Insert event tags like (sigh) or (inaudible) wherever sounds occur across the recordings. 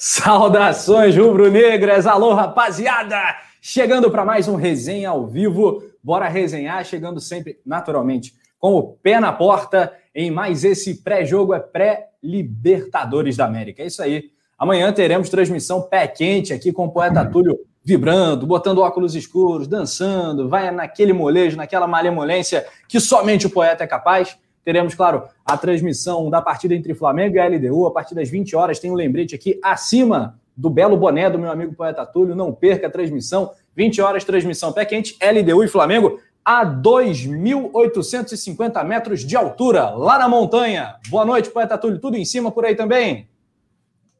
Saudações rubro-negras, alô rapaziada! Chegando para mais um resenha ao vivo. Bora resenhar, chegando sempre, naturalmente, com o pé na porta em mais esse pré-jogo, é pré-Libertadores da América. É isso aí. Amanhã teremos transmissão pé quente aqui com o poeta Túlio vibrando, botando óculos escuros, dançando, vai naquele molejo, naquela malemolência que somente o poeta é capaz. Teremos, claro, a transmissão da partida entre Flamengo e a LDU a partir das 20 horas. Tem um lembrete aqui acima do belo boné do meu amigo poeta Túlio. Não perca a transmissão. 20 horas, transmissão pé quente, LDU e Flamengo a 2.850 metros de altura, lá na montanha. Boa noite, poeta Túlio. Tudo em cima por aí também?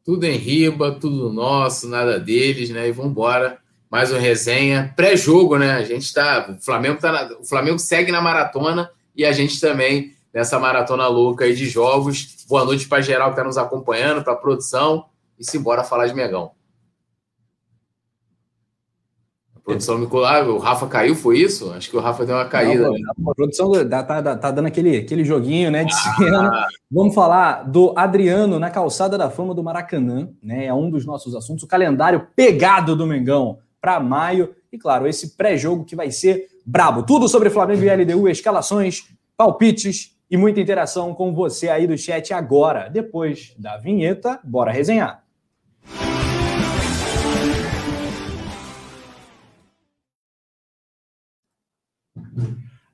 Tudo em riba, tudo nosso, nada deles, né? E vamos embora. Mais uma resenha. Pré-jogo, né? A gente está. O Flamengo tá na... o Flamengo segue na maratona e a gente também nessa maratona louca aí de jogos. Boa noite para geral que está nos acompanhando, para a produção. E simbora falar de Megão. A produção me ah, o Rafa caiu, foi isso? Acho que o Rafa deu uma caída. Não, né? A produção tá, tá, tá, dando aquele, aquele joguinho né, de ah. cena. Vamos falar do Adriano na calçada da fama do Maracanã, né? É um dos nossos assuntos. O calendário pegado do Mengão para maio. E claro, esse pré-jogo que vai ser brabo. Tudo sobre Flamengo e LDU, escalações, palpites e muita interação com você aí do chat agora. Depois da vinheta, bora resenhar.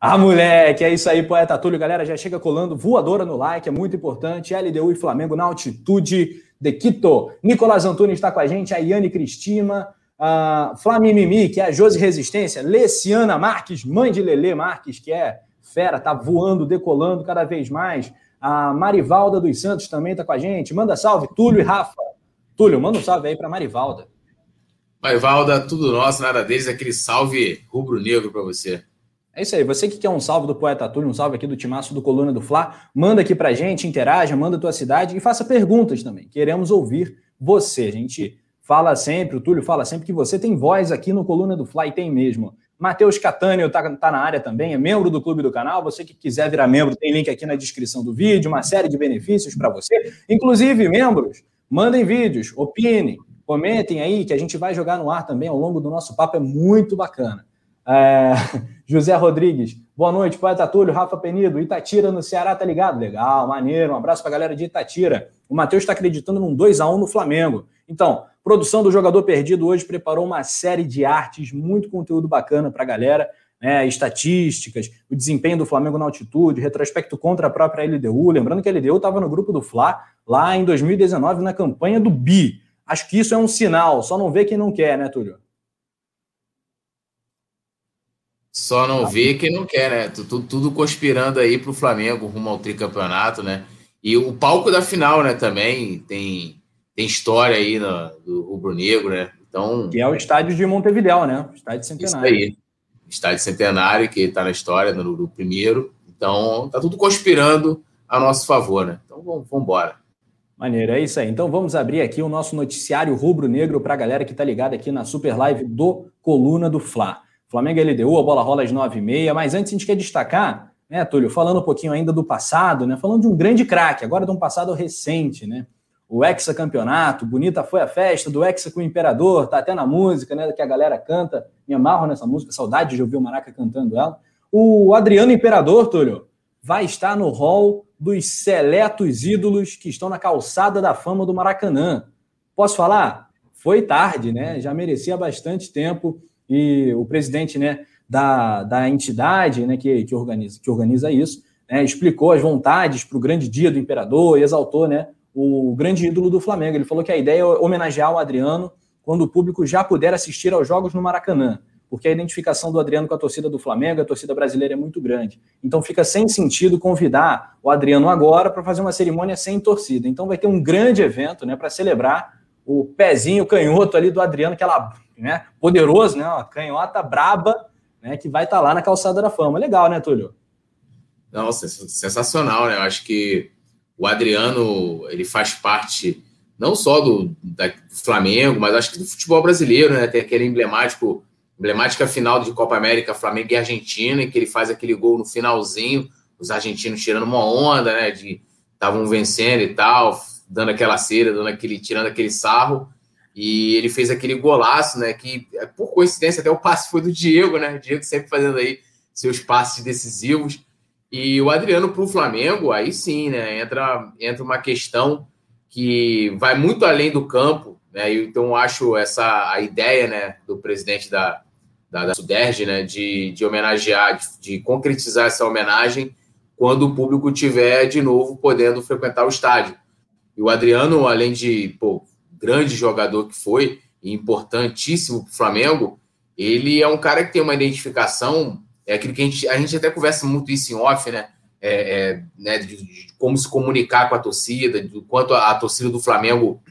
Ah, moleque, é isso aí, poeta Túlio. Galera, já chega colando voadora no like, é muito importante. LDU e Flamengo na altitude de Quito. Nicolás Antunes está com a gente, a Yane Cristina, a Flamimimi, que é a Josi Resistência, Leciana Marques, mãe de Lele Marques, que é fera, tá voando, decolando cada vez mais. A Marivalda dos Santos também está com a gente. Manda salve, Túlio e Rafa. Túlio, manda um salve aí para Marivalda. Marivalda, tudo nosso, nada deles, aquele salve rubro-negro para você. É isso aí. Você que quer um salve do Poeta Túlio, um salve aqui do Timaço do Coluna do Fla, manda aqui pra gente, interaja, manda a tua cidade e faça perguntas também. Queremos ouvir você. A gente fala sempre, o Túlio fala sempre que você tem voz aqui no Coluna do Fla e tem mesmo. Matheus Catânio está tá na área também, é membro do clube do canal. Você que quiser virar membro, tem link aqui na descrição do vídeo, uma série de benefícios para você. Inclusive, membros, mandem vídeos, opinem, comentem aí, que a gente vai jogar no ar também ao longo do nosso papo, é muito bacana. É... (laughs) José Rodrigues, boa noite, poeta Túlio, Rafa Penido, Itatira no Ceará, tá ligado? Legal, maneiro, um abraço para a galera de Itatira. O Matheus está acreditando num 2 a 1 no Flamengo. Então, Produção do Jogador Perdido hoje preparou uma série de artes, muito conteúdo bacana para a galera, né, estatísticas, o desempenho do Flamengo na altitude, retrospecto contra a própria LDU. Lembrando que a LDU estava no grupo do Fla lá em 2019 na campanha do BI. Acho que isso é um sinal, só não vê quem não quer, né, Túlio? Só não vê quem não quer, né? Tudo, tudo conspirando aí para o Flamengo rumo ao tricampeonato, né? E o palco da final, né, também tem tem história aí no, do rubro-negro, né? Então, que é o estádio de Montevidéu, né? Estádio Centenário. Isso aí. Estádio Centenário, que está na história do, do, primeiro. Então, tá tudo conspirando a nosso favor, né? Então, vamos, vamos embora. Maneiro, é isso aí. Então vamos abrir aqui o nosso noticiário rubro-negro para a galera que está ligada aqui na super live do Coluna do Fla. Flamengo LDU, a bola rola às 9h30. Mas antes a gente quer destacar, né, Túlio, falando um pouquinho ainda do passado, né? Falando de um grande craque, agora de um passado recente, né? O hexacampeonato, bonita foi a festa do Hexa com o Imperador, tá até na música, né, que a galera canta, me amarro nessa música, saudade de ouvir o Maraca cantando ela. O Adriano Imperador, Túlio, vai estar no hall dos seletos ídolos que estão na calçada da fama do Maracanã. Posso falar? Foi tarde, né? Já merecia bastante tempo e o presidente, né, da, da entidade, né, que, que organiza que organiza isso, né, explicou as vontades para o grande dia do imperador e exaltou, né, o grande ídolo do Flamengo. Ele falou que a ideia é homenagear o Adriano quando o público já puder assistir aos jogos no Maracanã. porque a identificação do Adriano com a torcida do Flamengo, a torcida brasileira é muito grande. Então fica sem sentido convidar o Adriano agora para fazer uma cerimônia sem torcida. Então vai ter um grande evento né, para celebrar o pezinho canhoto ali do Adriano, aquela né, poderoso, né, uma canhota braba, né, que vai estar tá lá na calçada da fama. Legal, né, Túlio? Nossa, sensacional, né? Eu acho que o Adriano ele faz parte não só do, da, do Flamengo, mas acho que do futebol brasileiro, né? Tem aquele emblemático, emblemática final de Copa América, Flamengo e Argentina, em que ele faz aquele gol no finalzinho, os argentinos tirando uma onda, né? De estavam vencendo e tal, dando aquela cera, dando aquele, tirando aquele sarro. E ele fez aquele golaço, né? Que por coincidência até o passe foi do Diego, né? O Diego sempre fazendo aí seus passes decisivos. E o Adriano para o Flamengo, aí sim, né? Entra, entra uma questão que vai muito além do campo, né? Então acho essa a ideia, né, do presidente da, da, da Suderge, né, de, de homenagear, de, de, concretizar essa homenagem quando o público tiver de novo podendo frequentar o estádio. E o Adriano, além de pô, grande jogador que foi importantíssimo para o Flamengo, ele é um cara que tem uma identificação, é aquilo que a gente, a gente até conversa muito isso em off, né? é, é, né, de, de, como se comunicar com a torcida, do quanto a, a, torcida do Flamengo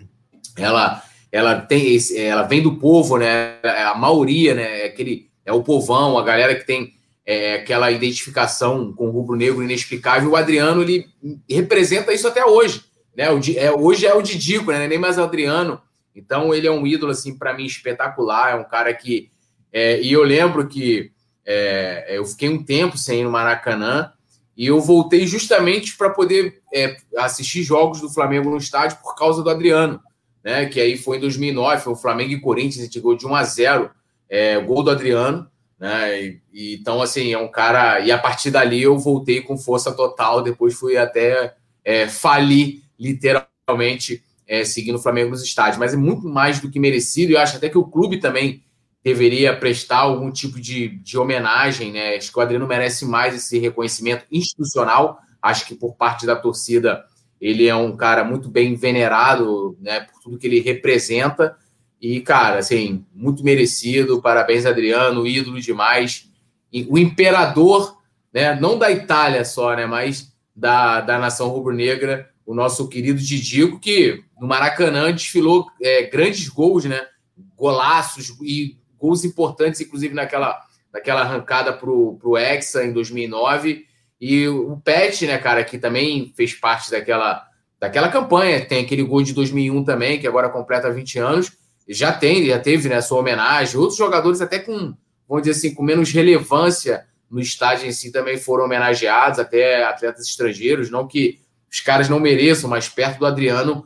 ela, ela tem esse, ela vem do povo, né? A maioria, né? É aquele é o povão, a galera que tem é, aquela identificação com o rubro-negro inexplicável. O Adriano ele representa isso até hoje, né? O, é, hoje é o Didico, né? Nem mais o Adriano. Então ele é um ídolo assim para mim espetacular. É um cara que é, e eu lembro que é, eu fiquei um tempo sem ir no Maracanã e eu voltei justamente para poder é, assistir jogos do Flamengo no estádio por causa do Adriano, né? Que aí foi em 2009, foi o Flamengo e Corinthians, a gente de 1 a 0 é, gol do Adriano, né? E, e, então, assim, é um cara. E a partir dali eu voltei com força total, depois fui até é, falir, literalmente, é, seguindo o Flamengo nos estádios. Mas é muito mais do que merecido, e acho até que o clube também deveria prestar algum tipo de, de homenagem, né? Acho que o Adriano merece mais esse reconhecimento institucional. Acho que por parte da torcida ele é um cara muito bem venerado, né? Por tudo que ele representa. E, cara, assim, muito merecido. Parabéns, Adriano, ídolo demais. E o imperador, né? Não da Itália só, né? Mas da, da nação rubro-negra, o nosso querido Didico, que no Maracanã desfilou é, grandes gols, né? Golaços e gols importantes, inclusive naquela, naquela arrancada para o Hexa em 2009. E o Pet, né, cara, que também fez parte daquela, daquela campanha. Tem aquele gol de 2001 também, que agora completa 20 anos. Já tem, já teve né, sua homenagem. Outros jogadores, até com, vamos dizer assim, com menos relevância no estádio em si, também foram homenageados, até atletas estrangeiros. Não que os caras não mereçam, mas perto do Adriano,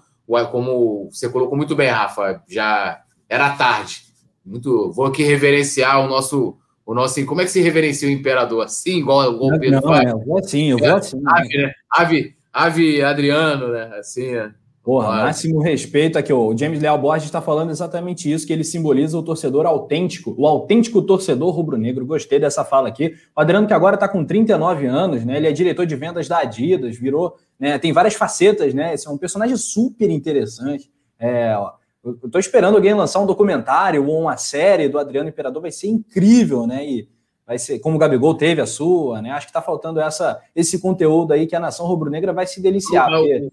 como você colocou muito bem, Rafa, já era tarde muito. Vou aqui reverenciar o nosso. O nosso como é que se reverencia o imperador? Assim, igual o Pedro faz? É, eu vou assim, eu vou assim. Ave, né? Ave, Ave Adriano, né? Assim, né? Porra, Olha. máximo respeito aqui. O James Leal Borges está falando exatamente isso, que ele simboliza o torcedor autêntico, o autêntico torcedor rubro-negro. Gostei dessa fala aqui. O Adriano, que agora está com 39 anos, né? Ele é diretor de vendas da Adidas, virou, né? Tem várias facetas, né? Esse é um personagem super interessante. É, ó, eu estou esperando alguém lançar um documentário ou uma série do Adriano Imperador, vai ser incrível, né? E vai ser, como o Gabigol teve a sua, né? Acho que está faltando essa, esse conteúdo aí que a nação rubro-negra vai se deliciar. Porque...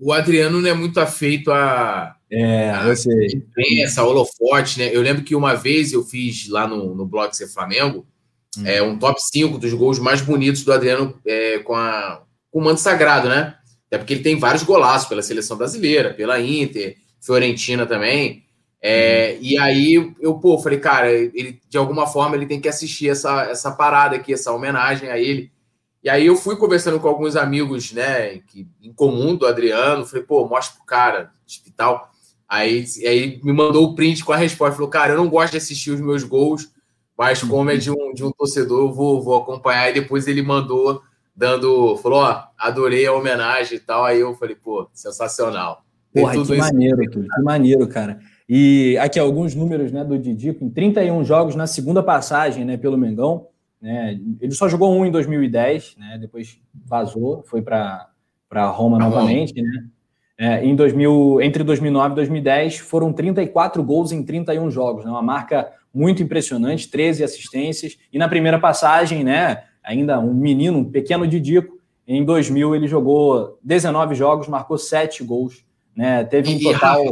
O, Adriano não é muito afeito a. É, a, eu sei. Essa holofote, né? Eu lembro que uma vez eu fiz lá no, no Blog Ser Flamengo hum. é, um top 5 dos gols mais bonitos do Adriano é, com, a, com o manto sagrado, né? Até porque ele tem vários golaços pela seleção brasileira, pela Inter. Fiorentina também. É, uhum. E aí eu, pô, falei, cara, ele de alguma forma ele tem que assistir essa, essa parada aqui, essa homenagem a ele. E aí eu fui conversando com alguns amigos, né, que, em comum do Adriano, falei, pô, mostra pro cara, hospital. Aí, aí me mandou o print com a resposta, falou, cara, eu não gosto de assistir os meus gols, mas como é de um, de um torcedor, eu vou, vou acompanhar. E depois ele mandou, dando, falou, ó, adorei a homenagem e tal. Aí eu falei, pô, sensacional. Porra, que maneiro, que (laughs) maneiro, cara. E aqui alguns números né, do Didico, em 31 jogos na segunda passagem né, pelo Mengão. Né, ele só jogou um em 2010, né, depois vazou, foi para Roma tá novamente. Né, é, em 2000, entre 2009 e 2010 foram 34 gols em 31 jogos, né, uma marca muito impressionante, 13 assistências. E na primeira passagem, né, ainda um menino, um pequeno Didico, em 2000 ele jogou 19 jogos, marcou 7 gols. Né? Teve um total.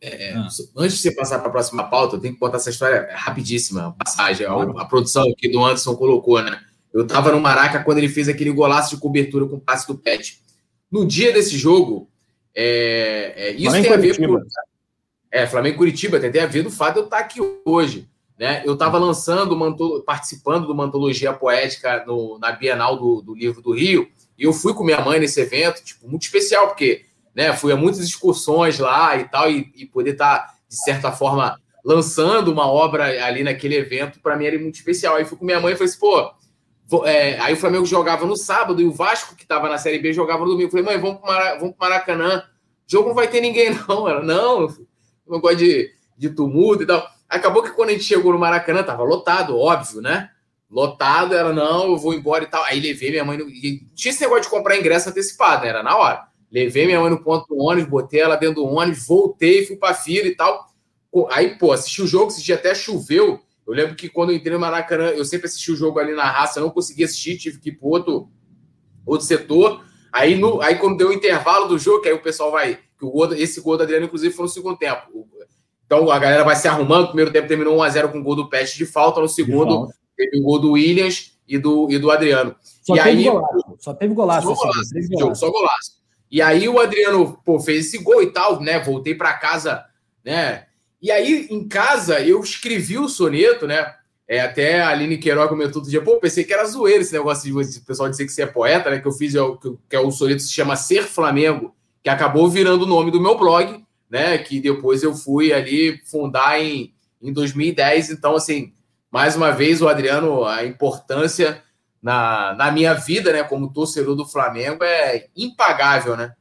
É, ah. Antes de você passar para a próxima pauta, eu tenho que contar essa história rapidíssima, passagem. A, a, produção aqui do Anderson colocou, né? Eu estava no Maraca quando ele fez aquele golaço de cobertura com o passe do Pet. No dia desse jogo, é, é, isso Flamengo tem a ver com. É, Flamengo Curitiba, tem, tem a ver do fato de eu estar aqui hoje. Né? Eu estava lançando, participando de uma antologia poética no, na Bienal do, do Livro do Rio, e eu fui com minha mãe nesse evento, tipo, muito especial, porque né, fui a muitas excursões lá e tal, e, e poder estar, tá, de certa forma, lançando uma obra ali naquele evento, para mim era muito especial. Aí fui com minha mãe e falei assim, pô, é, aí o Flamengo jogava no sábado e o Vasco, que estava na Série B, jogava no domingo. Falei, mãe, vamos para o Maracanã. Jogo não vai ter ninguém, (laughs) não. Ela, não, não gosto de, de tumulto e tal. Acabou que quando a gente chegou no Maracanã, tava lotado, óbvio, né? Lotado, ela, não, eu vou embora e tal. Aí levei minha mãe. No... Tinha esse negócio de comprar ingresso antecipado, né? Era na hora. Levei minha mãe no ponto do ônibus, botei ela dentro do ônibus, voltei, fui pra fila e tal. Aí, pô, assisti o jogo, assisti até choveu. Eu lembro que quando eu entrei no Maracanã, eu sempre assisti o jogo ali na raça, não consegui assistir, tive que ir para outro, outro setor. Aí, no, aí, quando deu o intervalo do jogo, que aí o pessoal vai. Que o gol, esse gol da Adriano, inclusive, foi no segundo tempo. Então a galera vai se arrumando. O primeiro tempo terminou 1x0 com o gol do Peste de falta. No segundo, teve o gol do Williams e do, e do Adriano. Só e teve aí, golaço. Só teve golaço. Só golaço, teve golaço. só golaço. E aí o Adriano pô, fez esse gol e tal, né? Voltei para casa, né? E aí, em casa, eu escrevi o soneto, né? É, até a Aline Queiroz comentou outro dia, pô, pensei que era zoeiro esse negócio de o pessoal dizer que você é poeta, né? Que eu fiz, que é o soneto se chama Ser Flamengo, que acabou virando o nome do meu blog, né? Que depois eu fui ali fundar em, em 2010. Então, assim, mais uma vez, o Adriano, a importância na, na minha vida, né, como torcedor do Flamengo, é impagável, né?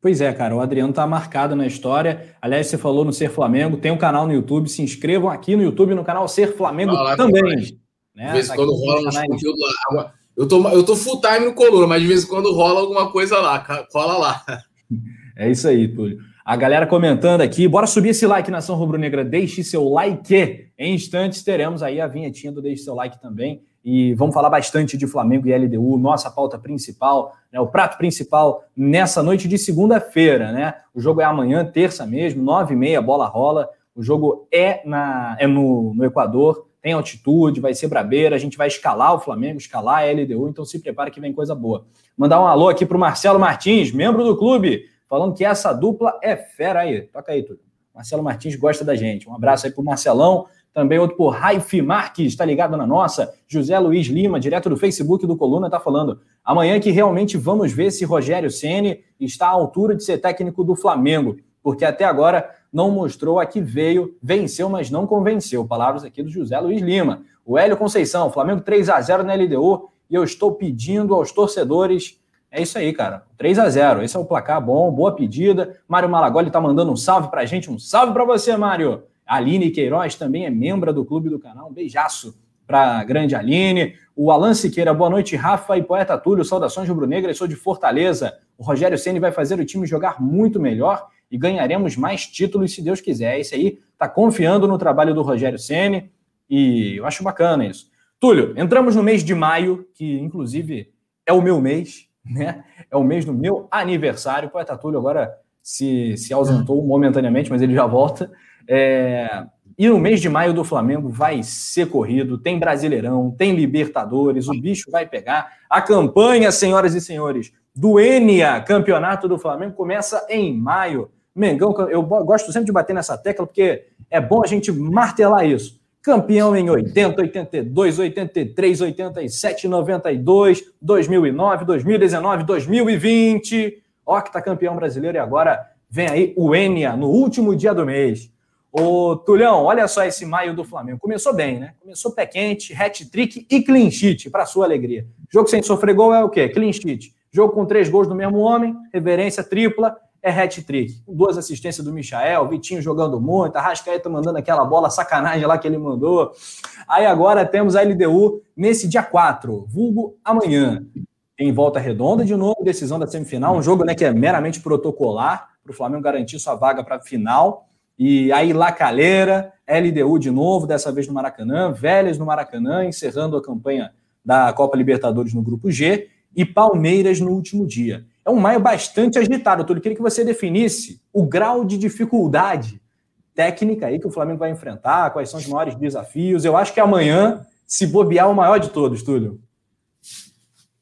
Pois é, cara, o Adriano está marcado na história. Aliás, você falou no Ser Flamengo, tem um canal no YouTube, se inscrevam aqui no YouTube no canal Ser Flamengo lá, também. Né? De vez em tá quando rola uns conteúdos lá. Eu tô, eu tô full time no Coluna, mas de vez em quando rola alguma coisa lá, cola lá. É isso aí, Túlio. A galera comentando aqui, bora subir esse like, Nação Rubro-Negra, deixe seu like. Em instantes teremos aí a vinhetinha do Deixe seu like também e vamos falar bastante de Flamengo e LDU, nossa pauta principal, né, o prato principal nessa noite de segunda-feira, né? O jogo é amanhã, terça mesmo, nove e meia, bola rola. O jogo é, na, é no, no Equador, tem altitude, vai ser brabeira, a gente vai escalar o Flamengo, escalar a LDU, então se prepare que vem coisa boa. Mandar um alô aqui para o Marcelo Martins, membro do clube, falando que essa dupla é fera aí. Toca aí, tudo. Marcelo Martins gosta da gente. Um abraço aí para o Marcelão. Também outro por Raife Marques, está ligado na nossa. José Luiz Lima, direto do Facebook do Coluna, está falando. Amanhã que realmente vamos ver se Rogério Ceni está à altura de ser técnico do Flamengo, porque até agora não mostrou a que veio, venceu, mas não convenceu. Palavras aqui do José Luiz Lima. O Hélio Conceição, Flamengo 3 a 0 na LDU, e eu estou pedindo aos torcedores é isso aí, cara. 3 a 0 Esse é o placar bom, boa pedida. Mário Malagoli está mandando um salve para a gente. Um salve para você, Mário. Aline Queiroz também é membro do clube do canal. Um beijaço para a grande Aline. O Alan Siqueira, boa noite, Rafa e Poeta Túlio. Saudações rubro-negras, sou de Fortaleza. O Rogério Ceni vai fazer o time jogar muito melhor e ganharemos mais títulos se Deus quiser. Esse aí está confiando no trabalho do Rogério Ceni e eu acho bacana isso. Túlio, entramos no mês de maio, que inclusive é o meu mês, né? É o mês do meu aniversário. O Poeta Túlio agora se, se ausentou momentaneamente, mas ele já volta. É... E no mês de maio do Flamengo vai ser corrido, tem Brasileirão, tem Libertadores, o bicho vai pegar. A campanha, senhoras e senhores, do Enia Campeonato do Flamengo começa em maio. Mengão, eu gosto sempre de bater nessa tecla porque é bom a gente martelar isso. Campeão em 80, 82, 83, 87, 92, 2009, 2019, 2020. Ó, que tá campeão brasileiro e agora vem aí o Enia no último dia do mês. Ô, Tulhão, olha só esse maio do Flamengo. Começou bem, né? Começou pé quente, hat-trick e clean sheet, para sua alegria. Jogo sem sofrer gol é o quê? Clean sheet. Jogo com três gols do mesmo homem, reverência tripla, é hat-trick. Duas assistências do Michael, Vitinho jogando muito, a Rascaeta mandando aquela bola sacanagem lá que ele mandou. Aí agora temos a LDU nesse dia 4, vulgo amanhã. Em volta redonda, de novo, decisão da semifinal, um jogo né, que é meramente protocolar, para o Flamengo garantir sua vaga para a final. E aí, La Calera, LDU de novo, dessa vez no Maracanã, Vélez no Maracanã, encerrando a campanha da Copa Libertadores no Grupo G, e Palmeiras no último dia. É um maio bastante agitado, Túlio. Queria que você definisse o grau de dificuldade técnica aí que o Flamengo vai enfrentar, quais são os maiores desafios. Eu acho que amanhã, se bobear, é o maior de todos, Túlio.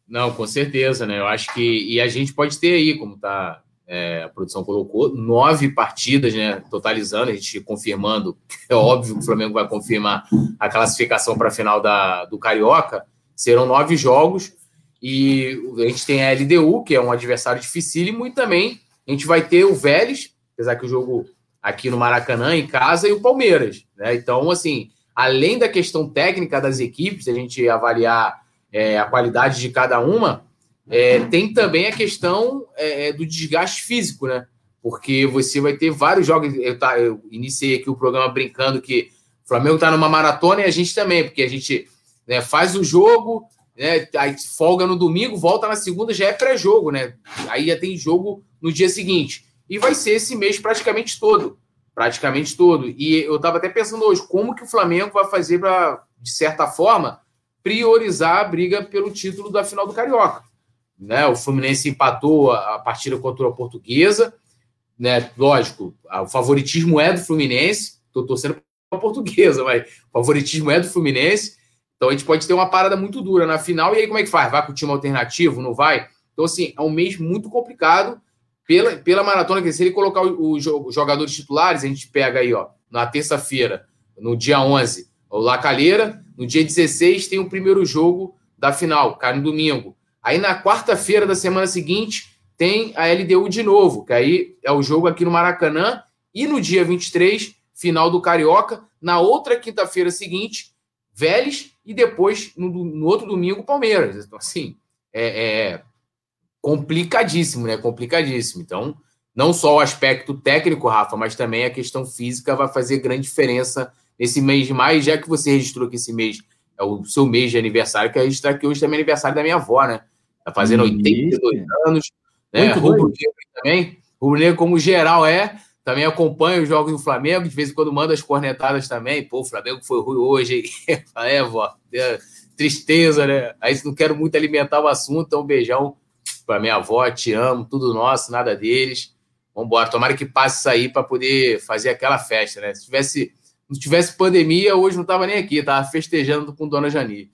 Não, com certeza, né? Eu acho que. E a gente pode ter aí, como tá, é, a produção colocou, nove partidas, né? Totalizando, a gente confirmando. (laughs) É óbvio que o Flamengo vai confirmar a classificação para a final da, do Carioca. Serão nove jogos. E a gente tem a LDU, que é um adversário dificílimo, e também a gente vai ter o Vélez, apesar que o jogo aqui no Maracanã, em casa, e o Palmeiras. Né? Então, assim, além da questão técnica das equipes, a gente avaliar é, a qualidade de cada uma, é, tem também a questão é, é, do desgaste físico, né? Porque você vai ter vários jogos. Eu, tá, eu iniciei aqui o programa brincando que o Flamengo está numa maratona e a gente também, porque a gente né, faz o jogo, né, aí folga no domingo, volta na segunda, já é pré-jogo, né? Aí já tem jogo no dia seguinte. E vai ser esse mês praticamente todo. Praticamente todo. E eu estava até pensando hoje, como que o Flamengo vai fazer para, de certa forma, priorizar a briga pelo título da final do Carioca. Né? O Fluminense empatou a, partida contra a Portuguesa, né? Lógico, o favoritismo é do Fluminense. Estou torcendo para a Portuguesa, mas o favoritismo é do Fluminense. Então a gente pode ter uma parada muito dura na final. E aí como é que faz? Vai com o time alternativo? Não vai? Então, assim, é um mês muito complicado pela, pela maratona, que se ele colocar os jogadores titulares, a gente pega aí, ó, na terça-feira, no dia 11, o Lacalheira, no dia 16 tem o primeiro jogo da final, cai no domingo. Aí na quarta-feira da semana seguinte tem a LDU de novo, que aí é o jogo aqui no Maracanã. E no dia 23, final do Carioca. Na outra quinta-feira seguinte, Vélez. E depois, no, no, outro domingo, Palmeiras. Então, assim, é, é complicadíssimo, né? Complicadíssimo. Então, não só o aspecto técnico, Rafa, mas também a questão física vai fazer grande diferença nesse mês de maio, já que você registrou que esse mês é o seu mês de aniversário, que registrar que hoje também é aniversário da minha avó, né? Tá fazendo Isso. 82 anos, né? Rubro Negro também. Rubro Negro, como geral é, também acompanha os jogos do Flamengo, de vez em quando manda as cornetadas também. Pô, o Flamengo foi ruim hoje, hein? (laughs) é, vó, tristeza, né? Aí não quero muito alimentar o assunto, então um beijão para minha avó, te amo, tudo nosso, nada deles. Vamos embora, tomara que passe isso aí para poder fazer aquela festa, né? Se tivesse não tivesse pandemia, hoje não estava nem aqui, estava festejando com Dona Jani.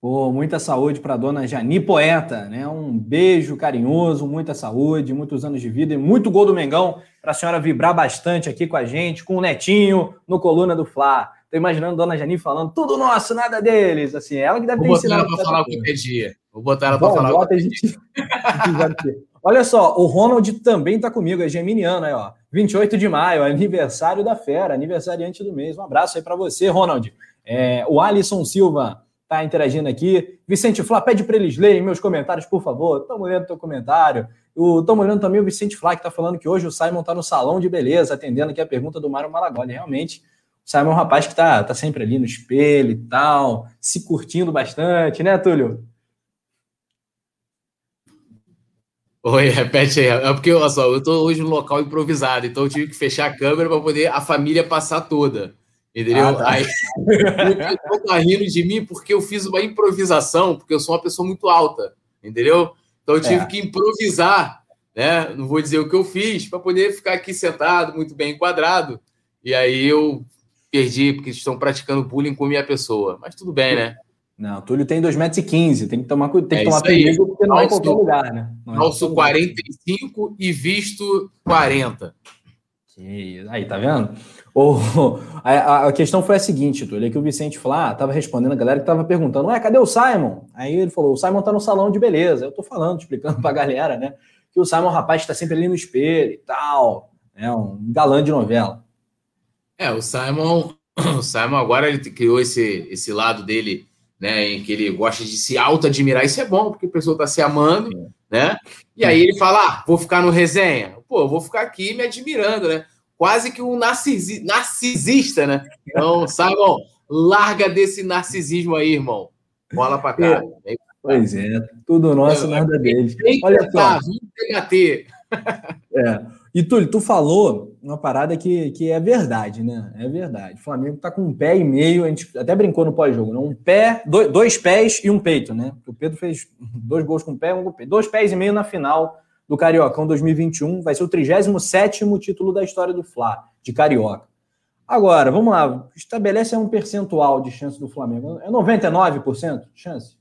Pô, muita saúde para Dona Jani Poeta, né? Um beijo carinhoso, muita saúde, muitos anos de vida e muito gol do Mengão para a senhora vibrar bastante aqui com a gente, com o netinho no Coluna do Fla. Tô imaginando Dona Jani falando tudo nosso, nada deles. Assim, ela que deve Vou ter ensinado. Vou botar ela para falar o que pedia. Vou botar ela para falar o que pedia. (laughs) Olha só, o Ronald também está comigo, é geminiano aí, ó. 28 de maio, aniversário da fera, aniversariante do mês. Um abraço aí para você, Ronald. É, o Alisson Silva está interagindo aqui. Vicente Flá, pede para eles lerem meus comentários, por favor. Estamos lendo teu comentário. Estamos olhando também o Vicente Flá, que está falando que hoje o Simon está no salão de beleza, atendendo aqui a pergunta do Mário Malagoli. Realmente, o Simon é um rapaz que está tá sempre ali no espelho e tal, se curtindo bastante, né, Túlio? Oi, repete aí. É porque, olha só, eu tô hoje no local improvisado, então eu tive que fechar a câmera para poder a família passar toda. Entendeu? Ah, tá. Aí o pessoal tá rindo de mim porque eu fiz uma improvisação, porque eu sou uma pessoa muito alta, entendeu? Então eu tive é. que improvisar, né? Não vou dizer o que eu fiz, para poder ficar aqui sentado, muito bem enquadrado. E aí eu perdi, porque estão praticando bullying com a minha pessoa. Mas tudo bem, né? Não, Túlio tem 2,15 metros, tem que tomar, tem que é tomar perigo porque não é em qualquer lugar, né? Não é Calço 45 e visto 40. Que... Aí, tá vendo? A, a, questão foi a seguinte, Túlio, é que o Vicente Flá estava respondendo a galera que estava perguntando, ué, cadê o Simon? Aí ele falou, o Simon tá no salão de beleza. Eu tô falando, explicando (laughs) pra galera, né? Que o Simon, rapaz, está sempre ali no espelho e tal. É um galã de novela. É, o Simon, (clears throat) o Simon agora ele criou esse, esse lado dele né, em que ele gosta de se auto-admirar, isso é bom, porque a pessoa está se amando, né? E aí ele fala, ah, vou ficar no resenha? Pô, vou ficar aqui me admirando, né? Quase que um narcisi narcisista, né? Então, (laughs) Simon, larga desse narcisismo aí, irmão. Bola para cá. É, pois é, tudo nosso, é, nada deles. Olha só. É. E Túlio, tu falou uma parada que, que é verdade, né? É verdade. O Flamengo tá com um pé e meio, a gente até brincou no pós-jogo, né? Um pé, dois, dois, pés e um peito, né? O Pedro fez dois gols com pé, um com peito. Dois pés e meio na final do Cariocão 2021. Vai ser o 37 título da história do Fla, de Carioca. Agora, vamos lá. Estabelece um percentual de chance do Flamengo. É 99% de chance?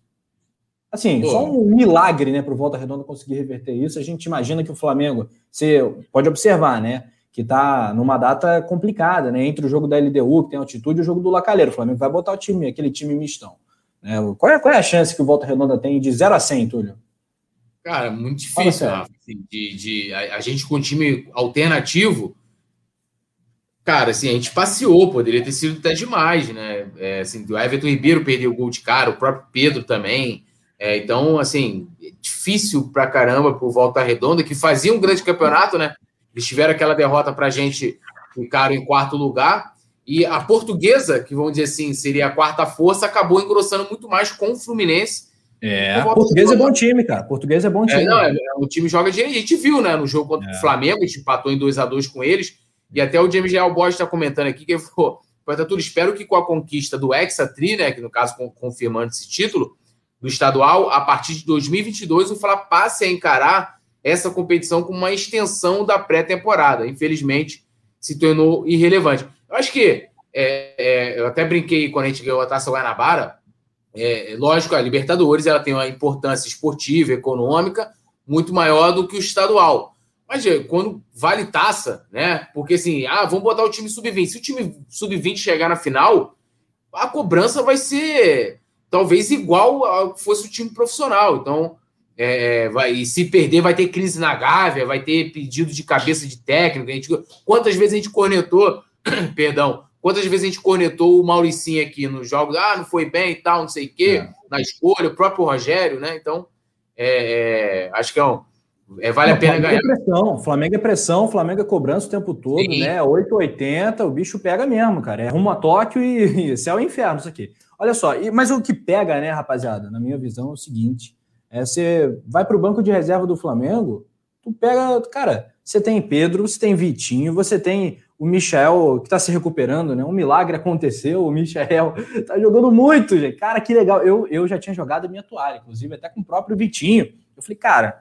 Assim, Pô. só um milagre, né, para o Volta Redonda conseguir reverter isso. A gente imagina que o Flamengo, você pode observar, né, que está numa data complicada, né, entre o jogo da LDU, que tem altitude, e o jogo do Lacalheiro. O Flamengo vai botar o time, aquele time mistão. Né? Qual, é, qual é a chance que o Volta Redonda tem de 0 a 100, Túlio? Cara, muito difícil, Rafa. Assim, de, de, a, a, gente com um time alternativo, cara, assim, a gente passeou, poderia ter sido até demais, né? É, assim, o Everton Ribeiro perdeu o gol de cara, o próprio Pedro também. É, então, assim, difícil pra caramba pro Volta Redonda, que fazia um grande campeonato, né? Eles tiveram aquela derrota pra gente, ficaram em quarto lugar. E a portuguesa, que vamos dizer assim, seria a quarta força, acabou engrossando muito mais com o Fluminense. É, o português é bom time, cara. Português é bom é, time. É, não, é, o time joga de. A gente viu, né? No jogo contra é. o Flamengo, a gente empatou em 2 a 2 com eles. E até o James Real Bosch está comentando aqui que ele falou: tudo espero que com a conquista do Hexatri, né? Que no caso confirmando esse título, do estadual, a partir de 2022, o Fla passe a encarar essa competição como uma extensão da pré-temporada. Infelizmente, se tornou irrelevante. Eu acho que, é, é, eu até brinquei quando a gente ganhou a Taça Guanabara, é, lógico, a Libertadores ela tem uma importância esportiva, econômica, muito maior do que o estadual. Mas quando vale taça, né? Porque assim, ah, vamos botar o time sub-20. Se o time sub-20 chegar na final, a cobrança vai ser talvez igual ao que fosse o time profissional. Então, é, é, vai, e se perder, vai ter crise na Gávea, vai ter pedido de cabeça de técnico. A gente, quantas vezes a gente cornetou, (clears throat) perdão, quantas vezes a gente cornetou o Mauricinho aqui nos jogos, ah, não foi bem e tal, não sei o quê, é. na escolha, o próprio Rogério, né? Então, é, é acho que é um. É, vale não, a pena Flamengo ganhar. É pressão, Flamengo é pressão, Flamengo é cobrança o tempo todo, Sim. né? 880, o bicho pega mesmo, cara. É rumo a Tóquio e, (laughs) e céu e inferno isso aqui. Olha só, mas o que pega, né, rapaziada, na minha visão, é o seguinte: é, você vai para o banco de reserva do Flamengo, tu pega, cara, você tem Pedro, você tem Vitinho, você tem o Michel que está se recuperando, né? Um milagre aconteceu, o Michel (laughs) tá jogando muito, gente. Cara, que legal. Eu, eu já tinha jogado a minha toalha, inclusive até com o próprio Vitinho. Eu falei, cara,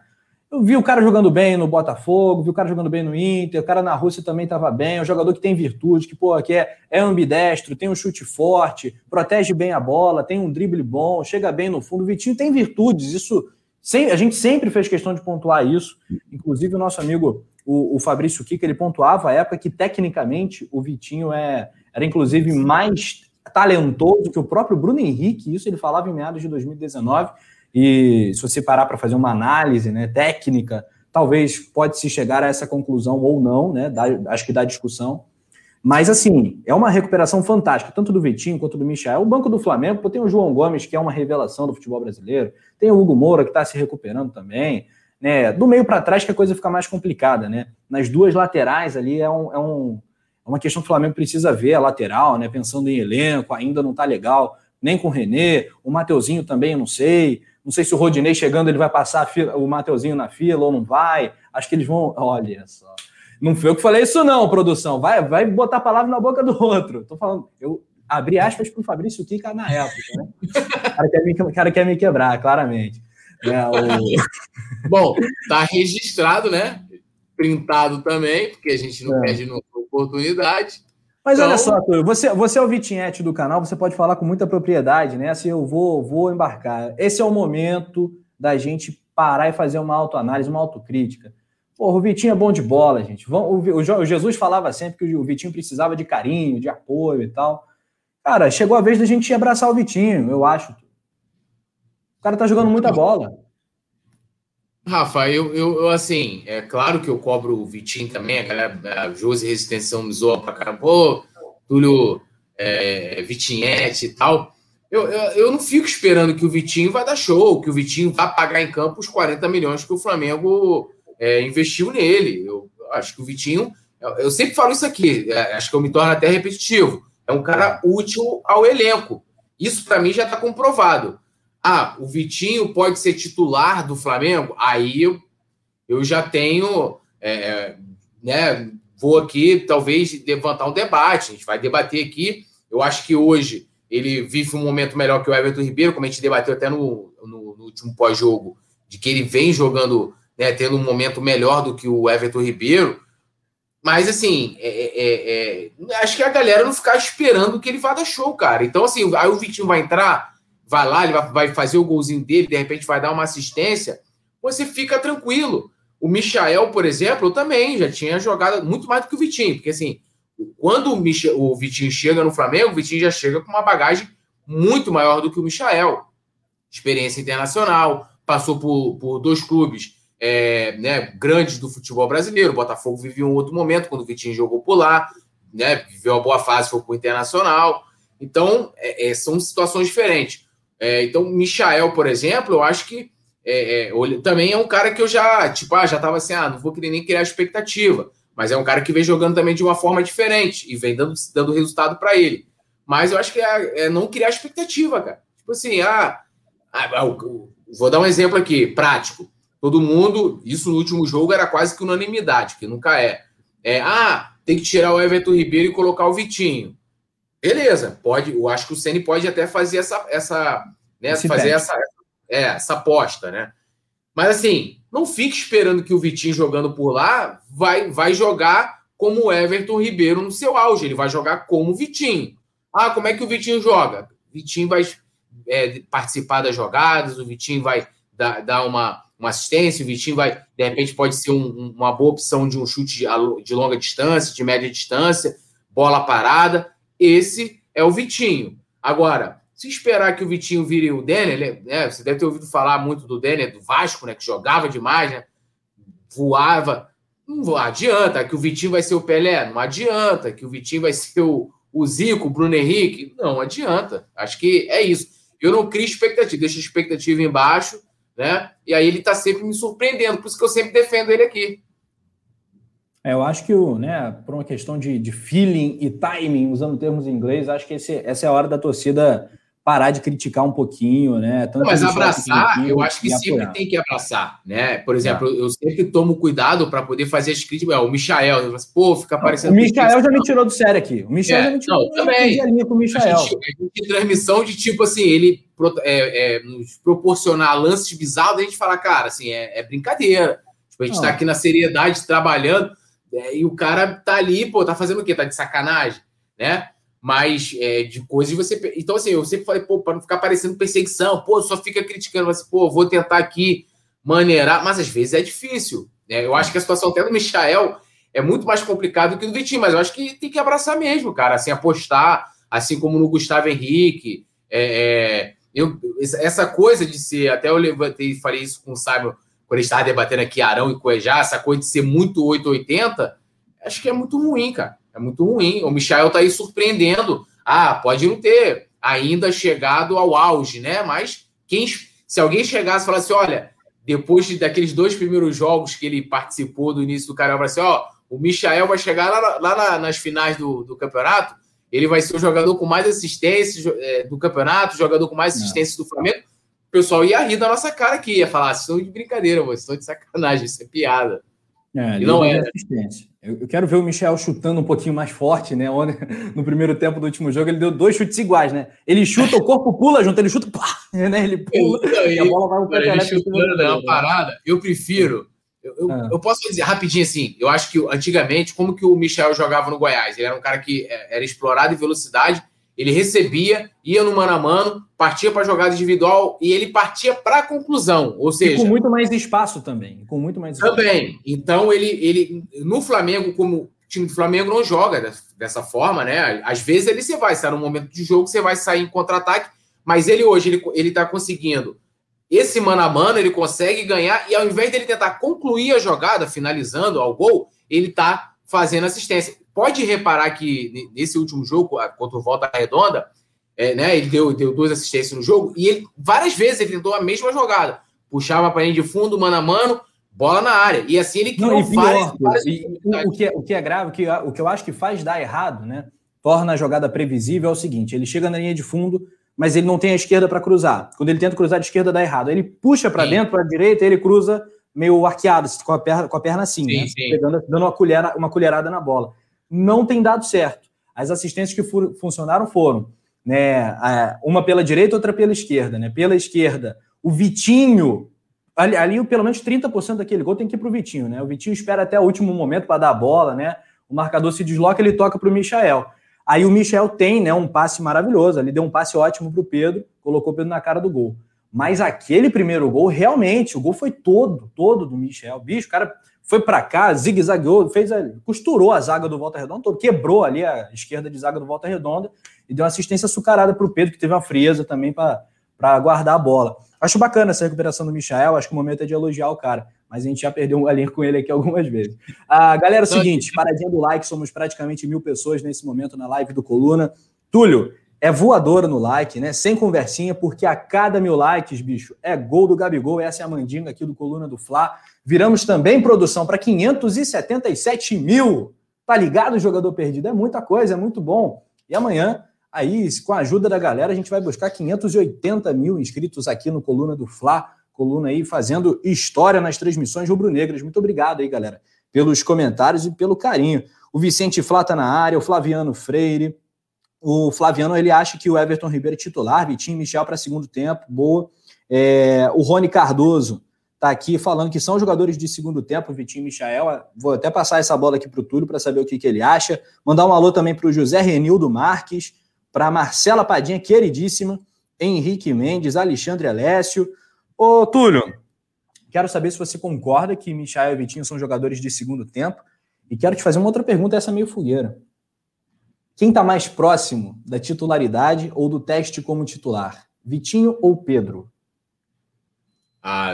eu vi o cara jogando bem no Botafogo, vi o cara jogando bem no Inter, o cara na Rússia também estava bem, é um jogador que tem virtude, que, pô, que é, é ambidestro, tem um chute forte, protege bem a bola, tem um drible bom, chega bem no fundo. O Vitinho tem virtudes, isso sem, a gente sempre fez questão de pontuar isso. Inclusive, o nosso amigo, o, o Fabrício Kika, ele pontuava a época que, tecnicamente, o Vitinho é, era, inclusive, mais talentoso que o próprio Bruno Henrique, isso ele falava em meados de 2019. E se você parar para fazer uma análise né, técnica, talvez pode se chegar a essa conclusão ou não, né? acho que dá discussão. Mas, assim, é uma recuperação fantástica, tanto do Vitinho quanto do Michel. O banco do Flamengo tem o João Gomes, que é uma revelação do futebol brasileiro, tem o Hugo Moura, que está se recuperando também. Né? Do meio para trás que a coisa fica mais complicada, né? Nas duas laterais ali é, um, é, um, é uma questão que o Flamengo precisa ver, a lateral, né? Pensando em elenco, ainda não está legal, nem com o Renê, o Mateuzinho também, eu não sei. Não sei se o Rodinei chegando ele vai passar fila, o Mateuzinho na fila ou não vai. Acho que eles vão. Olha só. Não foi eu que falei isso, não, produção. Vai, vai botar a palavra na boca do outro. Tô falando, eu abri aspas para o Fabrício Kika na época, né? O cara quer me, cara quer me quebrar, claramente. É, o... (laughs) Bom, tá registrado, né? Printado também, porque a gente não é. perde oportunidade. Mas então... olha só, Túlio, você, você é o Vitinhete do canal, você pode falar com muita propriedade, né? Assim, eu vou, vou embarcar. Esse é o momento da gente parar e fazer uma autoanálise, uma autocrítica. Porra, o Vitinho é bom de bola, gente. O, o Jesus falava sempre que o Vitinho precisava de carinho, de apoio e tal. Cara, chegou a vez da gente abraçar o Vitinho, eu acho. O cara tá jogando muita bola. Rafa, eu, eu, eu, assim, é claro que eu cobro o Vitinho também, a galera, a Josi Resistência me zoa pra caramba, pô, Túlio é, Vitinhete e tal. Eu, eu, eu, não fico esperando que o Vitinho vai dar show, que o Vitinho vá pagar em campo os 40 milhões que o Flamengo é, investiu nele. Eu, acho que o Vitinho, eu, sempre falo isso aqui, é, acho que eu me torno até repetitivo. É um cara útil ao elenco. Isso para mim já está comprovado. Ah, o Vitinho pode ser titular do Flamengo? Aí eu, eu já tenho é, né, vou aqui talvez levantar um debate, a gente vai debater aqui. Eu acho que hoje ele vive um momento melhor que o Everton Ribeiro, como a gente debateu até no, no, no último pós-jogo, de que ele vem jogando, né, tendo um momento melhor do que o Everton Ribeiro. Mas, assim, é, é, é, é acho que a galera não ficar esperando que ele vá dar show, cara. Então, assim, aí o Vitinho vai entrar, vai lá, ele vai, fazer o golzinho dele, de repente vai dar uma assistência, você fica tranquilo. O Michael, por exemplo, também já tinha jogado muito mais do que o Vitinho, porque assim, quando o, Michel, o Vitinho chega no Flamengo, o Vitinho já chega com uma bagagem muito maior do que o Michael. Experiência internacional, passou por, por dois clubes é, né, grandes do futebol brasileiro. O Botafogo viveu um outro momento quando o Vitinho jogou por lá, né, viveu uma boa fase, foi para o Internacional. Então, é, é, são situações diferentes. É, então, Michael, por exemplo, eu acho que é, é, também é um cara que eu já, tipo, ah, já estava assim, ah, não vou querer nem criar expectativa. Mas é um cara que vem jogando também de uma forma diferente e vem dando, dando resultado para ele. Mas eu acho que é, é, não criar expectativa, cara. Tipo assim, ah, ah, ah vou dar um exemplo aqui, prático. Todo mundo, isso no último jogo era quase que unanimidade, que nunca é. É, ah, tem que tirar o Everton Ribeiro e colocar o Vitinho. Beleza, pode. Eu acho que o Ceni pode até fazer essa, essa, né, fazer essa, é, essa aposta, né? Mas assim, não fique esperando que o Vitinho jogando por lá vai, vai jogar como o Everton Ribeiro no seu auge. Ele vai jogar como o Vitinho. Ah, como é que o Vitinho joga? O Vitinho vai é, participar das jogadas, o Vitinho vai dar, dar uma, uma assistência, o Vitinho vai, de repente, pode ser um, uma boa opção de um chute de, de longa distância, de média distância, bola parada. Esse é o Vitinho. Agora, se esperar que o Vitinho vire o Denner, né, você deve ter ouvido falar muito do Denner, do Vasco, né, que jogava demais, né, voava. Não adianta que o Vitinho vai ser o Pelé, não adianta que o Vitinho vai ser o, Zico, o Bruno Henrique, não adianta. Acho que é isso. Eu não crio expectativa, deixo a expectativa embaixo, né? E aí ele está sempre me surpreendendo, por isso que eu sempre defendo ele aqui. É, eu acho que, o, né, por uma questão de, de feeling e timing, usando termos em inglês, acho que esse, essa é a hora da torcida parar de criticar um pouquinho, né? Tanto mas abraçar, eu acho que sempre apoiar. tem que abraçar, né? Por exemplo, é. eu sempre tomo cuidado para poder fazer as críticas. O Michael, assim, pô, fica parecendo. O Michael já me tirou do sério aqui. O Michael é, já me tirou não, também. linha com o Michael. A gente, a gente transmissão de tipo assim, ele é, é, nos proporcionar lances bizarros, a gente fala, cara, assim, é, é brincadeira. Tipo, a gente está aqui na seriedade trabalhando é, e o cara tá ali, pô, tá fazendo o quê? Tá de sacanagem, né? mas é, de coisas você. Então, assim, eu sempre falei, pô, para não ficar parecendo perseguição, pô, só fica criticando, mas, pô, vou tentar aqui maneirar, mas às vezes é difícil. Né? Eu acho que a situação até do Michael é muito mais complicada que do Vitinho, mas eu acho que tem que abraçar mesmo, cara, assim, apostar, assim como no Gustavo Henrique. É, é, eu, essa coisa de ser, até eu levantei e falei isso com o Simon quando a gente estava debatendo aqui Arão e Cuejá, essa coisa de ser muito 880, acho que é muito ruim, cara. É muito ruim. O Michel tá aí surpreendendo. Ah, pode não ter ainda chegado ao auge, né? Mas quem, se alguém chegasse e falasse, olha, depois de, daqueles dois primeiros jogos que ele participou do início do Carioca, assim, ó, o Michael vai chegar lá, lá na, nas finais do, do, campeonato, ele vai ser o jogador com mais assistências é, do campeonato, jogador com mais assistências do Flamengo. O pessoal ia rir da nossa cara aqui, ia falar, ah, estão de brincadeira, vocês estão de sacanagem, isso é piada. É, e não é. Eu quero ver o Michel chutando um pouquinho mais forte, né? (laughs) No primeiro tempo do último jogo, ele deu dois chutes iguais, né? Ele chuta, o corpo pula junto, ele chuta, pá, (laughs) né? Ele pula (laughs) e a bola vai pro ele chutando, é uma parada. Eu prefiro. Eu, eu, ah. eu, posso dizer rapidinho assim, eu acho que antigamente, como que o Michel jogava no Goiás? Ele era um cara que é, era explorado em velocidade, ele recebia, ia no mano a mano, partia para jogada individual e ele partia para a conclusão. Ou seja. E com muito mais espaço também. Com muito mais espaço. Também. Então, ele, ele no Flamengo, como o time do Flamengo não joga dessa forma, né? Às vezes ele você vai, está no momento de jogo, você vai sair em contra-ataque, mas ele hoje ele, ele tá conseguindo esse mano a mano, ele consegue ganhar, e ao invés dele tentar concluir a jogada, finalizando ao gol, ele está fazendo assistência pode reparar que nesse último jogo, contra o Volta Redonda, é, né, ele deu, deu duas assistências no jogo, e ele várias vezes ele tentou a mesma jogada. Puxava para linha de fundo, mano a mano, bola na área. E assim ele criou Não, várias, várias e, o, que é, o que é grave, o que, o que eu acho que faz dar errado, né? Torna a jogada previsível é o seguinte: ele chega na linha de fundo, mas ele não tem a esquerda para cruzar. Quando ele tenta cruzar de esquerda, dá errado. Ele puxa para dentro, para a direita, ele cruza meio arqueado, com a perna, com a perna assim, sim, né? sim. Pegando, dando uma, colher, uma colherada na bola. Não tem dado certo. As assistências que for, funcionaram foram né, uma pela direita, outra pela esquerda. Né? Pela esquerda, o Vitinho, ali, ali pelo menos 30% daquele gol tem que ir para o Vitinho. Né? O Vitinho espera até o último momento para dar a bola, né? o marcador se desloca, ele toca para o Michael. Aí o Michel tem né, um passe maravilhoso, ele deu um passe ótimo para o Pedro, colocou o Pedro na cara do gol. Mas aquele primeiro gol, realmente, o gol foi todo, todo do Michel. Bicho, o cara foi para cá, zigue-zagueou, fez a, costurou a zaga do Volta Redonda, quebrou ali a esquerda de zaga do Volta Redonda e deu uma assistência açucarada para o Pedro, que teve uma frieza também para guardar a bola. Acho bacana essa recuperação do Michel, acho que o momento é de elogiar o cara mas a gente já perdeu um galinha com ele aqui algumas vezes. Ah, galera, é o seguinte, paradinha do like, somos praticamente mil pessoas nesse momento na live do Coluna. Túlio, é voadora no like, né? Sem conversinha, porque a cada mil likes, bicho, é gol do Gabigol. Essa é a mandinga aqui do Coluna do Fla. Viramos também produção para 577 mil. Tá ligado, jogador perdido? É muita coisa, é muito bom. E amanhã, aí, com a ajuda da galera, a gente vai buscar 580 mil inscritos aqui no Coluna do Fla coluna aí fazendo história nas transmissões rubro-negras. Muito obrigado aí, galera, pelos comentários e pelo carinho. O Vicente Flá tá na área, o Flaviano Freire. O Flaviano ele acha que o Everton Ribeiro é titular, Vitinho Michel para segundo tempo, boa. É, o Rony Cardoso tá aqui falando que são jogadores de segundo tempo, Vitinho e Michel. Vou até passar essa bola aqui para o Túlio para saber o que, que ele acha. Mandar um alô também para o José Renildo Marques, para Marcela Padinha, queridíssima, Henrique Mendes, Alexandre Alessio, Ô, Túlio, quero saber se você concorda que Michael e Vitinho são jogadores de segundo tempo. E quero te fazer uma outra pergunta, essa meio fogueira. Quem está mais próximo da titularidade ou do teste como titular? Vitinho ou Pedro? Ah,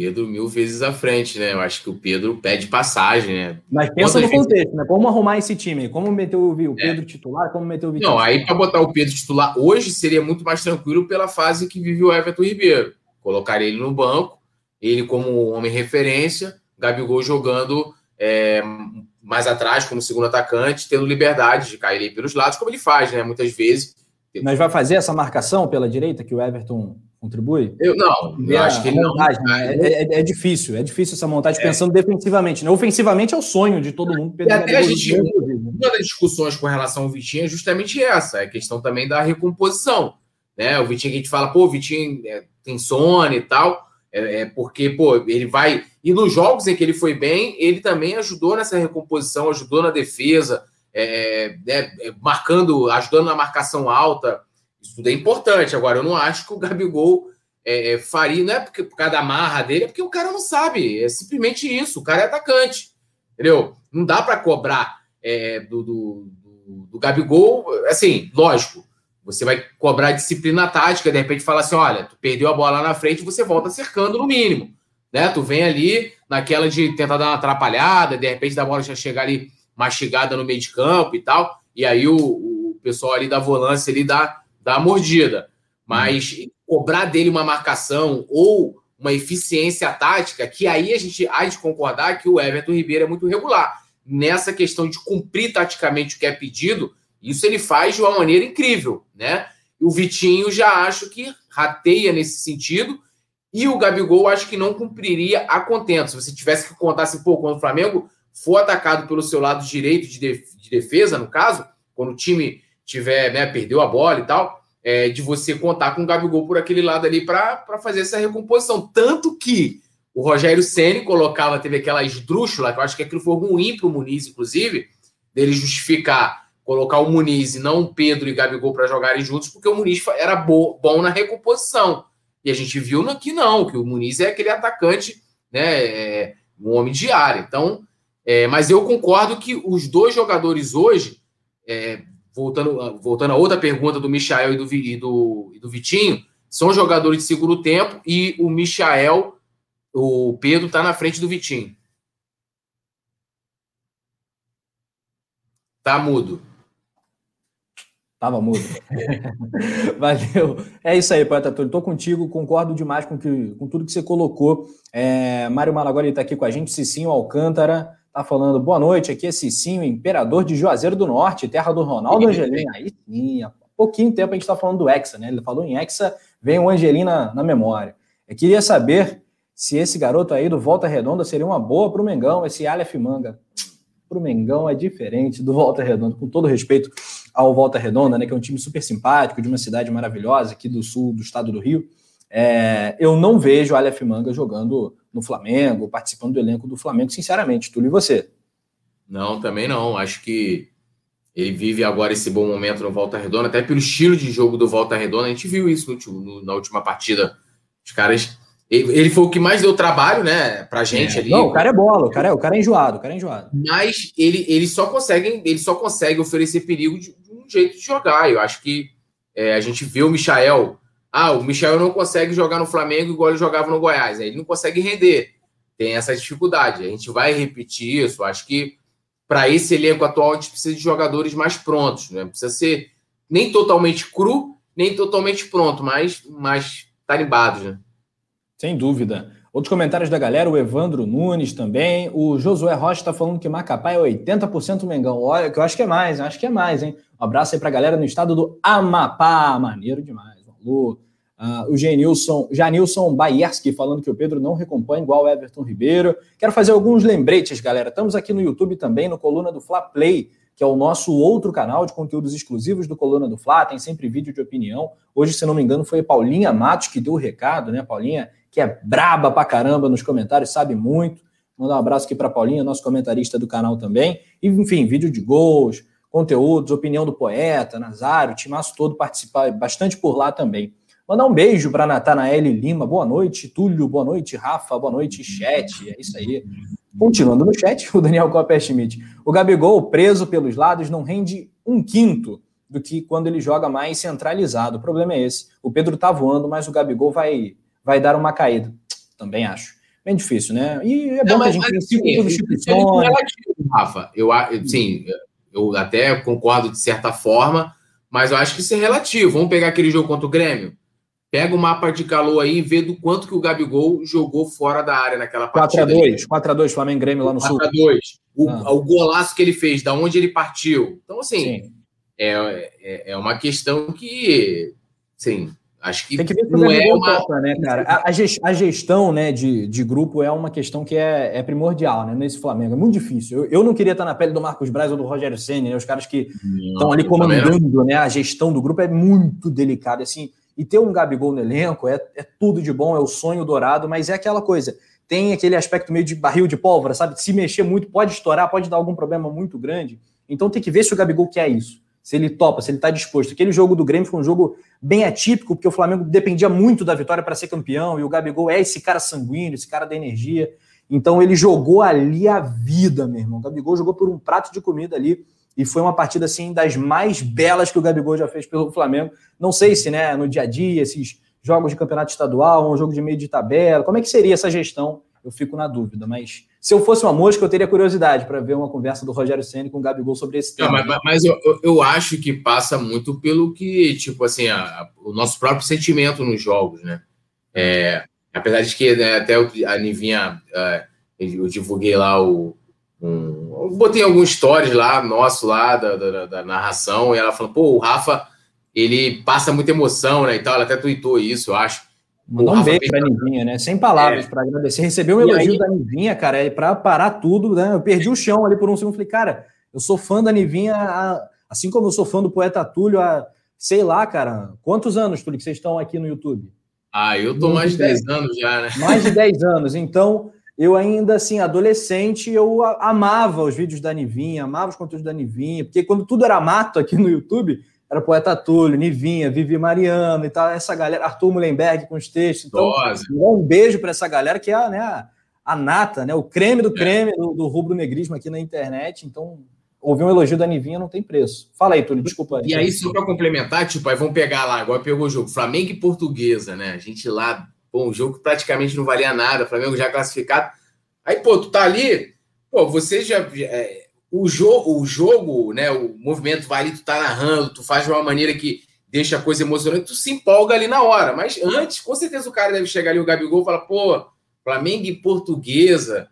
Pedro mil vezes à frente, né? Eu acho que o Pedro pede passagem, né? Mas pensa no contexto, né? Como arrumar esse time? Como meter o, o é. Pedro é. titular? Como meter o Vitinho? Não, aí para botar o Pedro titular hoje seria muito mais tranquilo pela fase que vive o Everton Ribeiro. Colocar ele no banco, ele como homem referência, Gabigol jogando é, mais atrás como segundo atacante, tendo liberdade de cair aí pelos lados, como ele faz, né? Muitas vezes. Mas vai fazer essa marcação pela direita que o Everton contribui? Eu não, eu acho que ele montagem, não. Né? É, é, é, difícil, é difícil essa montagem é. pensando defensivamente. Né? Ofensivamente é o sonho de todo mundo. E até a gente, uma das discussões com relação ao Vitinho é justamente essa, é a questão também da recomposição. Né? O Vitinho que a gente fala, pô, o Vitinho é, tem sono e tal, é, é, porque, pô, ele vai. E nos jogos em que ele foi bem, ele também ajudou nessa recomposição, ajudou na defesa, é, né, é, marcando, ajudando na marcação alta. Isso tudo é importante. Agora, eu não acho que o Gabigol é, é, faria, não é porque, por causa da marra dele, é porque o cara não sabe. É simplesmente isso. O cara é atacante. Entendeu? Não dá para cobrar do, do, do, do Gabigol. Assim, lógico, você vai cobrar disciplina tática, de repente falar assim: olha, tu perdeu a bola lá na frente, você volta cercando no mínimo. Né? Tu vem ali naquela de tentar dar uma atrapalhada, de repente da bola já chegar ali mastigada no meio de campo e tal, e aí o, o pessoal ali da volância ali dá, dá a mordida. Mas hum. cobrar dele uma marcação ou uma eficiência tática, que aí a gente há de concordar que o Everton Ribeiro é muito regular. Nessa questão de cumprir taticamente o que é pedido, isso ele faz de uma maneira incrível, né? O Vitinho já acho que rateia nesse sentido. E o Gabigol acho que não cumpriria a contento. Se você tivesse que contar assim, pô, quando o Flamengo for atacado pelo seu lado direito de defesa, no caso, quando o time tiver, né, perdeu a bola e tal, é, de você contar com o Gabigol por aquele lado ali para fazer essa recomposição. Tanto que o Rogério Ceni colocava, teve aquela esdrúxula, que eu acho que aquilo foi ruim para o Muniz, inclusive, dele justificar colocar o Muniz e não o Pedro e Gabigol para jogarem juntos, porque o Muniz era bo bom na recomposição. E a gente viu que não, que o Muniz é aquele atacante, né, é, um homem de área. Então, é, mas eu concordo que os dois jogadores hoje, é, voltando, voltando a outra pergunta do Michael e do, e do, e do Vitinho, são jogadores de segundo tempo e o Michael, o Pedro, está na frente do Vitinho. Tá mudo. Tava mudo. (laughs) Valeu. É isso aí, poeta Túlio. Estou contigo, concordo demais com, que, com tudo que você colocou. É, Mário Malagoli está aqui com a gente, Cicinho Alcântara está falando boa noite. Aqui é Cicinho, imperador de Juazeiro do Norte, terra do Ronaldo Angelina. Aí sim, há pouquinho tempo a gente está falando do Hexa, né? Ele falou em Hexa, vem o Angelina na memória. Eu queria saber se esse garoto aí do Volta Redonda seria uma boa para o Mengão, esse Aleph Manga. Para o Mengão é diferente do Volta Redonda, com todo respeito ao Volta Redonda, né, que é um time super simpático, de uma cidade maravilhosa aqui do sul do estado do Rio. É, eu não vejo o Aleph Manga jogando no Flamengo, participando do elenco do Flamengo, sinceramente. Túlio, e você? Não, também não. Acho que ele vive agora esse bom momento no Volta Redonda, até pelo estilo de jogo do Volta Redonda. A gente viu isso no, no, na última partida. Os caras. Ele, ele, foi o que mais deu trabalho, né, pra gente é, ali. Não, o cara é bola, o cara é, o cara é enjoado, o cara é enjoado. Mas ele, ele, só, consegue, ele só consegue oferecer perigo de, de um jeito de jogar. Eu acho que é, a gente vê o Michael. Ah, o Michael não consegue jogar no Flamengo igual ele jogava no Goiás. Aí ele não consegue render. Tem essa dificuldade. A gente vai repetir isso. Acho que para esse elenco atual, a gente precisa de jogadores mais prontos, né? Precisa ser nem totalmente cru, nem totalmente pronto, mas mais tarimbados, né? Sem dúvida. Outros comentários da galera, o Evandro Nunes também. O Josué Rocha está falando que Macapá é 80% Mengão. Olha, que eu acho que é mais, acho que é mais, hein? Um abraço aí para a galera no estado do Amapá. Maneiro demais. Alô. Uh, o Genilson, Janilson Baierski falando que o Pedro não recompõe igual o Everton Ribeiro. Quero fazer alguns lembretes, galera. Estamos aqui no YouTube também, no Coluna do Fla Play, que é o nosso outro canal de conteúdos exclusivos do Coluna do Fla. Tem sempre vídeo de opinião. Hoje, se não me engano, foi a Paulinha Matos que deu o recado, né? Paulinha, que é braba pra caramba nos comentários, sabe muito. Mandar um abraço aqui para Paulinha, nosso comentarista do canal também. E, enfim, vídeo de gols, conteúdos, opinião do poeta, Nazário, o timaço todo participar bastante por lá também. Mandar um beijo para Natanael Lima. Boa noite, Túlio. Boa noite, Rafa. Boa noite, chat. É isso aí. Continuando no chat, (laughs) o Daniel Copper Schmidt. O Gabigol, preso pelos lados, não rende um quinto do que quando ele joga mais centralizado. O problema é esse. O Pedro tá voando, mas o Gabigol vai, vai dar uma caída. Também acho. Bem difícil, né? E é bom não, que a gente tem cinco substituições. É Rafa. Eu, sim, eu até concordo de certa forma, mas eu acho que isso é relativo. Vamos pegar aquele jogo contra o Grêmio. Pega o mapa de calor aí e vê do quanto que o Gabigol jogou fora da área naquela partida. 4x2, 4x2, Flamengo Grêmio lá no 4x2. Sul. 4x2. O, ah. o golaço que ele fez, da onde ele partiu. Então, assim, é, é, é, uma questão que, sim, acho que, Tem que ver não é uma... Topa, né, cara? A, gestão né, de, de grupo é uma questão que é, é primordial né, nesse Flamengo. É muito difícil. Eu, eu não queria estar na pele do Marcos Braz ou do Rogério Senna, né, os caras que estão ali comandando né, a gestão do grupo é muito delicado. Assim, e ter um Gabigol no elenco é, é tudo de bom, é o sonho dourado, mas é aquela coisa. Tem aquele aspecto meio de barril de pólvora, sabe? Se mexer muito, pode estourar, pode dar algum problema muito grande. Então tem que ver se o Gabigol quer isso. Se ele topa, se ele está disposto. Aquele jogo do Grêmio foi um jogo bem atípico, porque o Flamengo dependia muito da vitória para ser campeão, e o Gabigol é esse cara sanguíneo, esse cara da energia. Então ele jogou ali a vida, meu irmão. O Gabigol jogou por um prato de comida ali e foi uma partida assim das mais belas que o Gabigol já fez pelo Flamengo. Não sei se, né, no dia a dia, esses jogos de campeonato estadual, um jogo de meio de tabela, como é que seria essa gestão? Eu fico na dúvida, mas se eu fosse uma mosca, eu teria curiosidade para ver uma conversa do Rogério Ceni com o Gabigol sobre esse tema. Não, mas, mas eu, eu, acho que passa muito pelo que, tipo assim, a, a, o nosso próprio sentimento nos jogos, né? É, apesar de que né, até a Nivinha, uh, eu divulguei lá o, um, botei alguns stories lá, nosso lá, da, da, da, narração, e ela falou, pô, o Rafa, ele passa muita emoção, né, e tal, ela até tweetou isso, eu acho. Mandou um beijo pra Nivinha, né, sem palavras é. para agradecer. Recebeu um elogio aí... da Nivinha, cara, é para parar tudo, né, eu perdi o chão ali por um segundo, falei, cara, eu sou fã da Nivinha, assim como eu sou fã do poeta Túlio há, sei lá, cara, quantos anos, Túlio, que vocês estão aqui no YouTube? Ah, eu tô mais de 10 anos já, né? Mais de 10 (laughs) anos, então eu ainda, assim, adolescente, eu amava os vídeos da Nivinha, amava os conteúdos da Nivinha, porque quando tudo era mato aqui no YouTube, era Poeta Túlio, Nivinha, Vivi Mariano e tal, essa galera, Arthur Mullenberg com os textos. Então, um beijo para essa galera que é a, né, a, a, nata, né, o creme do é. creme é. do, do rubro-negrismo aqui na internet. Então, ouvir um elogio da Nivinha não tem preço. Fala aí, Túlio, desculpa. E aí, só para complementar, tipo, aí vamos pegar lá, agora pegou o jogo Flamengo e Portuguesa, né? A gente lá Pô, um jogo que praticamente não valia nada, Flamengo já classificado. Aí, pô, tu tá ali, pô, você já. É, o, jo o jogo, né? O movimento vai ali, tu tá narrando, tu faz de uma maneira que deixa a coisa emocionante, tu se empolga ali na hora. Mas antes, com certeza o cara deve chegar ali, o Gabigol, e falar, pô, Flamengo e Portuguesa.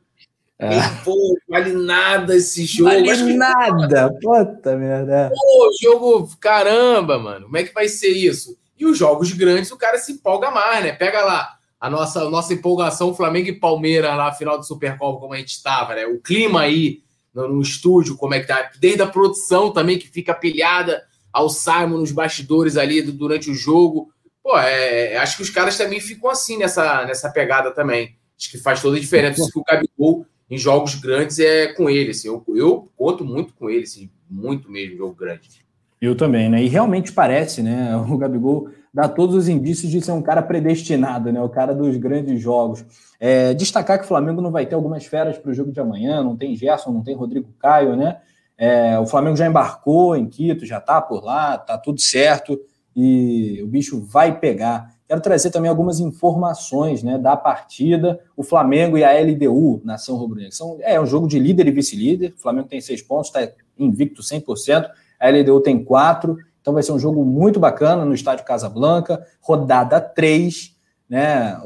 É. E, pô, vale nada esse jogo. Vale Acho nada, que... puta merda. Pô, jogo, caramba, mano, como é que vai ser isso? E os jogos grandes, o cara se empolga mais, né? Pega lá a nossa, a nossa empolgação Flamengo e Palmeiras lá, final do Supercopa, como a gente estava, né? O clima aí no, estúdio, como é que tá? Desde a produção também, que fica pilhada ao Simon nos bastidores ali durante o jogo. Pô, é, acho que os caras também ficam assim nessa, nessa pegada também. Acho que faz toda a diferença. Isso que o Gabigol em jogos grandes é com ele. Assim, eu, eu conto muito com ele, assim, muito mesmo, jogo grande. Eu também, né? E realmente parece, né? O Gabigol dá todos os indícios de ser um cara predestinado, né? O cara dos grandes jogos. É, destacar que o Flamengo não vai ter algumas feras para o jogo de amanhã, não tem Gerson, não tem Rodrigo Caio, né? É, o Flamengo já embarcou em Quito, já tá por lá, tá tudo certo e o bicho vai pegar. Quero trazer também algumas informações né, da partida. O Flamengo e a LDU, Nação Rubro-Negra, é um jogo de líder e vice-líder. O Flamengo tem seis pontos, está invicto 100%. A LDU tem quatro. Então vai ser um jogo muito bacana no estádio Casablanca. Rodada 3. Né.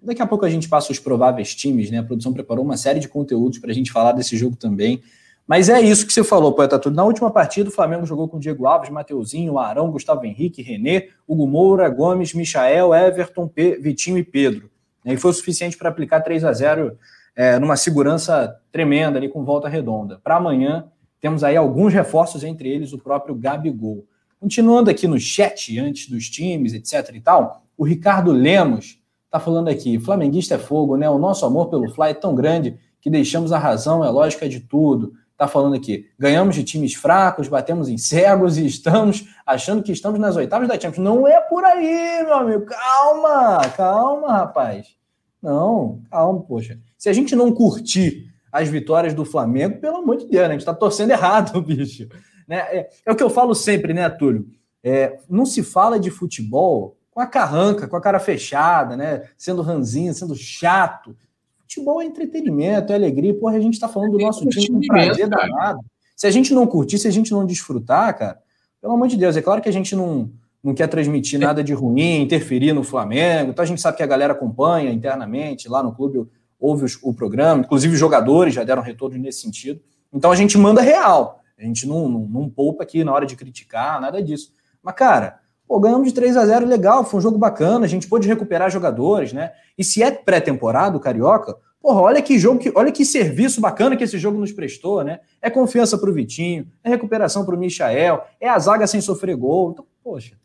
Daqui a pouco a gente passa os prováveis times. Né? A produção preparou uma série de conteúdos para a gente falar desse jogo também. Mas é isso que você falou, Poeta Tudo. Na última partida, o Flamengo jogou com Diego Alves, Mateuzinho, Arão, Gustavo Henrique, René, Hugo Moura, Gomes, Michael, Everton, P, Vitinho e Pedro. E foi o suficiente para aplicar 3 a 0 é, numa segurança tremenda ali com volta redonda. Para amanhã, temos aí alguns reforços, entre eles o próprio Gabigol. Continuando aqui no chat, antes dos times, etc e tal, o Ricardo Lemos está falando aqui, flamenguista é fogo, né? O nosso amor pelo Fly é tão grande que deixamos a razão, é lógica de tudo está falando aqui. Ganhamos de times fracos, batemos em cegos e estamos achando que estamos nas oitavas da Champions. Não é por aí, meu amigo. Calma, calma, rapaz. Não, calma, poxa. Se a gente não curtir as vitórias do Flamengo, pelo amor de Deus, né? a gente está torcendo errado, (laughs) bicho. Né? É, é, o que eu falo sempre, né, Túlio? É, não se fala de futebol com a carranca, com a cara fechada, né? Sendo ranzinho, sendo chato. Futebol é entretenimento, é alegria. Porra, a gente tá falando do nosso time com prazer danado. Se a gente não curtir, se a gente não desfrutar, cara, pelo amor de Deus, é claro que a gente não, não quer transmitir nada de ruim, interferir no Flamengo. Então a gente sabe que a galera acompanha internamente, lá no clube ouve os, o programa, inclusive os jogadores já deram retorno nesse sentido. Então a gente manda real. A gente não, não, não poupa aqui na hora de criticar, nada disso. Mas, cara, Pô, ganhamos de 3 a 0 legal, foi um jogo bacana, a gente pôde recuperar jogadores, né? E se é pré-temporada, o Carioca, porra, olha que jogo, que, olha que serviço bacana que esse jogo nos prestou, né? É confiança para o Vitinho, é recuperação para o Michael, é a zaga sem sofrer gol. Então, poxa,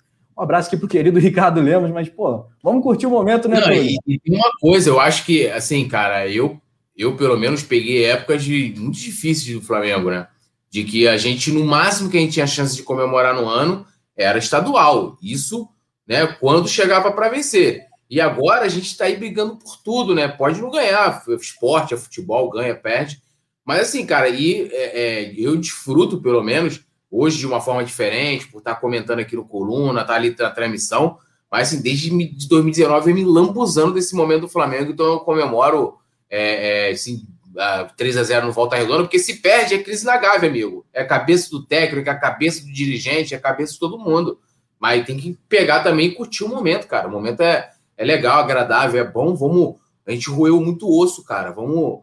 um abraço aqui pro querido (laughs) Ricardo Lemos, mas, pô, vamos curtir o momento, né, Não, e, e uma coisa, eu acho que, assim, cara, eu, eu pelo menos peguei épocas de, muito difíceis do Flamengo, né? De que a gente, no máximo que a gente tinha chance de comemorar no ano, era estadual. Isso, né, quando chegava para vencer. E agora a gente está aí brigando por tudo, né? Pode não ganhar, esporte, é futebol, ganha, perde. Mas assim, cara, e é, é, eu desfruto, pelo menos, hoje de uma forma diferente, por estar tá comentando aqui no Coluna, estar tá ali na transmissão. Mas assim, desde 2019 eu me lambuzando desse momento do Flamengo, então eu comemoro é, é, assim, 3 a 0 no Volta Redonda, porque se perde é crise na Gávea, amigo. É a cabeça do técnico, é a cabeça do dirigente, é a cabeça de todo mundo. Mas tem que pegar também e curtir o momento, cara. O momento é, é legal, agradável, é bom. Vamos. A gente roeu muito osso, cara. Vamos,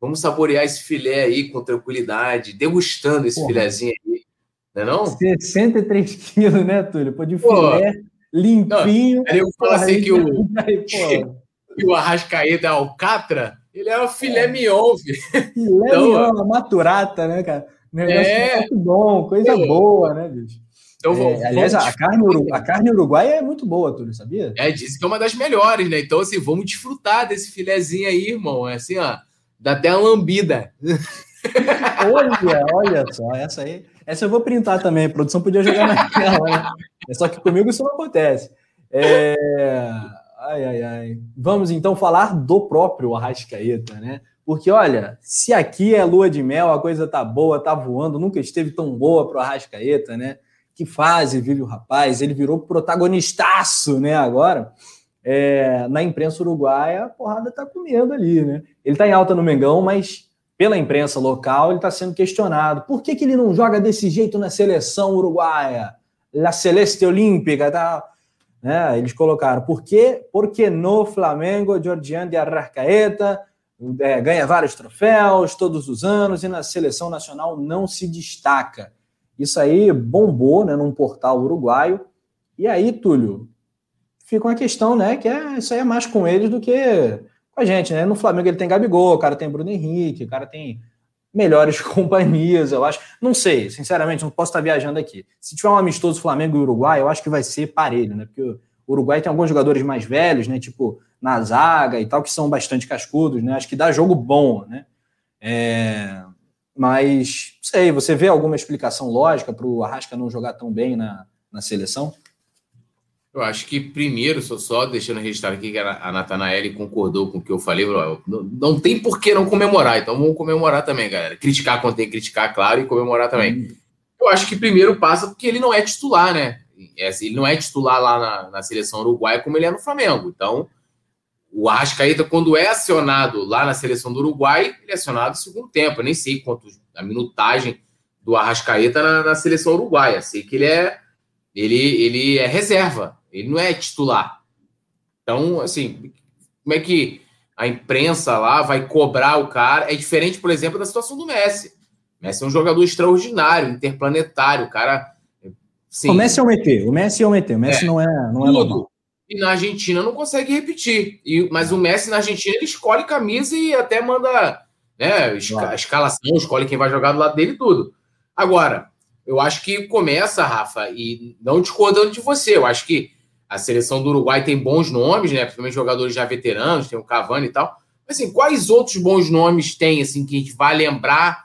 vamos saborear esse filé aí com tranquilidade, degustando esse Porra. filézinho aí. Não é não? 63 quilos, né, Túlio? Pô, de filé, Pô. limpinho. Não, eu falo assim que o, (laughs) que, que o é alcatra ele é o filé é. mignon, (laughs) filho. Filé então, mignon, maturata, né, cara? Negócio é muito bom, coisa Pô. boa, né, bicho? Então, é, aliás, a carne, a carne uruguaia é muito boa, Túlio, sabia? É, disse que é uma das melhores, né? Então, assim, vamos desfrutar desse filézinho aí, irmão. É assim, ó, dá até uma lambida. olha, olha só, essa aí. Essa eu vou printar também. A produção podia jogar na (laughs) tela, né? É só que comigo isso não acontece. É... Ai, ai, ai. Vamos então falar do próprio Arrascaeta, né? Porque, olha, se aqui é lua de mel, a coisa tá boa, tá voando, nunca esteve tão boa pro Arrascaeta, né? Que fase vive o rapaz, ele virou protagonistaço, né? Agora, é, na imprensa uruguaia, a porrada tá comendo ali, né? Ele tá em alta no Mengão, mas pela imprensa local ele está sendo questionado. Por que, que ele não joga desse jeito na seleção uruguaia? La Celeste Olímpica, tá? Né? Eles colocaram, por quê? Porque no Flamengo, Georgian de Arrascaeta é, ganha vários troféus todos os anos e na seleção nacional não se destaca. Isso aí bombou né, num portal uruguaio. E aí, Túlio, fica uma questão, né? Que é, isso aí é mais com eles do que a gente, né? No Flamengo ele tem Gabigol, o cara tem Bruno Henrique, o cara tem melhores (laughs) companhias, eu acho. Não sei, sinceramente, não posso estar viajando aqui. Se tiver um amistoso Flamengo e Uruguai, eu acho que vai ser parelho, né? Porque o Uruguai tem alguns jogadores mais velhos, né? Tipo na zaga e tal, que são bastante cascudos, né? Acho que dá jogo bom, né? É... Mas, sei, você vê alguma explicação lógica para o Arrasca não jogar tão bem na, na seleção? Eu acho que primeiro, só, só deixando registrado aqui que a Natanael concordou com o que eu falei, não, não tem por que não comemorar, então vamos comemorar também, galera. Criticar quando tem que criticar, claro, e comemorar também. Hum. Eu acho que primeiro passa porque ele não é titular, né? É, ele não é titular lá na, na seleção uruguaia como ele é no Flamengo. Então, o Arrascaeta, quando é acionado lá na seleção do Uruguai, ele é acionado no segundo tempo. Eu nem sei quanto a minutagem do Arrascaeta na, na seleção uruguaia. Sei que ele é ele, ele é reserva. Ele não é titular. Então, assim, como é que a imprensa lá vai cobrar o cara? É diferente, por exemplo, da situação do Messi. O Messi é um jogador extraordinário, interplanetário, o cara. Sim. O Messi é um ET, o Messi é um ET, o Messi é, não é, não é normal. E na Argentina não consegue repetir. E, mas o Messi na Argentina ele escolhe camisa e até manda né, a escalação, escolhe quem vai jogar do lado dele tudo. Agora, eu acho que começa, Rafa, e não discordando de você, eu acho que a seleção do Uruguai tem bons nomes, né? Principalmente jogadores já veteranos, tem o Cavani e tal. Mas assim, quais outros bons nomes tem, assim, que a gente vai lembrar,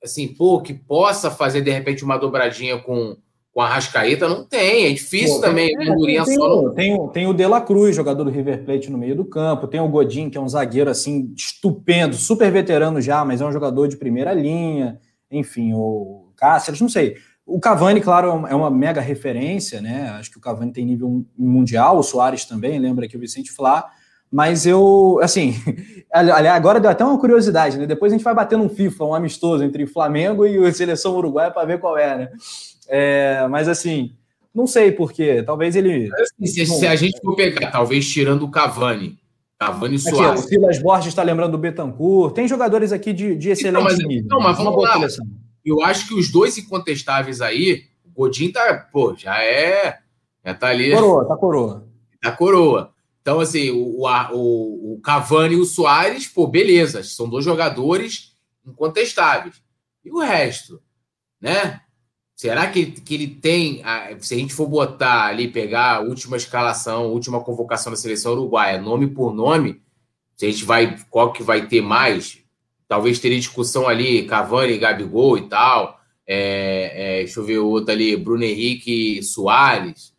assim, pô, que possa fazer de repente uma dobradinha com, com a Rascaeta? Não tem, é difícil pô, também. É, tem, tem, o, tem, tem o De La Cruz, jogador do River Plate no meio do campo, tem o Godin, que é um zagueiro, assim, estupendo, super veterano já, mas é um jogador de primeira linha. Enfim, o Cáceres, não sei. O Cavani, claro, é uma mega referência, né? Acho que o Cavani tem nível mundial, o Soares também, lembra que o Vicente Flá. Mas eu, assim, (laughs) aliás, agora deu até uma curiosidade, né? Depois a gente vai bater um FIFA, um amistoso entre o Flamengo e a (laughs) seleção uruguaia para ver qual é, né? É, mas assim, não sei porquê. Talvez ele. Se, se, a gente for pegar, talvez tirando o Cavani. Cavani Soares. Aqui, o Silas Borges está lembrando do Betancourt. Tem jogadores aqui de, de excelente então, mas, nível. Não, mas vamos lá. Seleção eu acho que os dois incontestáveis aí, o Godin tá, pô, já é. Já tá ali. Coroa, tá coroa. Tá coroa. Então, assim, o, o, o Cavani e o Soares, pô, beleza, são dois jogadores incontestáveis. E o resto, né? Será que, que ele tem, se a gente for botar ali, pegar a última escalação, a última convocação da seleção uruguaia, nome por nome, se a gente vai, qual que vai ter mais? Talvez teria discussão ali, Cavani, Gabigol e tal. É, é, deixa eu ver outro ali, Bruno Henrique Soares.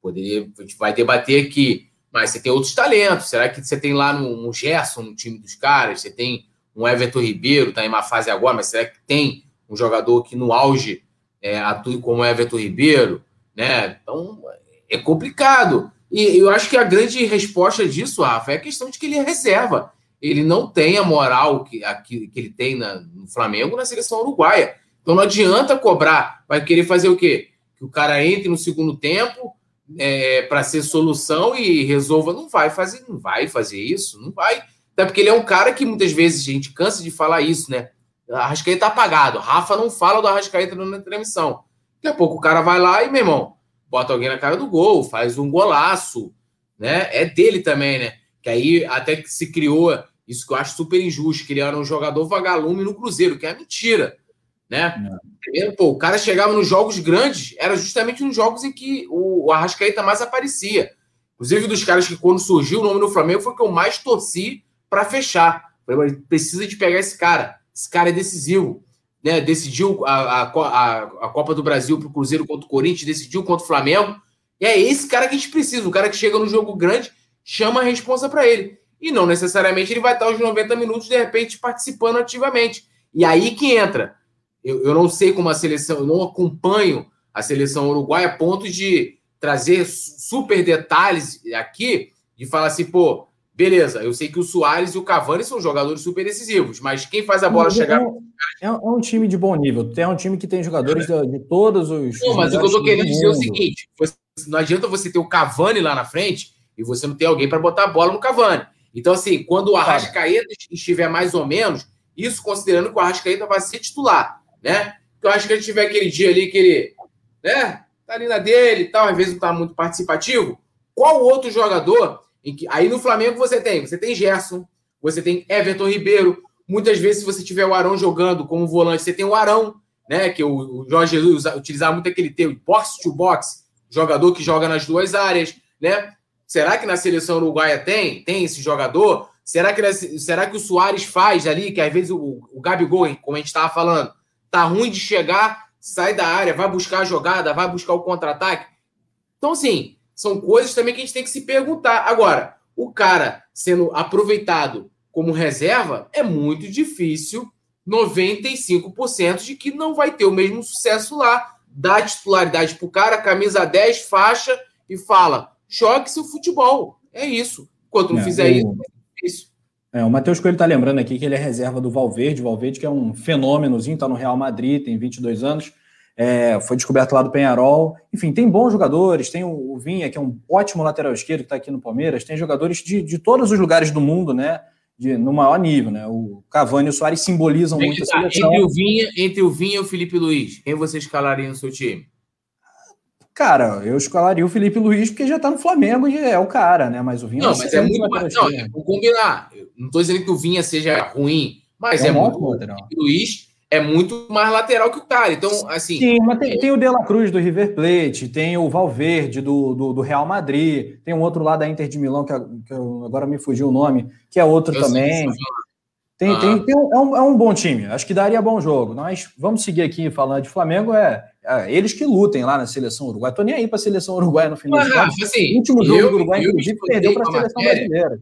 Poderia, a gente vai debater aqui. Mas você tem outros talentos. Será que você tem lá um, um Gerson no time dos caras? Você tem um Everton Ribeiro, tá em uma fase agora, mas será que tem um jogador que no auge é, como Everton Ribeiro? Né? Então é complicado. E eu acho que a grande resposta disso, Rafa, é a questão de que ele é reserva ele não tem a moral que, a, que, que ele tem na, no Flamengo na seleção uruguaia. Então não adianta cobrar. Vai querer fazer o quê? Que o cara entre no segundo tempo é, para ser solução e resolva. Não vai fazer, não vai fazer isso, não vai. Até porque ele é um cara que muitas vezes a gente cansa de falar isso, né? Arrascaeta tá apagado. Rafa não fala do Arrascaeta na transmissão. Daqui a pouco o cara vai lá e, meu irmão, bota alguém na cara do gol, faz um golaço, né? É dele também, né? Que aí até que se criou isso que eu acho super injusto, que ele era um jogador vagalume no Cruzeiro, que é mentira. Né? É. Pô, o cara chegava nos jogos grandes, era justamente nos jogos em que o, o Arrascaeta mais aparecia. Inclusive, dos caras que, quando surgiu o nome do Flamengo, foi o que eu mais torci para fechar. Falei, precisa de pegar esse cara. Esse cara é decisivo. Né? Decidiu a, a, a Copa do Brasil para o Cruzeiro contra o Corinthians, decidiu contra o Flamengo. E é esse cara que a gente precisa. O cara que chega no jogo grande, chama a responsa para ele. E não necessariamente ele vai estar os 90 minutos, de repente, participando ativamente. E aí que entra. Eu, eu não sei como a seleção, eu não acompanho a seleção uruguaia a ponto de trazer super detalhes aqui, de falar assim, pô, beleza, eu sei que o Soares e o Cavani são jogadores super decisivos, mas quem faz a bola chegar. É, é, um time de bom nível. É um time que tem jogadores é. de, de, todos os. Não, mas o que eu tô querendo dizer é o seguinte: não adianta você ter o Cavani lá na frente e você não ter alguém para botar a bola no Cavani. Então, assim, quando o Arrascaeta estiver mais ou menos, isso considerando que o Arrascaeta vai ser titular, né? Porque o Arrascaeta tiver aquele dia ali que ele, né, tá ali na dele e tal, às vezes não tá muito participativo, qual outro jogador em que aí no Flamengo você tem, você tem Gerson, você tem Everton Ribeiro, muitas vezes se você tiver o Arão jogando como volante, você tem o Arão, né, que o, Jorge Jesus utilizava muito aquele termo box to box, jogador que joga nas duas áreas, né? Será que na seleção uruguaia tem? Tem esse jogador? Será que, será que o Soares faz ali, que às vezes o, o Gabigol, como a gente estava falando, tá ruim de chegar, sai da área, vai buscar a jogada, vai buscar o contra-ataque? Então, assim, são coisas também que a gente tem que se perguntar. Agora, o cara sendo aproveitado como reserva, é muito difícil 95% de que não vai ter o mesmo sucesso lá. Dá titularidade pro cara, camisa 10, faixa e fala: jogue seu futebol. É isso. Enquanto não é, fizer isso, é. É, o Matheus Coelho está lembrando aqui que ele é reserva do Valverde. O Valverde, que é um fenômenozinho, está no Real Madrid, tem 22 anos. É, foi descoberto lá do Penharol. Enfim, tem bons jogadores. Tem o, o Vinha, que é um ótimo lateral esquerdo, que está aqui no Palmeiras. Tem jogadores de, de todos os lugares do mundo, né? De, no maior nível, né? O Cavani e o Soares simbolizam muito tá, Entre o, Vinha, entre o Vinha e o Felipe Luiz, quem você escalaria no seu time? Cara, eu escalaria o Felipe Luiz porque já está no Flamengo e é o cara, né? Mas o Vinha não, mas é muito mais. Não, vou combinar. Não estou dizendo que o Vinha seja ruim, mas é, é muito. O Felipe Luiz é muito mais lateral que o cara. Então, assim. Sim, mas tem, é... tem o De La Cruz do River Plate, tem o Valverde do, do, do, Real Madrid, tem um outro lá da Inter de Milão, que, que agora me fugiu o nome, que é outro eu também. Tem, ah. tem, tem um, é, um, é, um, bom time, acho que daria bom jogo. Mas vamos seguir aqui falando de Flamengo, é, é eles que lutem lá na seleção uruguaia. Tô nem aí para a seleção uruguaia no final. das contas. Assim, o último jogo eu, do Uruguai, inclusive, perdeu para a seleção brasileira.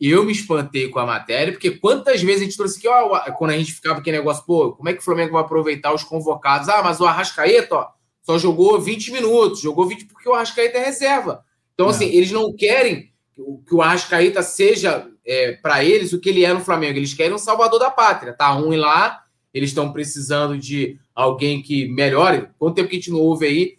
Eu me espantei com a matéria, porque quantas vezes a gente trouxe aqui, ó, quando a gente ficava aquele negócio, pô, como é que o Flamengo vai aproveitar os convocados? Ah, mas o Arrascaeta, ó, só jogou 20 minutos, jogou 20 porque o Arrascaeta é reserva. Então, assim, é. eles não querem que o Arrascaeta seja é, para eles o que ele é no Flamengo. Eles querem um salvador da pátria. Tá ruim lá, eles estão precisando de alguém que melhore. Quanto tempo que a gente não ouve aí?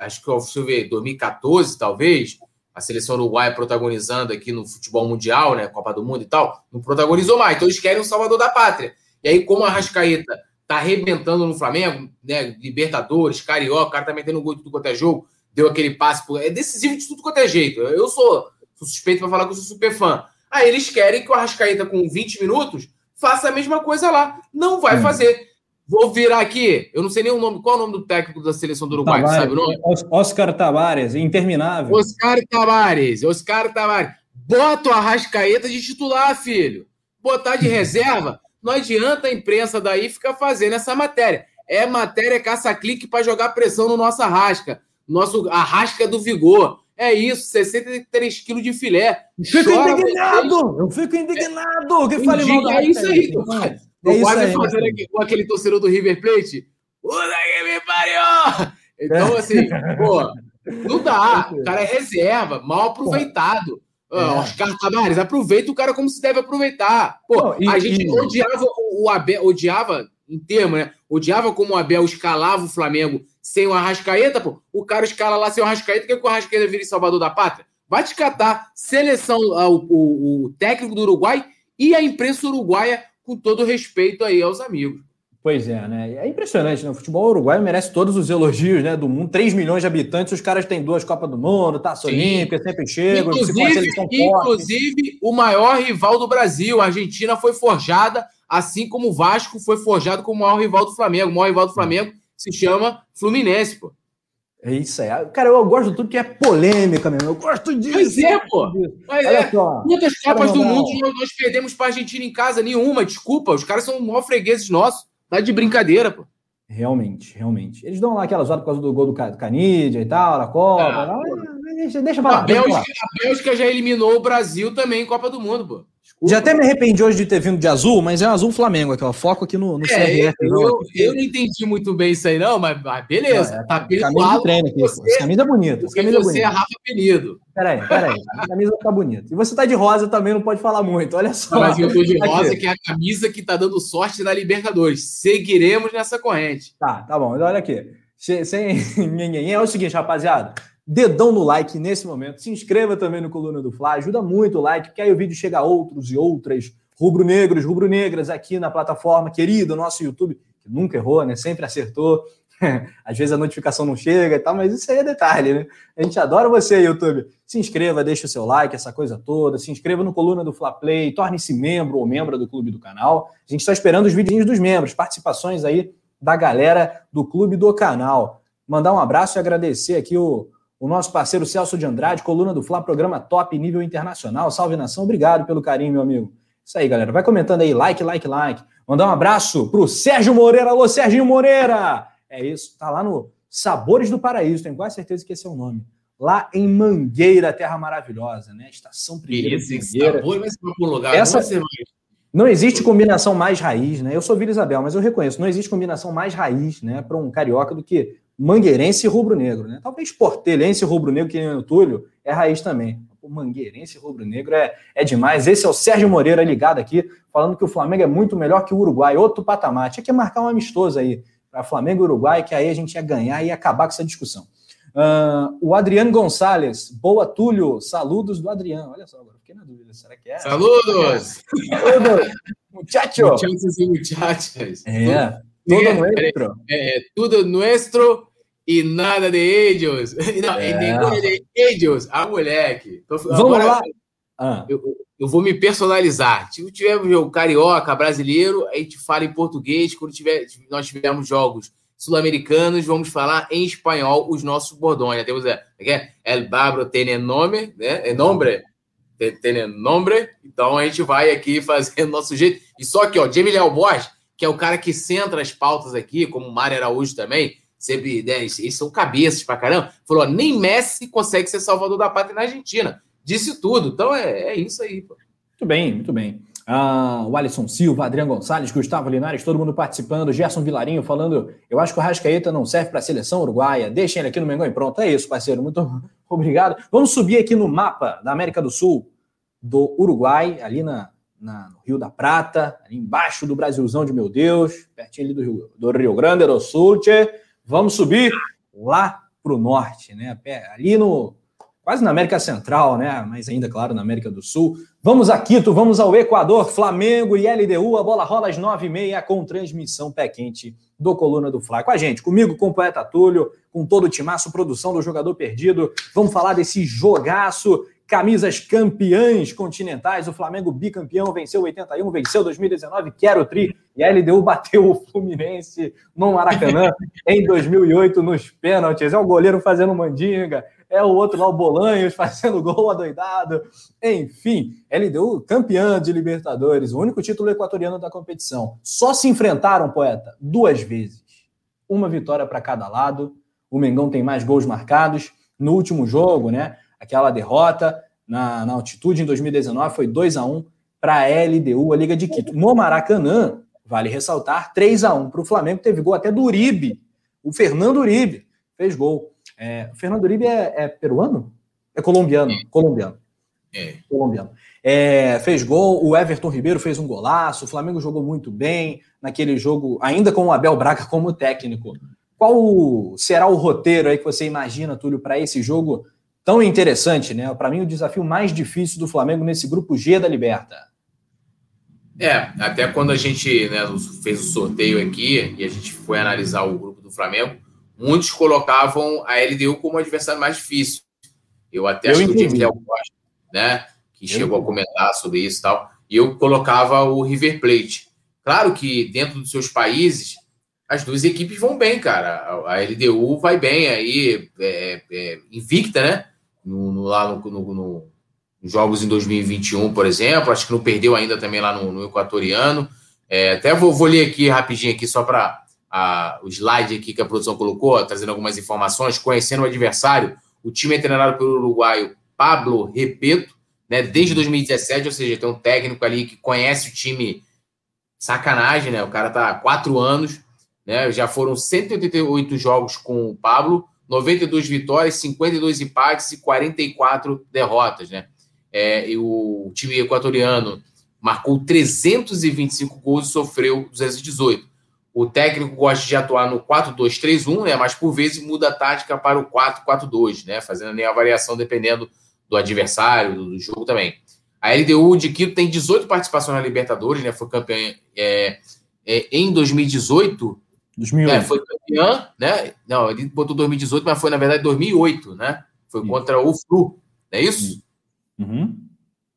Acho que, deixa eu ver, 2014, talvez, a seleção uruguaia protagonizando aqui no futebol mundial, né? Copa do Mundo e tal, não protagonizou mais. Então eles querem um salvador da pátria. E aí, como a Arrascaeta tá arrebentando no Flamengo, né? Libertadores, Carioca, o cara tá metendo gol de tudo quanto é jogo, deu aquele passe. Por... É decisivo de tudo quanto é jeito. Eu sou, sou suspeito para falar que eu sou super fã. Aí eles querem que o Arrascaeta, com 20 minutos, faça a mesma coisa lá. Não vai hum. fazer. Vou virar aqui. Eu não sei nem o nome. Qual é o nome do técnico da seleção do Uruguai? Tavares, sabe o nome? Oscar Tavares, interminável. Oscar Tavares, Oscar Tavares. Bota o Arrascaeta de titular, filho. Botar de reserva, não adianta a imprensa daí ficar fazendo essa matéria. É matéria caça-clique para jogar pressão no nosso Arrasca. Nosso Arrasca do Vigor. É isso, 63 quilos de filé. Fico Chora indignado! Eu fico indignado! Que fale mal É isso aí, tu faz. É quase aí, fazendo aqui, com aquele torcedor do River Plate. Puta que me pariu! Então, é. assim, pô, não dá. (laughs) O cara é reserva, mal aproveitado. É. Oscar Tavares, aproveita o cara como se deve aproveitar. Pô, não, e, a gente e... odiava o Abel, odiava em termo, né? Odiava como o Abel escalava o Flamengo sem o Arrascaeta, pô. O cara escala lá sem o Arrascaeta, que, é que o Arrascaeta vira em Salvador da Pátria? Vai te catar seleção, uh, o, o, o, técnico do Uruguai e a imprensa uruguaia, com todo respeito aí aos amigos. Pois é, né? É impressionante, né? O futebol uruguaio merece todos os elogios né, do mundo. 3 milhões de habitantes, os caras têm duas Copas do Mundo, Taça Olímpica, sempre chegam. Inclusive, inclusive o maior rival do Brasil, a Argentina, foi forjada, assim como o Vasco foi forjado como o maior rival do Flamengo. O maior rival do Flamengo se chama Fluminense, pô. É isso aí. Cara, eu gosto de tudo que é polêmica mesmo. Eu gosto disso. Pois é, pô. Mas Olha é. Só. Quantas Copas do Mundo nós perdemos para a Argentina em casa? Nenhuma, desculpa. Os caras são maior fregueses nossos. Tá de brincadeira, pô. Realmente, realmente. Eles dão lá aquela zoada por causa do gol do Canidia e tal, na Copa. Ah, deixa, deixa pra lá. A Bélgica, a Bélgica já eliminou o Brasil também em Copa do Mundo, pô. Desculpa. Já até me arrependi hoje de ter vindo de azul, mas é azul Flamengo aqui, ó. Foco aqui no, no é, CRF. Eu, não, eu não entendi muito bem isso aí, não, mas, mas beleza. Não, é, tá camisa de treino aqui. Você, camisa bonita. Camisa você é Rafa Penido. Peraí, peraí. A camisa tá bonita. E você tá de rosa também, não pode falar muito. Olha só. Mas eu tô de rosa, que é a camisa que tá dando sorte na Libertadores. Seguiremos nessa corrente. Tá, tá bom. Olha aqui. Sem. (laughs) é o seguinte, rapaziada dedão no like nesse momento. Se inscreva também no Coluna do Fla, ajuda muito o like, porque aí o vídeo chega a outros e outras rubro-negros, rubro-negras aqui na plataforma querida, nosso YouTube, que nunca errou, né? Sempre acertou. (laughs) Às vezes a notificação não chega e tal, mas isso aí é detalhe, né? A gente adora você, YouTube. Se inscreva, deixa o seu like, essa coisa toda. Se inscreva no Coluna do Fla Play, torne-se membro ou membro do clube do canal. A gente está esperando os vídeos dos membros, participações aí da galera do clube do canal. Mandar um abraço e agradecer aqui o, o nosso parceiro Celso de Andrade, Coluna do Fla, programa top nível internacional. Salve nação, obrigado pelo carinho, meu amigo. Isso aí, galera. Vai comentando aí, like, like, like. Mandar um abraço pro Sérgio Moreira. Alô, Serginho Moreira! É isso, tá lá no Sabores do Paraíso, tenho quase certeza que esse é o nome. Lá em Mangueira, terra maravilhosa, né? Estação Primeira Esse sabor vai ser para lugar. Essa... Não existe combinação mais raiz, né? Eu sou Vila Isabel, mas eu reconheço, não existe combinação mais raiz, né, para um carioca do que mangueirense e rubro-negro, né? Talvez portelense e rubro-negro, que nem o Túlio, é raiz também. O mangueirense e rubro-negro é, é demais. Esse é o Sérgio Moreira ligado aqui, falando que o Flamengo é muito melhor que o Uruguai, outro patamar. Tinha que marcar um amistoso aí para Flamengo e Uruguai, que aí a gente ia ganhar e ia acabar com essa discussão. Uh, o Adriano Gonçalves, boa Túlio, saludos do Adriano. Olha só, agora fiquei na dúvida, será que é? Saludos! Saludos! Muchacho! Muchachos e muchachas. É, tudo é, nuestro. É, tudo nuestro e nada de ellos. (laughs) Não, é. nenhum de ellos. Ah, moleque. Vamos Agora, lá. Ah. Eu, eu vou me personalizar. Se tiver jogo carioca, brasileiro, a gente fala em português. Quando tiver, nós tivermos jogos sul-americanos, vamos falar em espanhol os nosos bordões. Né? Temos é, é, El Babro tem nome, né? É nombre. Tem nome. Então a gente vai aqui (laughs) fazendo nosso jeito. E só que, ó, Jamie Léo Borges, que é o cara que centra as pautas aqui, como o Mário Araújo também, sempre, né, eles são cabeças pra caramba, falou: nem Messi consegue ser salvador da pátria na Argentina disse tudo. Então é, é isso aí. Pô. Muito bem, muito bem. Ah, o Alisson Silva, Adriano Gonçalves, Gustavo Linares, todo mundo participando. Gerson Vilarinho falando: eu acho que o Rascaeta não serve para a seleção uruguaia. Deixem ele aqui no Mengão e pronto. É isso, parceiro. Muito (laughs) obrigado. Vamos subir aqui no mapa da América do Sul, do Uruguai, ali na, na, no Rio da Prata, ali embaixo do Brasilzão de meu Deus, pertinho ali do Rio, do Rio Grande do Sul. Tchê. Vamos subir lá para o norte, né? Ali no quase na América Central, né? Mas ainda, claro, na América do Sul. Vamos a Quito, vamos ao Equador, Flamengo e LDU. A bola rola às nove e meia com transmissão pé quente do Coluna do Fla. Com a gente, comigo, com o Poeta Túlio, com todo o timaço, produção do Jogador Perdido. Vamos falar desse jogaço. Camisas campeãs continentais. O Flamengo bicampeão venceu 81, venceu 2019, quero tri. E a LDU bateu o Fluminense no Maracanã (laughs) em 2008 nos pênaltis. É o goleiro fazendo mandinga é o outro lá, o Bolanhos, (laughs) fazendo gol adoidado. Enfim, LDU campeã de Libertadores, o único título equatoriano da competição. Só se enfrentaram, poeta, duas vezes. Uma vitória para cada lado. O Mengão tem mais gols marcados. No último jogo, né? Aquela derrota na, na altitude em 2019 foi 2 a 1 para a LDU, a Liga de Quito. No Maracanã, vale ressaltar, 3 a 1 para o Flamengo, teve gol até do Uribe. O Fernando Uribe fez gol. É, o Fernando Uribe é, é, peruano? É colombiano. É. Colombiano. É. Colombiano. É, fez gol, o Everton Ribeiro fez um golaço, o Flamengo jogou muito bem naquele jogo, ainda com o Abel Braga como técnico. Qual será o roteiro aí que você imagina, Túlio, para esse jogo tão interessante, né? Para mim, o desafio mais difícil do Flamengo nesse grupo G da Liberta. É, até quando a gente né, fez o sorteio aqui e a gente foi analisar o grupo do Flamengo, muitos colocavam a LDU como adversário mais difícil. Eu até eu acho entendi. que o James Léo Costa, né, que eu chegou entendi. a comentar sobre isso e tal, e eu colocava o River Plate. Claro que dentro dos seus países, as duas equipes vão bem, cara. A LDU vai bem aí, é, é, invicta, né? No, no lá no, no, no, jogos em 2021, por exemplo. Acho que não perdeu ainda também lá no, no Equatoriano. É, até vou, vou ler aqui rapidinho aqui só para o slide aqui que a produção colocou, trazendo algumas informações, conhecendo o adversário, o time é treinado pelo uruguaio Pablo Repeto, né, desde 2017, ou seja, tem um técnico ali que conhece o time sacanagem, né? O cara tá há quatro anos, né? Já foram 188 jogos com o Pablo, 92 vitórias, 52 empates e 44 derrotas, né? É, e o time equatoriano marcou 325 gols e sofreu 218. O técnico gosta de atuar no 4-2-3-1, né? Mas por vezes muda a tática para o 4-4-2, né? Fazendo nem a variação dependendo do adversário, do jogo também. A LDU de Quito tem 18 participações na Libertadores, né? Foi campeã é, é, em 2018. 2008. É, foi campeão, né? Não, ele botou 2018, mas foi na verdade 2008, né? Foi isso. contra o Flu, não é isso? Uhum.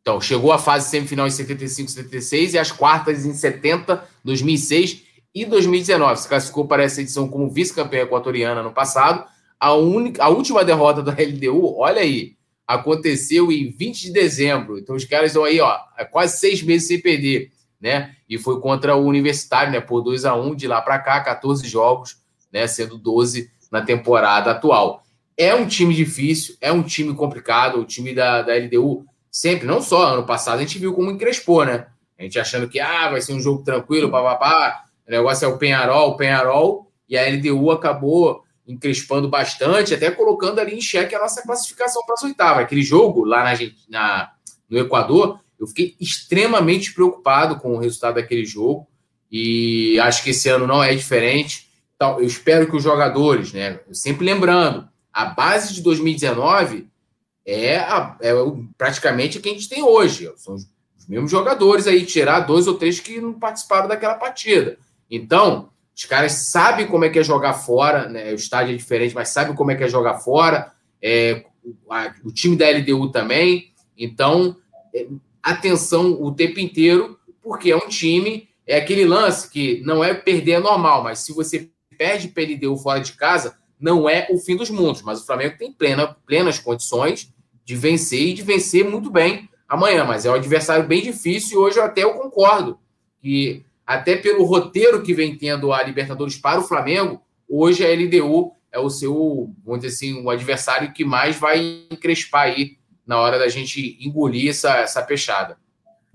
Então, chegou a fase semifinal em 75, 76 e as quartas em 70, 2006 e 2019. Se classificou para essa edição como vice-campeã equatoriana no passado. A, única, a última derrota da LDU, (laughs) olha aí, aconteceu em 20 de dezembro. Então, os caras estão aí, ó, quase seis meses sem perder, né? E foi contra o Universitário, né? Por 2 a 1 de lá para cá, 14 jogos, né? Sendo 12 na temporada atual. É um time difícil, é um time complicado. O time da, da LDU sempre, não só ano passado, a gente viu como encrespou, né? A gente achando que ah, vai ser um jogo tranquilo, papapá. O negócio é o Penharol, o Penharol, e a LDU acabou encrespando bastante, até colocando ali em xeque a nossa classificação para as oitavas. Aquele jogo lá na, na, no Equador, eu fiquei extremamente preocupado com o resultado daquele jogo e acho que esse ano não é diferente. Então, eu espero que os jogadores, né, sempre lembrando, a base de 2019 é, a, é praticamente o que a gente tem hoje. São os, os mesmos jogadores aí, tirar dois ou três que não participaram daquela partida. Então, os caras sabem como é que é jogar fora, né? O estádio é diferente, mas sabem como é que é jogar fora. É, a, o time da LDU também. Então, é, atenção o tempo inteiro, porque é um time, é aquele lance que não é perder é normal, mas se você perde para LDU fora de casa, não é o fim dos mundos, mas o Flamengo tem plena, plenas condições de vencer e de vencer muito bem amanhã, mas é um adversário bem difícil e hoje eu até eu concordo que até pelo roteiro que vem tendo a Libertadores para o Flamengo, hoje a LDU é o seu, vamos dizer assim, o adversário que mais vai encrespar aí na hora da gente engolir essa, essa peixada.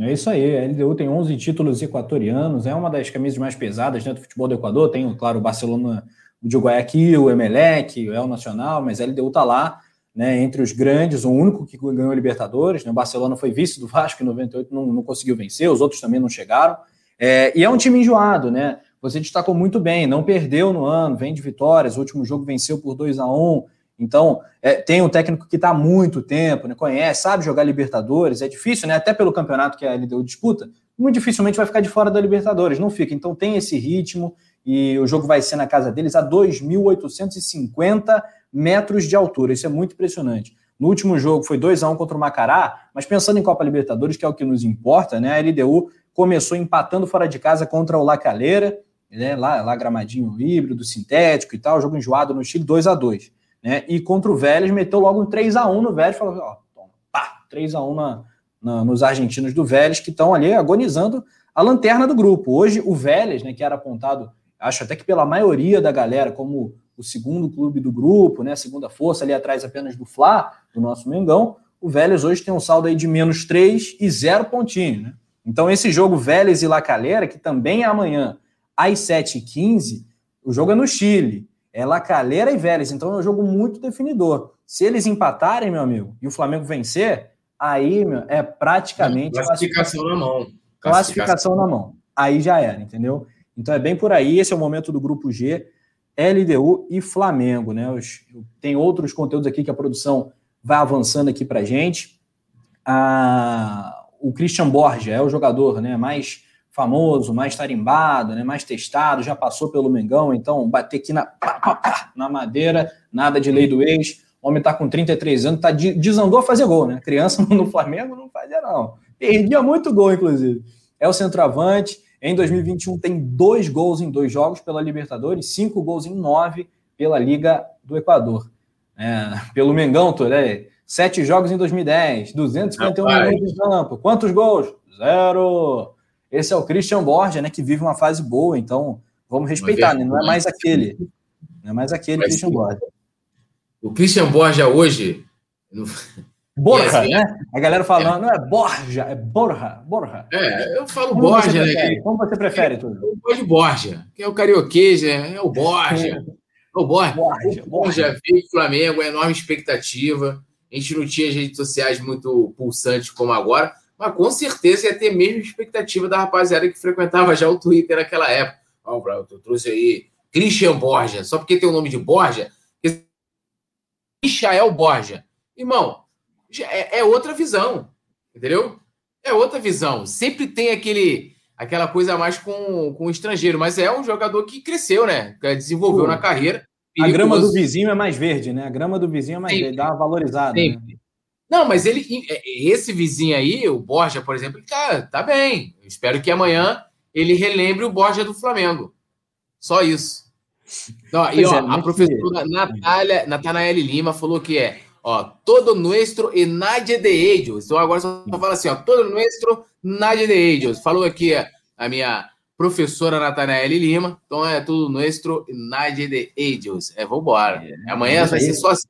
É isso aí, a LDU tem 11 títulos equatorianos, é uma das camisas mais pesadas né, do futebol do Equador, tem, claro, o Barcelona de Guayaquil, o Emelec, o El Nacional, mas a LDU está lá, né, entre os grandes, o único que ganhou a Libertadores, né, o Barcelona foi vice do Vasco em 98, não, não conseguiu vencer, os outros também não chegaram, é, e é um time enjoado, né, você destacou muito bem, não perdeu no ano, vem de vitórias, o último jogo venceu por 2 a 1 então é, tem um técnico que está há muito tempo, né, conhece, sabe jogar Libertadores, é difícil, né, até pelo campeonato que a LDU disputa, muito dificilmente vai ficar de fora da Libertadores, não fica, então tem esse ritmo, e o jogo vai ser na casa deles a 2.850 metros de altura. Isso é muito impressionante. No último jogo foi 2 a 1 contra o Macará, mas pensando em Copa Libertadores, que é o que nos importa, né? A LDU começou empatando fora de casa contra o La Calera, né? Lá, lá gramadinho híbrido, sintético e tal, jogo enjoado no Chile 2 a 2 né? E contra o Vélez meteu logo um 3 a 1 no Vélez, falou, ó, toma, pá, 3 a 1 na, na, nos argentinos do Vélez que estão ali agonizando a lanterna do grupo. Hoje o Vélez, né, que era apontado acho até que pela maioria da galera, como o segundo clube do grupo, né, a segunda força ali atrás apenas do Fla, do nosso Mengão, o Vélez hoje tem um saldo aí de menos 3 e zero pontinho, né? Então esse jogo Vélez e La Calera, que também é amanhã às 7h15, o jogo é no Chile, é La Calera e Vélez, então é um jogo muito definidor. Se eles empatarem, meu amigo, e o Flamengo vencer, aí meu, é praticamente... Classificação, classificação na mão. Classificação, classificação na mão. Aí já era, entendeu? Então é bem por aí, esse é o momento do grupo G, LDU e Flamengo, né? Tem outros conteúdos aqui que a produção vai avançando aqui pra gente. Ah, o Christian Borja é o jogador né, mais famoso, mais tarimbado, né, mais testado, já passou pelo Mengão, então bater aqui na, pá, pá, pá, na madeira, nada de lei do ex. O homem tá com 33 anos, tá de, desandou a fazer gol, né? Criança (laughs) no Flamengo não fazia, não. Perdia muito gol, inclusive. É o centroavante, em 2021 tem dois gols em dois jogos pela Libertadores, cinco gols em nove pela Liga do Equador. É, pelo Mengão, né? sete jogos em 2010, 251 minutos de campo. Quantos gols? Zero. Esse é o Christian Borja, né, que vive uma fase boa, então vamos respeitar, né? Não é mais aquele. Não é mais aquele Mas, Christian Borja. O Christian Borja hoje Borja, (laughs) assim, né? A galera falando, é. não é Borja, é Borja, Borja. É, eu falo Como Borja, né? Como você prefere, tudo? Eu gosto de Borja, que é o carioquês, né? É o Borja. É o Borja. Borja, o Borja veio do Flamengo, é enorme expectativa. A gente não tinha redes sociais muito pulsantes como agora, mas com certeza ia ter mesmo expectativa da rapaziada que frequentava já o Twitter naquela época. Ó, oh, eu trouxe aí Christian Borja, só porque tem o nome de Borja, Michael Borja. Irmão, é, é outra visão, entendeu? É outra visão. Sempre tem aquele aquela coisa mais com, com o estrangeiro, mas é um jogador que cresceu, né? Que desenvolveu Pô, na carreira. A grama do vizinho é mais verde, né? A grama do vizinho é mais Sempre. verde, dá uma valorizada. Né? Não, mas ele, esse vizinho aí, o Borja, por exemplo, tá, tá bem. Eu espero que amanhã ele relembre o Borja do Flamengo. Só isso. Então, e ó, é, a professora que... Natália, Natanael Lima falou que é ó, todo nuestro e nadie de ellos. Então agora só fala assim, ó, todo nuestro, nadie de ellos. Falou aqui a minha professora Natanael Lima. Então é tudo nuestro e nadie de ellos. É, vambora. É, Amanhã vai ser só assim.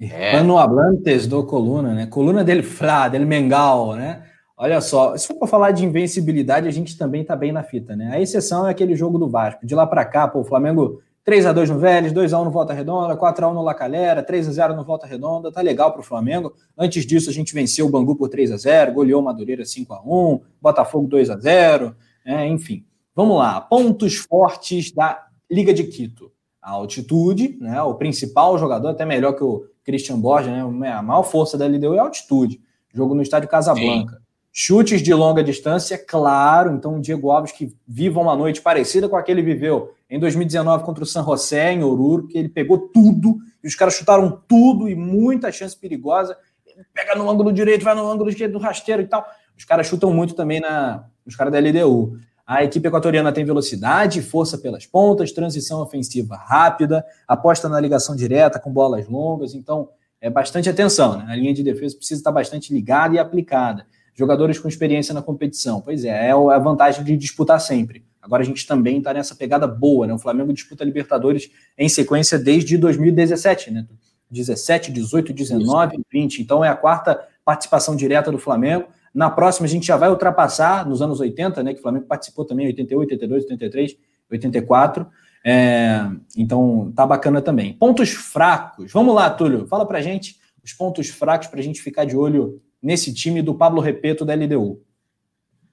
É. Pano hablantes do coluna, né? Coluna dele Flá, dele Mengal, né? Olha só, se for para falar de invencibilidade, a gente também tá bem na fita, né? A exceção é aquele jogo do Vasco. De lá para cá, pô, o Flamengo 3 a 2 no Vélez, 2 a 1 no Volta Redonda, 4 a 1 no La Calera, 3 a 0 no Volta Redonda, tá legal para o Flamengo. Antes disso, a gente venceu o Bangu por 3 a 0, goleou o Madureira 5 a 1, Botafogo 2 a 0, é, enfim. Vamos lá, pontos fortes da Liga de Quito. A altitude, né? O principal jogador, até melhor que o Christian Borges, né? A maior força da LDU é a altitude. Jogo no estádio Casablanca. Sim. Chutes de longa distância, claro. Então, o Diego Alves que viva uma noite parecida com a que ele viveu em 2019 contra o San José, em Oruro, que ele pegou tudo e os caras chutaram tudo e muita chance perigosa. Ele pega no ângulo direito, vai no ângulo esquerdo do rasteiro e tal. Os caras chutam muito também na, os caras da LDU. A equipe equatoriana tem velocidade, força pelas pontas, transição ofensiva rápida, aposta na ligação direta com bolas longas, então é bastante atenção. Né? A linha de defesa precisa estar bastante ligada e aplicada. Jogadores com experiência na competição. Pois é, é a vantagem de disputar sempre. Agora a gente também está nessa pegada boa, né? O Flamengo disputa Libertadores em sequência desde 2017, né? 17, 18, 19, 20. Então é a quarta participação direta do Flamengo. Na próxima, a gente já vai ultrapassar, nos anos 80, né? Que o Flamengo participou também, 88, 82, 83, 84. É, então, tá bacana também. Pontos fracos. Vamos lá, Túlio. Fala pra gente os pontos fracos para a gente ficar de olho nesse time do Pablo Repeto da LDU.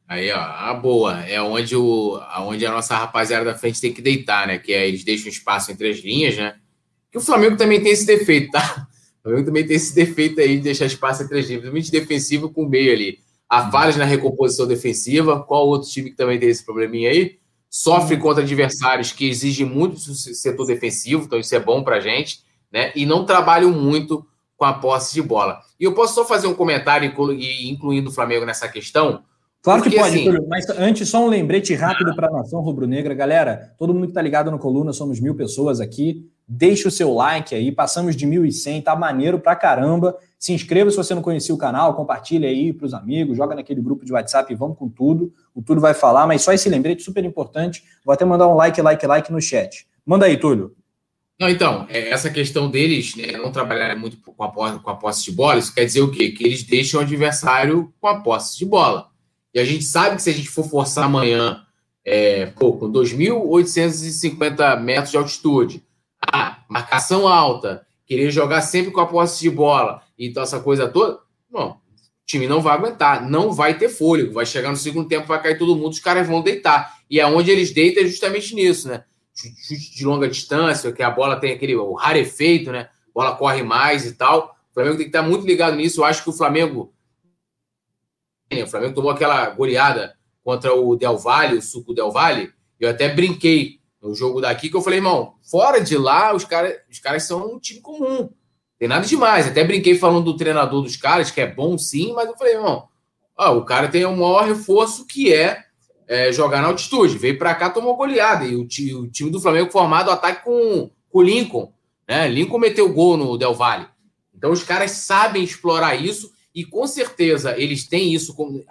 Aí, ó, a boa. É onde, o, onde a nossa rapaziada da frente tem que deitar, né? Que é eles deixam espaço entre as linhas, né? Que o Flamengo também tem esse defeito, tá? O Flamengo também tem esse defeito aí de deixar espaço entre as linhas, principalmente defensivo com o meio ali. Há falhas na recomposição defensiva. Qual outro time que também tem esse probleminha aí? Sofre uhum. contra adversários que exigem muito do setor defensivo, então isso é bom pra gente, né? E não trabalham muito com a posse de bola. E eu posso só fazer um comentário incluindo o Flamengo nessa questão? Claro Porque, que pode, assim, mas antes, só um lembrete rápido para a nação rubro-negra. Galera, todo mundo que está ligado no Coluna, somos mil pessoas aqui. Deixa o seu like aí, passamos de 1.100, tá maneiro pra caramba. Se inscreva se você não conhecia o canal, compartilha aí para os amigos, joga naquele grupo de WhatsApp e vamos com tudo. O Túlio vai falar, mas só esse lembrete super importante. Vou até mandar um like, like, like no chat. Manda aí, Túlio. Não, então, é, essa questão deles né, não trabalharem muito com a, posse, com a posse de bola, isso quer dizer o quê? Que eles deixam o adversário com a posse de bola. E a gente sabe que se a gente for forçar amanhã, é, pô, com 2.850 metros de altitude, ah, marcação alta, querer jogar sempre com a posse de bola, então essa coisa toda, bom, o time não vai aguentar, não vai ter fôlego, vai chegar no segundo tempo, vai cair todo mundo, os caras vão deitar. E é onde eles deitam é justamente nisso, né? Chute de longa distância, que a bola tem aquele o rarefeito, né? A bola corre mais e tal. O Flamengo tem que estar muito ligado nisso. Eu acho que o Flamengo. O Flamengo tomou aquela goleada contra o Del Valle, o Suco Del Valle. Eu até brinquei no jogo daqui, que eu falei, irmão, fora de lá, os, cara, os caras são um time comum. Tem nada demais. Até brinquei falando do treinador dos caras, que é bom sim, mas eu falei, irmão, ó, o cara tem o maior reforço que é, é jogar na altitude. Veio para cá, tomou goleada. E o, o, time do Flamengo formado ataque com, o Lincoln. Né? Lincoln meteu gol no Del Valle. Então os caras sabem explorar isso e com certeza eles têm isso como.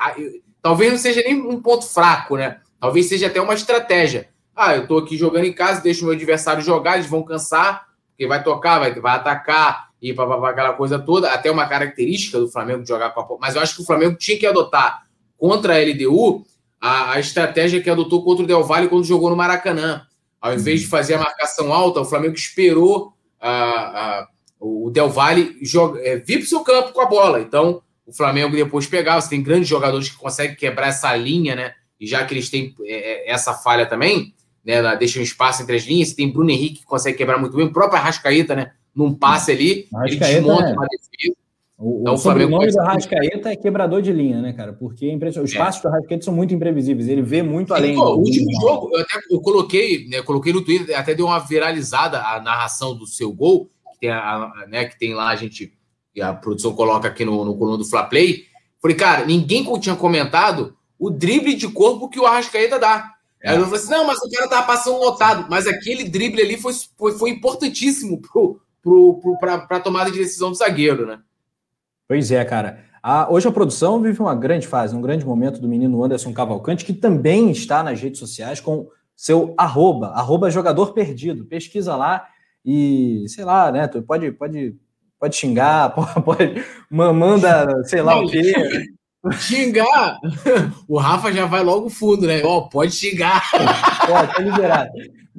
Talvez não seja nem um ponto fraco, né? Talvez seja até uma estratégia. Ah, eu tô aqui jogando em casa, deixo meu adversário jogar, eles vão cansar, porque vai tocar, vai, vai atacar e papapá, aquela coisa toda. Até uma característica do Flamengo de jogar com a. Mas eu acho que o Flamengo tinha que adotar contra a LDU a, a estratégia que adotou contra o Del Valle quando jogou no Maracanã. Ao invés de fazer a marcação alta, o Flamengo esperou a, a, o Del Valle é, vir para o seu campo com a bola. Então, o Flamengo depois pegava. Você tem grandes jogadores que conseguem quebrar essa linha, né? E já que eles têm é, é essa falha também, né? Deixa um espaço entre as linhas. Tem Bruno Henrique que consegue quebrar muito bem, o próprio Arrascaeta, né? Num passe ali, ele desmonta é. uma defesa. O, então, o sobrenome do Arrascaeta é quebrador de linha, né, cara? Porque é os é. passos do Arrascaeta são muito imprevisíveis. Ele vê muito além. Do o último jogo, eu até eu coloquei, né, coloquei no Twitter, até deu uma viralizada a narração do seu gol, que tem, a, né, que tem lá a gente, a produção coloca aqui no, no coluna do Fla Play. Falei, cara, ninguém tinha comentado o drible de corpo que o Arrascaeta dá. É. Aí eu falei assim: não, mas o cara tava passando lotado. Mas aquele drible ali foi, foi, foi importantíssimo (laughs) pro, pro, pro, para a tomada de decisão do zagueiro, né? Pois é, cara. A, hoje a produção vive uma grande fase, um grande momento do menino Anderson Cavalcante, que também está nas redes sociais com seu arroba, arroba jogador perdido. Pesquisa lá e, sei lá, né? Tu pode, pode, pode xingar, pode, (laughs) pode manda, sei lá o quê. (laughs) Xingar! (laughs) O Rafa já vai logo fundo, né? Ó, oh, pode xingar. (laughs) Pode, tá liberado.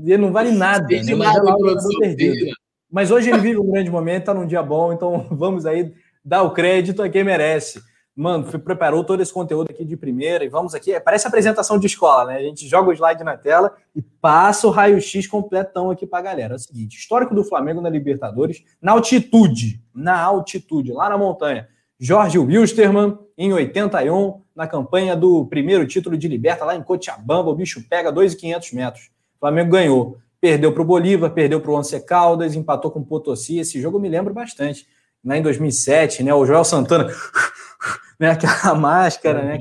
E não vale nada, né? Mas, é lá, perdido. Mas hoje ele vive um grande momento, tá num dia bom, então (laughs) vamos aí dar o crédito a quem merece. Mano, preparou todo esse conteúdo aqui de primeira e vamos aqui. Parece apresentação de escola, né? A gente joga o slide na tela e passa o raio-x completão aqui para a galera. É o seguinte: histórico do Flamengo na Libertadores, na altitude, na altitude, lá na montanha. Jorge Wilstermann, em 81, na campanha do primeiro título de Liberta, lá em Cochabamba, o bicho pega 2,500 metros. O Flamengo ganhou. Perdeu para o Bolívar, perdeu para o Once Caldas, empatou com o Potosí. Esse jogo eu me lembro bastante. Lá em 2007, né, o Joel Santana, (laughs) né, aquela máscara, né,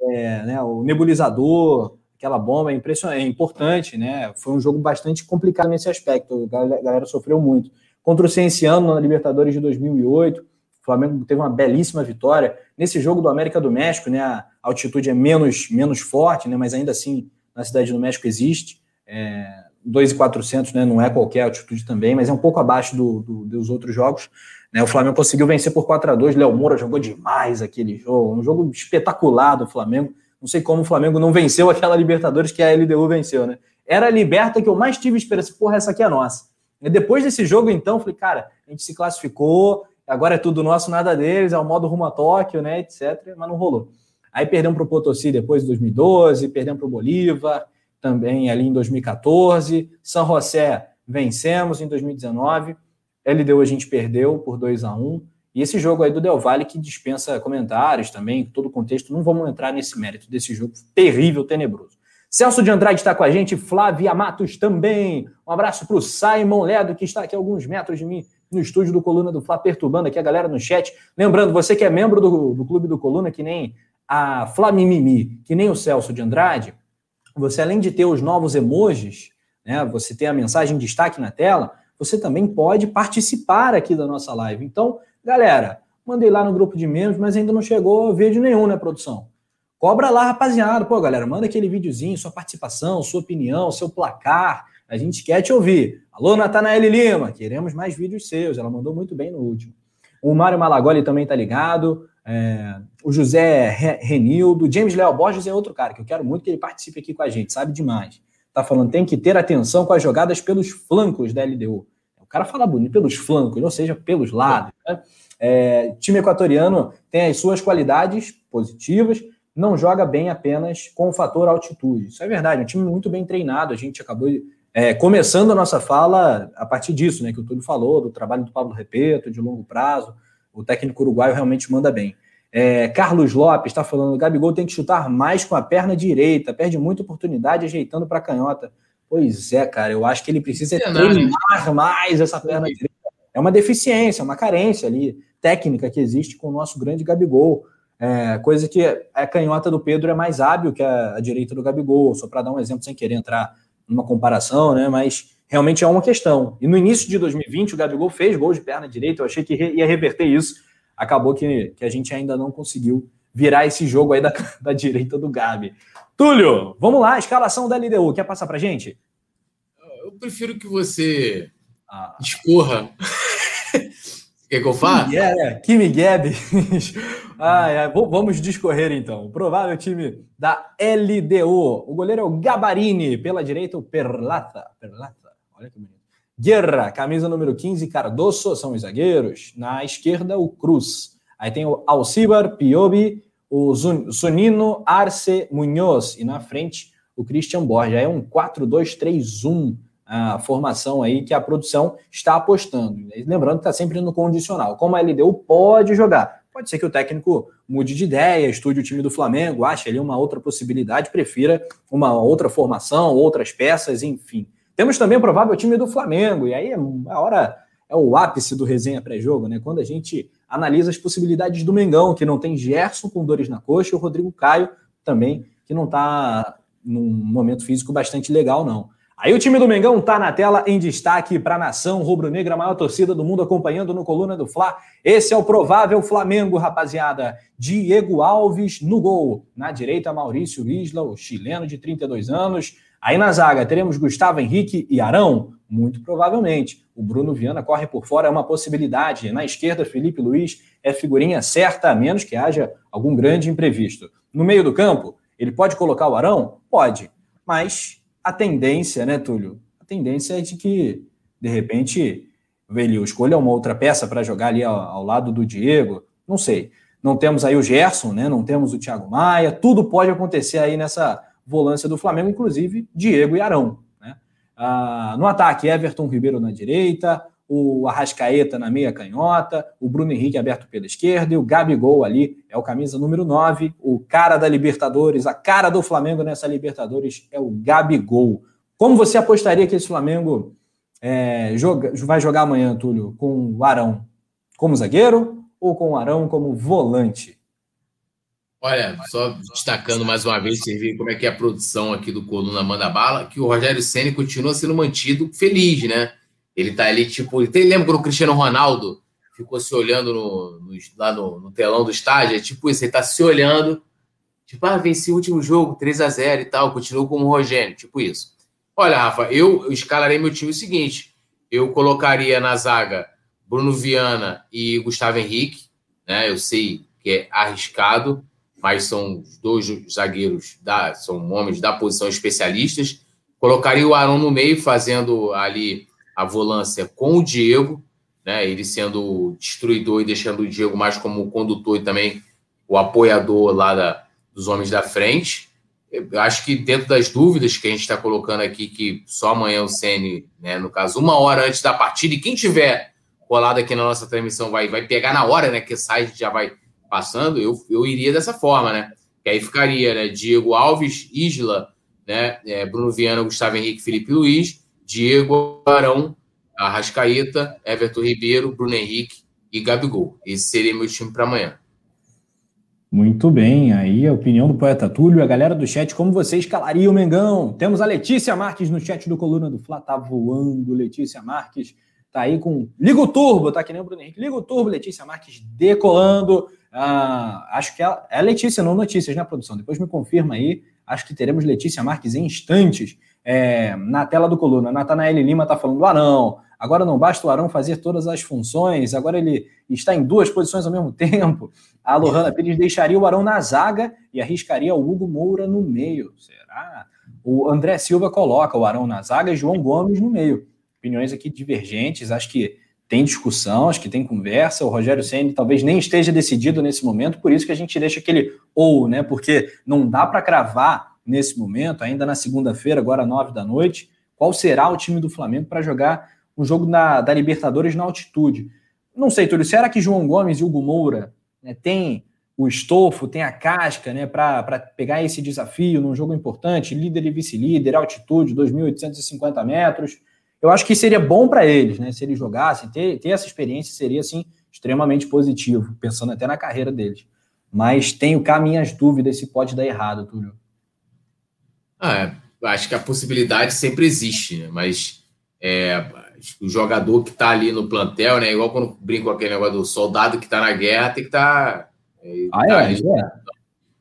é, né, o nebulizador, aquela bomba é impressionante, é importante, né? Foi um jogo bastante complicado nesse aspecto. A galera sofreu muito. Contra o Cienciano na Libertadores de 2008, o Flamengo teve uma belíssima vitória. Nesse jogo do América do México, né, a altitude é menos, menos forte, né, mas ainda assim na cidade do México existe. É, 2,400 né, não é qualquer altitude também, mas é um pouco abaixo do, do, dos outros jogos. Né, o Flamengo conseguiu vencer por 4 a 2 Léo Moura jogou demais aquele jogo, um jogo espetacular do Flamengo. Não sei como o Flamengo não venceu aquela Libertadores que a LDU venceu, né? Era a liberta que eu mais tive esperança. Porra, essa aqui é nossa. E depois desse jogo, então, falei, cara, a gente se classificou, agora é tudo nosso, nada deles, é o modo rumo a Tóquio, né, etc. Mas não rolou. Aí perdemos para o Potosí depois de 2012, perdemos para o Bolívar, também ali em 2014. São José vencemos em 2019. LDU a gente perdeu por 2 a 1 E esse jogo aí do Del Valle que dispensa comentários também, todo o contexto. Não vamos entrar nesse mérito desse jogo terrível, tenebroso. Celso de Andrade está com a gente, Flávia Matos também. Um abraço para o Simon Ledo, que está aqui a alguns metros de mim no estúdio do Coluna do Fla, perturbando aqui a galera no chat. Lembrando, você que é membro do, do Clube do Coluna, que nem a Flamimimi, que nem o Celso de Andrade, você além de ter os novos emojis, né, você tem a mensagem de destaque na tela, você também pode participar aqui da nossa live. Então, galera, mandei lá no grupo de membros, mas ainda não chegou vídeo nenhum, né, produção? Cobra lá, rapaziada. Pô, galera, manda aquele videozinho, sua participação, sua opinião, seu placar. A gente quer te ouvir. Alô, Natanael Lima, queremos mais vídeos seus. Ela mandou muito bem no último. O Mário Malagoli também tá ligado. É, o José Renildo. James Léo Borges é outro cara que eu quero muito que ele participe aqui com a gente, sabe demais. Tá falando, tem que ter atenção com as jogadas pelos flancos da LDU. O cara fala bonito, pelos flancos, ou seja, pelos lados. Né? É, time equatoriano tem as suas qualidades positivas, não joga bem apenas com o fator altitude. Isso é verdade, é um time muito bem treinado. A gente acabou é, começando a nossa fala a partir disso, né, que o Túlio falou, do trabalho do Pablo Repeto, de longo prazo. O técnico uruguaio realmente manda bem. É, Carlos Lopes está falando: o Gabigol tem que chutar mais com a perna direita, perde muita oportunidade ajeitando para a canhota. Pois é, cara, eu acho que ele precisa treinar mais essa perna direita. É uma deficiência, uma carência ali técnica que existe com o nosso grande Gabigol. É, coisa que a canhota do Pedro é mais hábil que a, a direita do Gabigol, só para dar um exemplo sem querer entrar numa comparação, né? Mas realmente é uma questão. E no início de 2020, o Gabigol fez gol de perna direita, eu achei que ia reverter isso. Acabou que, que a gente ainda não conseguiu virar esse jogo aí da, (laughs) da direita do Gabi. Túlio, vamos lá, escalação da LDU. Quer passar pra gente? Eu prefiro que você ah. escorra (laughs) Quer que eu fale? É, Kimi Guedes. ah, vamos discorrer então. O provável time da LDU. O goleiro é o Gabarini. Pela direita, o Perlata. Perlata. Olha que bonito. Guerra, camisa número 15, Cardoso, são os zagueiros. Na esquerda, o Cruz. Aí tem o Alcibar, Piobi, o Zunino, Arce, Munhoz. E na frente, o Christian Borja. É um 4-2-3-1 a formação aí que a produção está apostando. Lembrando que está sempre no condicional. Como a LDU pode jogar. Pode ser que o técnico mude de ideia, estude o time do Flamengo, ache ali uma outra possibilidade, prefira uma outra formação, outras peças, enfim. Temos também o provável time do Flamengo, e aí é a hora, é o ápice do resenha pré-jogo, né? Quando a gente analisa as possibilidades do Mengão, que não tem Gerson com dores na coxa, e o Rodrigo Caio também, que não está num momento físico bastante legal, não. Aí o time do Mengão está na tela em destaque para a nação rubro-negra, a maior torcida do mundo acompanhando no Coluna do Fla. Esse é o provável Flamengo, rapaziada. Diego Alves no gol. Na direita, Maurício Isla, o chileno de 32 anos. Aí na zaga teremos Gustavo Henrique e Arão? Muito provavelmente. O Bruno Viana corre por fora, é uma possibilidade. Na esquerda, Felipe Luiz é figurinha certa, a menos que haja algum grande imprevisto. No meio do campo, ele pode colocar o Arão? Pode. Mas a tendência, né, Túlio? A tendência é de que, de repente, ele escolha uma outra peça para jogar ali ao, ao, lado do Diego. Não sei. Não temos aí o Gerson, né? Não temos o Thiago Maia. Tudo pode acontecer aí nessa volância do Flamengo, inclusive Diego e Arão. Né? Ah, no ataque, Everton Ribeiro na direita, o Arrascaeta na meia canhota, o Bruno Henrique aberto pela esquerda e o Gabigol ali é o camisa número 9, o cara da Libertadores, a cara do Flamengo nessa Libertadores é o Gabigol. Como você apostaria que esse Flamengo é, joga, vai jogar amanhã, Túlio, com o Arão como zagueiro ou com o Arão como volante? Olha, só destacando mais uma vez, como é que é a produção aqui do Coluna Manda Bala, que o Rogério Senna continua sendo mantido feliz, né? Ele tá ali, tipo. Ele lembra quando o Cristiano Ronaldo ficou se olhando no, no, lá no, no, telão do estádio? É tipo isso, ele tá se olhando, tipo, ah, venci o último jogo, 3 a 0 e tal, continuou como o Rogério, tipo isso. Olha, Rafa, eu, eu escalarei meu time o seguinte: eu colocaria na zaga Bruno Viana e Gustavo Henrique, né? Eu sei que é arriscado, mas são dois zagueiros, da, são homens da posição especialistas. Colocaria o Arão no meio, fazendo ali a volância com o Diego, né? Ele sendo o destruidor e deixando o Diego mais como condutor e também o apoiador lá da, dos homens da frente. Eu acho que dentro das dúvidas que a gente está colocando aqui, que só amanhã o Ceni, né, no caso, uma hora antes da partida, e quem tiver colado aqui na nossa transmissão vai, vai pegar na hora, né? Que sai já vai passando, eu, eu iria dessa forma, né? Que aí ficaria, né? Diego Alves, Isla, né? É, Bruno Viana, Gustavo Henrique, Felipe Luiz, Diego Arão, Arrascaeta, Everton Ribeiro, Bruno Henrique e Gabigol. Esse seria meu time para amanhã. Muito bem, aí a opinião do poeta Túlio, a galera do chat, como você escalaria o Mengão? Temos a Letícia Marques no chat do Coluna do Fla, tá voando, Letícia Marques, tá aí com, liga o turbo, tá que nem o Bruno Henrique, liga o turbo, Letícia Marques decolando, ah, acho que é, é Letícia, não notícias, né, produção? Depois me confirma aí, acho que teremos Letícia Marques em instantes, é, na tela do Coluna, Natanael Lima está falando, ah não, agora não basta o Arão fazer todas as funções, agora ele está em duas posições ao mesmo (laughs) tempo. A Lohana Pires deixaria o Arão na zaga e arriscaria o Hugo Moura no meio. Será? O André Silva coloca o Arão na zaga e João Gomes no meio. Opiniões aqui divergentes, acho que tem discussão, acho que tem conversa. O Rogério Senna talvez nem esteja decidido nesse momento, por isso que a gente deixa aquele ou, né? Porque não dá para cravar nesse momento, ainda na segunda-feira, agora nove da noite, qual será o time do Flamengo para jogar um jogo da Libertadores na altitude. Não sei, Túlio, será que João Gomes e Hugo Moura né, tem o estofo, tem a casca né, para pegar esse desafio num jogo importante, líder e vice-líder, altitude, 2.850 metros? Eu acho que seria bom para eles, né? Se eles jogassem, ter, ter essa experiência seria assim extremamente positivo, pensando até na carreira deles. Mas tenho cá minhas dúvidas se pode dar errado, Túlio. Ah, é. acho que a possibilidade sempre existe, né? mas é, o jogador que está ali no plantel, né? Igual quando brinco com aquele negócio do soldado que está na guerra, tem que estar. Tá, ah, tá, é, ele, é.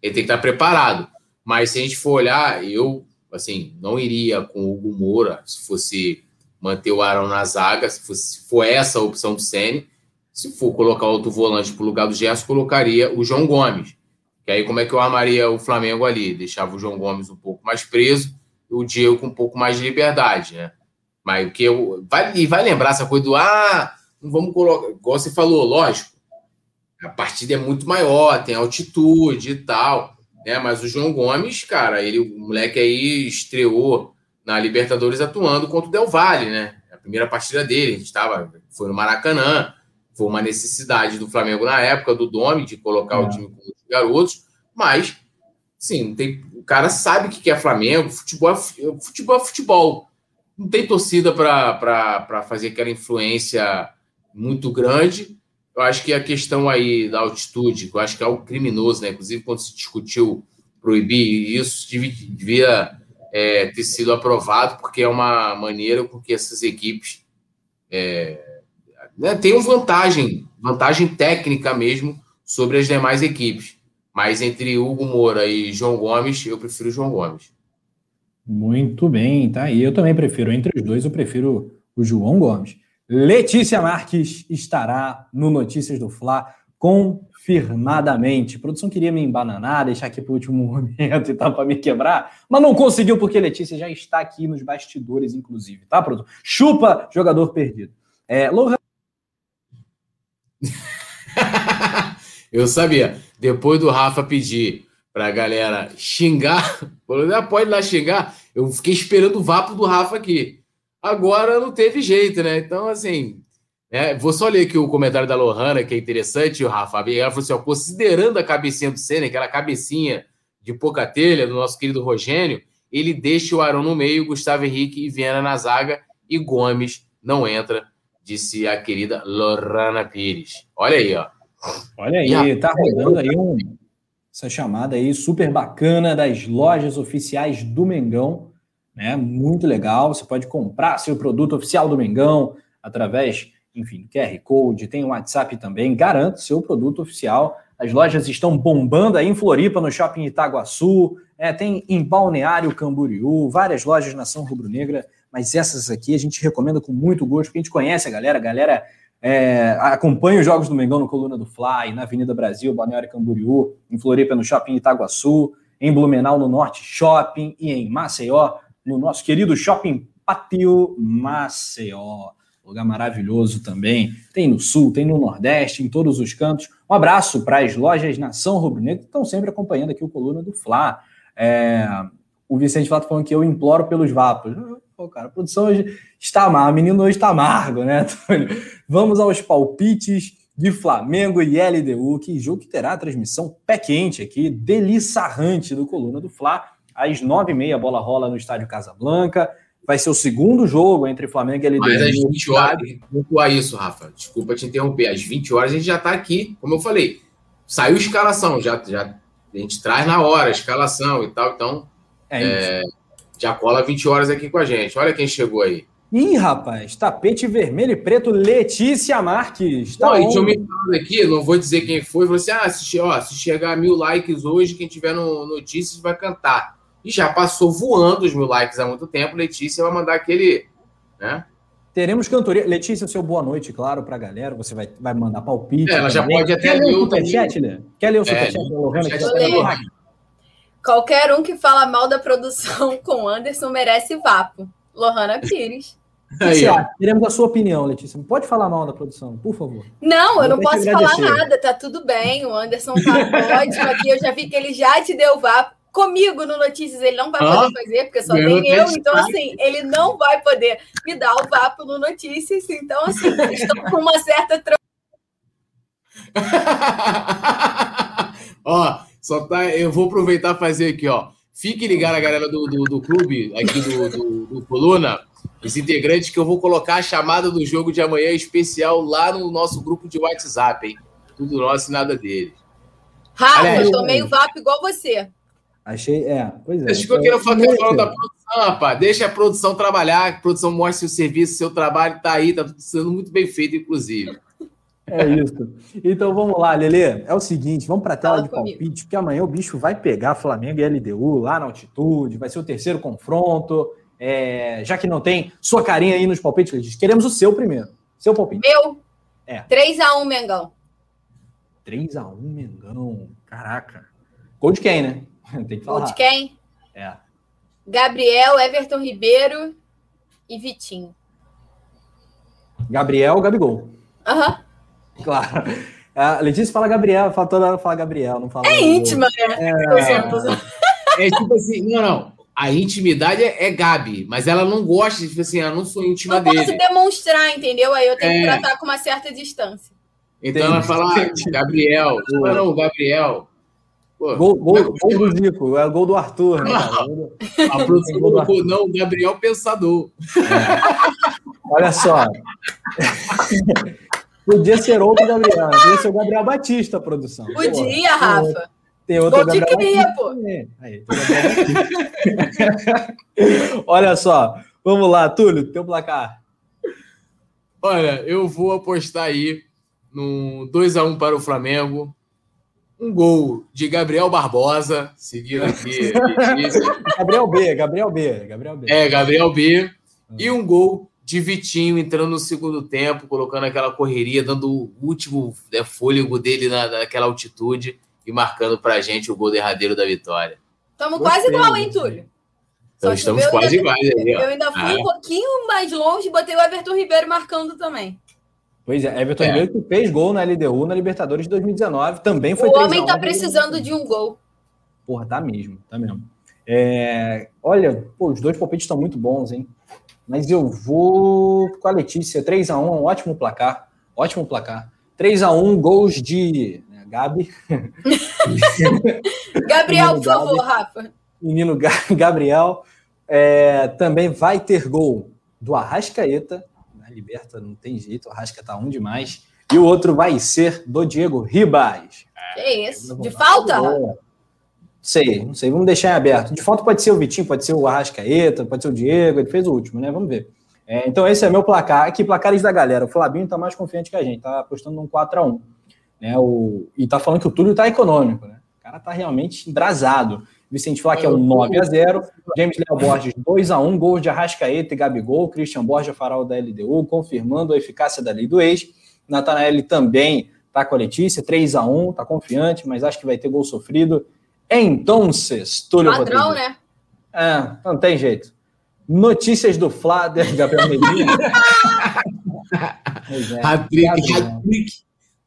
ele tem que estar tá preparado. Mas se a gente for olhar, eu assim, não iria com o Hugo Moura se fosse manter o Arão na zaga, se, fosse, se for essa a opção do Sene. Se for colocar outro volante para o lugar do Gerson, colocaria o João Gomes. Que aí como é que eu armaria o Flamengo ali? Deixava o João Gomes um pouco mais preso e o Diego com um pouco mais de liberdade, né? Mas o que eu. Vai, e vai lembrar essa coisa do ah, não vamos colocar. Igual você falou, lógico. A partida é muito maior, tem altitude e tal. Né? Mas o João Gomes, cara, ele, o moleque aí estreou na Libertadores atuando contra o Del Valle, né? A primeira partida dele, a gente estava, foi no Maracanã, foi uma necessidade do Flamengo na época do Domi de colocar é. o time com garotos, mas sim, tem, o cara sabe que é Flamengo, futebol é futebol. É futebol. Não tem torcida para fazer aquela influência muito grande. Eu acho que a questão aí da altitude, eu acho que é algo criminoso, né? Inclusive, quando se discutiu proibir isso, devia é, ter sido aprovado, porque é uma maneira com que essas equipes é, né, tenham vantagem, vantagem técnica mesmo sobre as demais equipes. Mas entre Hugo Moura e João Gomes, eu prefiro João Gomes. Muito bem, tá aí. Eu também prefiro. Entre os dois, eu prefiro o João Gomes. Letícia Marques estará no Notícias do Fla confirmadamente. A produção queria me embananar, deixar aqui para o último (laughs) momento e tal, para me quebrar, mas não conseguiu porque Letícia já está aqui nos bastidores, inclusive, tá, produção? Chupa, jogador perdido. É, Lohan... (laughs) Eu sabia. Depois do Rafa pedir para a galera xingar, (laughs) pode lá xingar, eu fiquei esperando o vapo do Rafa aqui. Agora não teve jeito, né? Então, assim, é, vou só ler aqui o comentário da Lohana, que é interessante, o Rafa. Ela falou assim: ó, considerando a cabecinha do Senna, aquela cabecinha de pouca telha do nosso querido Rogênio, ele deixa o Arão no meio, Gustavo Henrique e Viana na zaga, e Gomes não entra, disse a querida Lorana Pires. Olha aí, ó. Olha aí, tá rodando aí um, essa chamada aí super bacana das lojas oficiais do Mengão né? Muito legal. Você pode comprar seu produto oficial do Mengão através, enfim, QR Code, tem o WhatsApp também. Garanto seu produto oficial. As lojas estão bombando aí em Floripa, no Shopping Itaguaçu, é, tem em Balneário Camboriú, várias lojas na São Rubro Negra, mas essas aqui a gente recomenda com muito gosto, porque a gente conhece a galera, a galera é, acompanha os jogos do Mengão no Coluna do Fly, na Avenida Brasil, Balneário Camboriú, em Floripa, no Shopping Itaguaçu, em Blumenau, no Norte Shopping e em Maceió, no nosso querido Shopping Pátio Maceió. Lugar maravilhoso também. Tem no Sul, tem no Nordeste, em todos os cantos. Um abraço para as lojas Nação Rubro Negro que estão sempre acompanhando aqui o Coluna do Fla. É, o Vicente Fato falando que eu imploro pelos vapos. Pô, cara, a produção hoje está amarga. O menino hoje está amargo, né, (laughs) Vamos aos palpites de Flamengo e LDU, que jogo que terá a transmissão pé quente aqui, deliçarrante do Coluna do Fla às nove e meia a bola rola no estádio Casablanca. Vai ser o segundo jogo entre Flamengo e LDU. Mas às 20 horas, pontuar isso, Rafa. Desculpa te interromper. Às 20 horas a gente já está aqui, como eu falei. Saiu escalação, já, já a gente traz na hora a escalação e tal. Então, é é, já cola 20 horas aqui com a gente. Olha quem chegou aí. Ih, rapaz, tapete vermelho e preto, Letícia Marques. Tá não, tinha me falado aqui, não vou dizer quem foi, falou assim: ah, se, ó, se chegar a mil likes hoje, quem tiver no Notícias vai cantar. E já passou voando os mil likes há muito tempo. Letícia vai mandar aquele. Né? Teremos cantoria. Letícia, seu boa noite, claro, para a galera. Você vai, vai mandar palpite. É, ela já pode até ler o superchat, né? Quer ler o superchat é, Lohana? Que Qualquer um que fala mal da produção (laughs) com Anderson merece vapo. Lohana Pires. Aí, Queremos a sua opinião, Letícia. Pode falar mal da produção, por favor. Não, eu, eu não posso falar nada, tá tudo bem. O Anderson tá ótimo aqui. Eu já vi que ele já te deu vapo comigo no Notícias ele não vai poder fazer, porque só tem eu. Então, assim, ele não vai poder me dar o vapo no Notícias. Então, assim, estou com uma certa. (laughs) ó, só tá. Eu vou aproveitar e fazer aqui, ó. Fique ligado, a galera do, do, do clube, aqui do, do, do Coluna, os integrantes, que eu vou colocar a chamada do jogo de amanhã especial lá no nosso grupo de WhatsApp, hein? Tudo nosso e nada deles. Rafa, eu tomei o vapo igual você. Achei, é, pois é. Deixa que eu quero falar da produção, rapaz. Deixa a produção trabalhar, a produção mostre o serviço, seu trabalho tá aí, tá tudo sendo muito bem feito, inclusive. É isso. Então vamos lá, Lelê. É o seguinte, vamos para a tela Fala de comigo. palpite, porque amanhã o bicho vai pegar Flamengo e LDU lá na altitude, vai ser o terceiro confronto. É, já que não tem sua carinha aí nos palpites, diz, queremos o seu primeiro. Seu palpite. Meu? É. 3x1, Mengão. 3x1, Mengão. Caraca. Gol de quem, né? (laughs) Tem que falar. Gol de quem? É. Gabriel, Everton Ribeiro e Vitinho. Gabriel, Gabigol. Aham. Uhum. (laughs) Claro. A Letícia fala Gabriel, fala toda hora fala Gabriel, não fala. É íntima, né? É, é tipo assim, não, não. a intimidade é, é, Gabi, mas ela não gosta de tipo assim, eu não sou íntima não dele. Não posso demonstrar, entendeu? Aí eu tenho é. que tratar com uma certa distância. Então Entendi. ela fala, ah, Gabriel, não, não, Gabriel. Pô, gol, gol, é gol do Zico, é gol do Arthur. Né, a produção colocou, não, Gabriel Pensador. É. Olha só. (laughs) Podia ser outro Gabriel, podia ser o Gabriel Batista produção. Podia, pô, Rafa. Tem outro Gol Gabriel queria, pô. Aí, (laughs) Olha só, vamos lá, Túlio, teu placar. Olha, eu vou apostar aí no 2 a 1 para o Flamengo. Um gol de Gabriel Barbosa, seguindo aqui. (laughs) Gabriel B, Gabriel B, Gabriel B. É, Gabriel B. E um gol de Vitinho entrando no segundo tempo, colocando aquela correria, dando o último né, fôlego dele na, naquela altitude e marcando pra gente o gol derradeiro da vitória. Estamos quase igual, hein, Túlio? Então, estamos quase iguais aí. Eu ainda fui ah. um pouquinho mais longe e botei o Everton Ribeiro marcando também. Pois é, Everton é. Ribeiro que fez gol na LDU na Libertadores de 2019, também foi O homem tá precisando de um gol. Porra, tá mesmo, tá mesmo. É, olha, pô, os dois palpites estão muito bons, hein? Mas eu vou com a Letícia, 3 x 1 um ótimo placar, ótimo placar. 3 x 1 gols de Gabi. (laughs) Gabriel, por favor, Rafa. Menino (laughs) Gabriel. É, também vai ter gol do Arrascaeta. Na né, Liberta não tem jeito, o Arrasca tá um demais. E o outro vai ser do Diego Ribas. Que isso? De falta? Sei, não sei. Vamos deixar em aberto. De falta pode ser o Vitinho, pode ser o Arrascaeta, pode ser o Diego. Ele fez o último, né? Vamos ver. É, então, esse é meu placar. Aqui, placares da galera. O Flabinho tá mais confiante que a gente, tá apostando num 4x1. Né, o, e tá falando que o Túlio tá econômico, né? O cara tá realmente embrasado. Vicente Flá, que é um 9 a 0 James Léo Borges 2 a 1 gols de Arrascaeta e Gabigol, Christian Borges farol da LDU, confirmando a eficácia da lei do ex. Natanael também tá com a Letícia, 3 a 1 tá confiante, mas acho que vai ter gol sofrido. Então, Túlio Padrão, Rodrigues. né? É, não tem jeito. Notícias do Flá, Gabriel Medina. (laughs) é,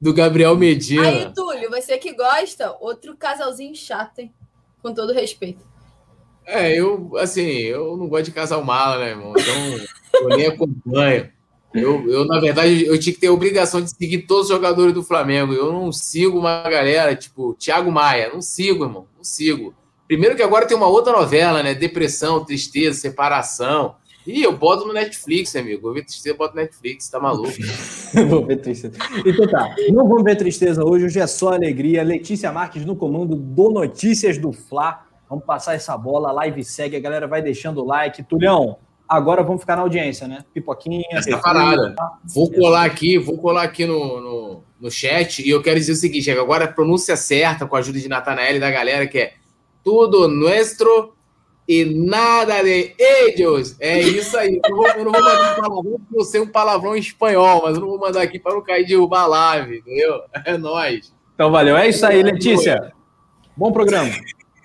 do Gabriel Medina. Aí, Túlio, você que gosta, outro casalzinho chato, hein? Com todo respeito. É, eu, assim, eu não gosto de casal mala, né, irmão? Então, eu nem acompanho. Eu, eu, na verdade, eu tinha que ter a obrigação de seguir todos os jogadores do Flamengo. Eu não sigo uma galera, tipo, Thiago Maia. Não sigo, irmão. Não sigo. Primeiro que agora tem uma outra novela, né? Depressão, tristeza, separação. Ih, eu boto no Netflix, amigo. Vou ver tristeza, eu boto no Netflix, tá maluco? (laughs) vou ver tristeza. Então tá, não vamos ver tristeza hoje, hoje é só alegria. Letícia Marques no comando do Notícias do Fla. Vamos passar essa bola, a live segue, a galera vai deixando o like. Tulhão, agora vamos ficar na audiência, né? Pipoquinha. Essa parada. Vou colar aqui, vou colar aqui no, no, no chat e eu quero dizer o seguinte: agora a pronúncia certa com a ajuda de Natanael e da galera, que é tudo nuestro e nada de ellos. É isso aí. Eu não vou, eu não vou mandar um palavrão porque eu sei um palavrão em espanhol, mas eu não vou mandar aqui para não cair de derrubar a live, entendeu? É nóis. Então valeu. É isso aí, Letícia. Bom programa.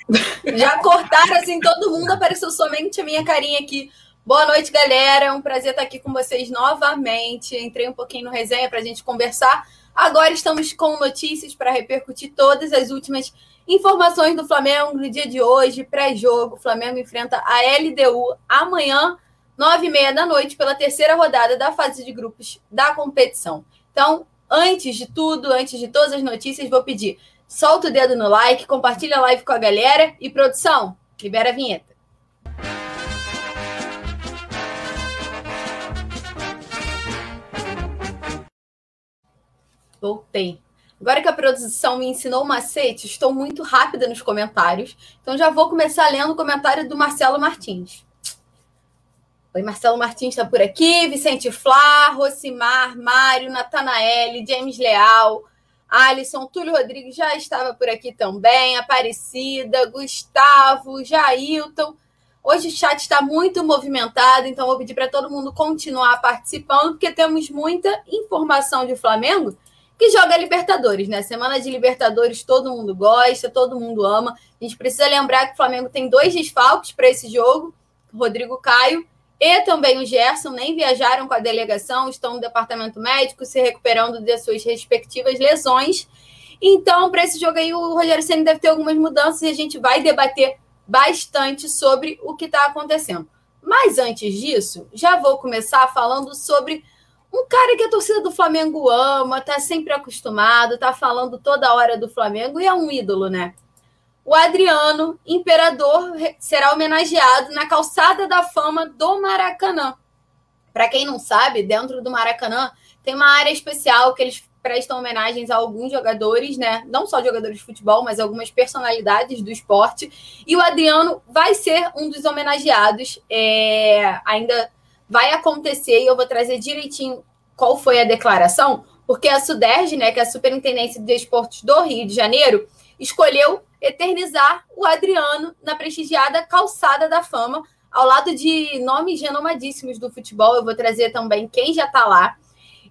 (laughs) Já cortaram assim, todo mundo apareceu somente a minha carinha aqui. Boa noite, galera. É um prazer estar aqui com vocês novamente. Entrei um pouquinho no resenha para a gente conversar. Agora estamos com notícias para repercutir todas as últimas Informações do Flamengo no dia de hoje, pré-jogo. O Flamengo enfrenta a LDU amanhã, nove e meia da noite, pela terceira rodada da fase de grupos da competição. Então, antes de tudo, antes de todas as notícias, vou pedir, solta o dedo no like, compartilha a live com a galera e produção, libera a vinheta. Voltei. Agora que a produção me ensinou o macete, estou muito rápida nos comentários. Então já vou começar lendo o comentário do Marcelo Martins. Oi, Marcelo Martins está por aqui, Vicente Flá, Rosimar, Mário, Natanael, James Leal, Alisson, Túlio Rodrigues já estava por aqui também, Aparecida, Gustavo, Jailton. Hoje o chat está muito movimentado, então vou pedir para todo mundo continuar participando, porque temos muita informação de Flamengo que joga Libertadores, né? Semana de Libertadores todo mundo gosta, todo mundo ama. A gente precisa lembrar que o Flamengo tem dois desfalques para esse jogo: Rodrigo Caio e também o Gerson. Nem viajaram com a delegação, estão no departamento médico se recuperando de suas respectivas lesões. Então, para esse jogo aí, o Rogério Senna deve ter algumas mudanças e a gente vai debater bastante sobre o que está acontecendo. Mas antes disso, já vou começar falando sobre um cara que a torcida do Flamengo ama, tá sempre acostumado, tá falando toda hora do Flamengo e é um ídolo, né? O Adriano, imperador, será homenageado na calçada da fama do Maracanã. Para quem não sabe, dentro do Maracanã tem uma área especial que eles prestam homenagens a alguns jogadores, né? Não só jogadores de futebol, mas algumas personalidades do esporte. E o Adriano vai ser um dos homenageados. É... Ainda vai acontecer e eu vou trazer direitinho qual foi a declaração, porque a SUDERJ, né, que é a Superintendência de Esportes do Rio de Janeiro, escolheu eternizar o Adriano na prestigiada Calçada da Fama, ao lado de nomes renomadíssimos do futebol. Eu vou trazer também quem já está lá.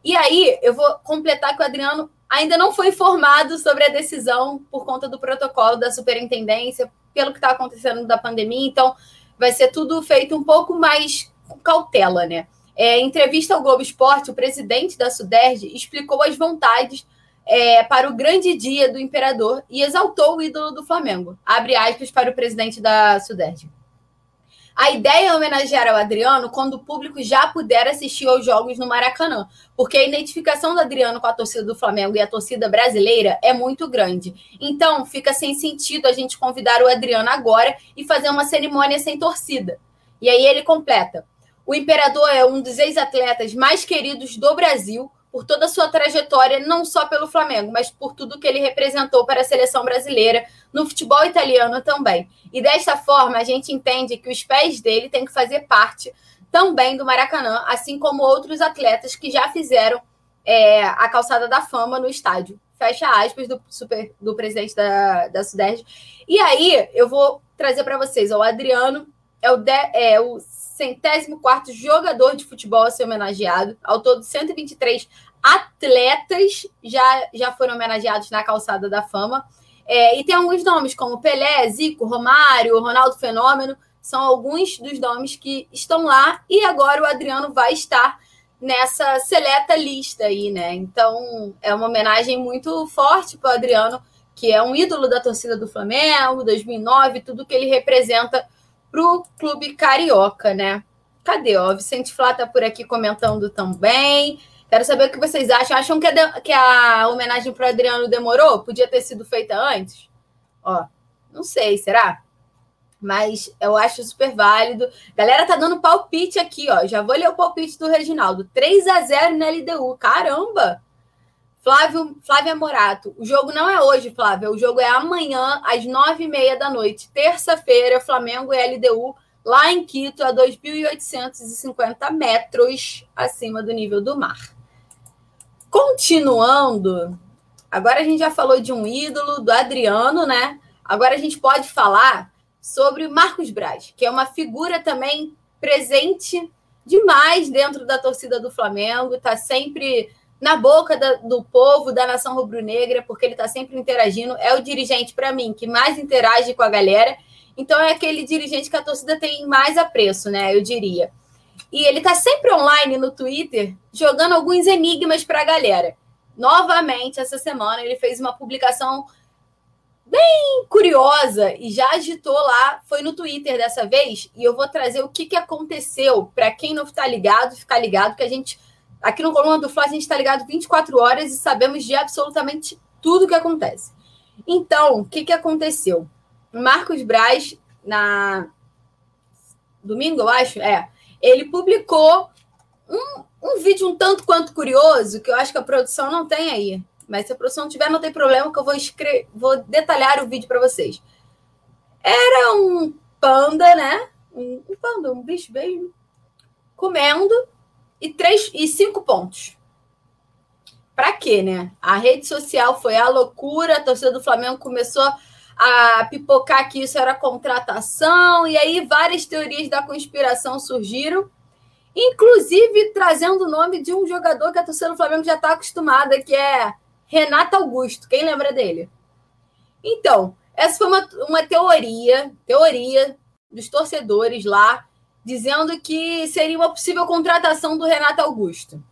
E aí, eu vou completar que o Adriano ainda não foi informado sobre a decisão por conta do protocolo da superintendência, pelo que está acontecendo da pandemia. Então, vai ser tudo feito um pouco mais com cautela, né? É, em entrevista ao Globo Esporte, o presidente da Suderj explicou as vontades é, para o grande dia do imperador e exaltou o ídolo do Flamengo. Abre aspas para o presidente da Suderj. A ideia é homenagear ao Adriano quando o público já puder assistir aos jogos no Maracanã, porque a identificação do Adriano com a torcida do Flamengo e a torcida brasileira é muito grande. Então, fica sem sentido a gente convidar o Adriano agora e fazer uma cerimônia sem torcida. E aí ele completa: o Imperador é um dos ex-atletas mais queridos do Brasil por toda a sua trajetória, não só pelo Flamengo, mas por tudo que ele representou para a seleção brasileira, no futebol italiano também. E desta forma, a gente entende que os pés dele têm que fazer parte também do Maracanã, assim como outros atletas que já fizeram é, a calçada da fama no estádio. Fecha aspas do, super, do presidente da, da Sudeste. E aí, eu vou trazer para vocês: o Adriano é o, de, é o centésimo quarto jogador de futebol a ser homenageado. Ao todo, 123 atletas já, já foram homenageados na calçada da fama. É, e tem alguns nomes, como Pelé, Zico, Romário, Ronaldo Fenômeno, são alguns dos nomes que estão lá. E agora o Adriano vai estar nessa seleta lista aí, né? Então é uma homenagem muito forte para o Adriano, que é um ídolo da torcida do Flamengo, 2009, tudo que ele representa para o clube carioca, né? Cadê? Ó, Vicente Flá está por aqui comentando também. Quero saber o que vocês acham. Acham que a, de... que a homenagem para Adriano demorou? Podia ter sido feita antes? Ó, não sei, será? Mas eu acho super válido. Galera tá dando palpite aqui, ó. Já vou ler o palpite do Reginaldo. 3 a 0 na LDU. Caramba! Flávio, Flávia Morato, o jogo não é hoje, Flávia. O jogo é amanhã, às nove e meia da noite. Terça-feira, Flamengo e LDU, lá em Quito, a 2.850 metros acima do nível do mar. Continuando, agora a gente já falou de um ídolo, do Adriano, né? Agora a gente pode falar sobre Marcos Braz, que é uma figura também presente demais dentro da torcida do Flamengo, está sempre na boca da, do povo, da nação rubro-negra, porque ele está sempre interagindo. É o dirigente, para mim, que mais interage com a galera. Então, é aquele dirigente que a torcida tem mais apreço, né? Eu diria. E ele está sempre online no Twitter, jogando alguns enigmas para a galera. Novamente, essa semana, ele fez uma publicação bem curiosa e já agitou lá. Foi no Twitter dessa vez. E eu vou trazer o que, que aconteceu para quem não está ligado, ficar ligado, que a gente Aqui no Coluna do Fla, a gente está ligado 24 horas e sabemos de absolutamente tudo que acontece. Então, o que, que aconteceu? Marcos Braz, na domingo, eu acho, é, ele publicou um, um vídeo um tanto quanto curioso, que eu acho que a produção não tem aí. Mas se a produção tiver, não tem problema, que eu vou, escrever, vou detalhar o vídeo para vocês. Era um panda, né? Um, um panda, um bicho bem comendo e, três, e cinco pontos. Para quê, né? A rede social foi a loucura, a torcida do Flamengo começou a pipocar que isso era contratação, e aí várias teorias da conspiração surgiram, inclusive trazendo o nome de um jogador que a torcida do Flamengo já está acostumada, que é Renato Augusto. Quem lembra dele? Então, essa foi uma, uma teoria, teoria dos torcedores lá, dizendo que seria uma possível contratação do Renato Augusto.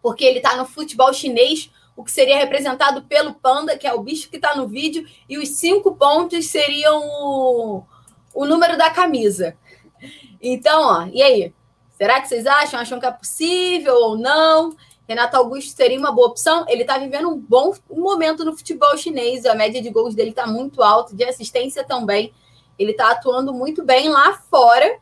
Porque ele está no futebol chinês, o que seria representado pelo panda, que é o bicho que está no vídeo, e os cinco pontos seriam o, o número da camisa. Então, ó, e aí? Será que vocês acham? Acham que é possível ou não? Renato Augusto seria uma boa opção. Ele está vivendo um bom momento no futebol chinês. A média de gols dele está muito alta, de assistência também. Ele está atuando muito bem lá fora.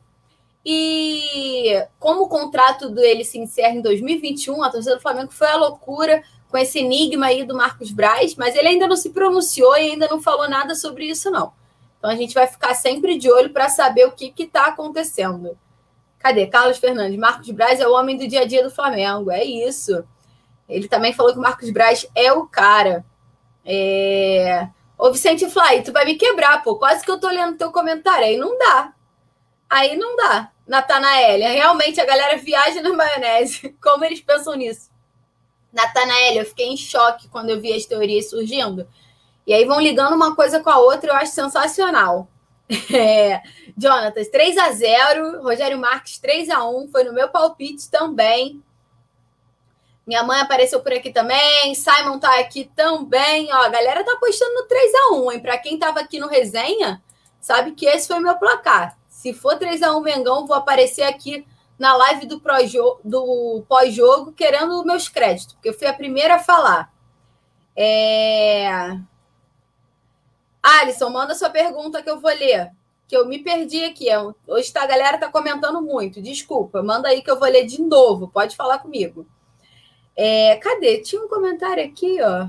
E como o contrato dele se encerra em 2021, a torcida do Flamengo foi a loucura com esse enigma aí do Marcos Braz, mas ele ainda não se pronunciou e ainda não falou nada sobre isso, não. Então a gente vai ficar sempre de olho para saber o que está acontecendo. Cadê? Carlos Fernandes. Marcos Braz é o homem do dia a dia do Flamengo. É isso. Ele também falou que o Marcos Braz é o cara. É... Ô, Vicente Fly, tu vai me quebrar, pô. Quase que eu tô lendo teu comentário. Aí não dá. Aí não dá. Natanaélia. Realmente a galera viaja na maionese. (laughs) Como eles pensam nisso? Natanaélia, eu fiquei em choque quando eu vi as teorias surgindo. E aí vão ligando uma coisa com a outra, eu acho sensacional. (laughs) É, Jonatas, 3 a 0 Rogério Marques 3 a 1 foi no meu palpite também. Minha mãe apareceu por aqui também, Simon tá aqui também. Ó, a galera tá apostando no 3 a 1 hein? Para quem tava aqui no resenha, sabe que esse foi meu placar. Se for 3 a 1 Mengão, vou aparecer aqui na live do, do pós-jogo querendo meus créditos, porque eu fui a primeira a falar. É... Alisson, manda sua pergunta que eu vou ler. Que eu me perdi aqui. É hoje tá, a galera está comentando muito. Desculpa, manda aí que eu vou ler de novo. Pode falar comigo. É, cadê? Tinha um comentário aqui, ó.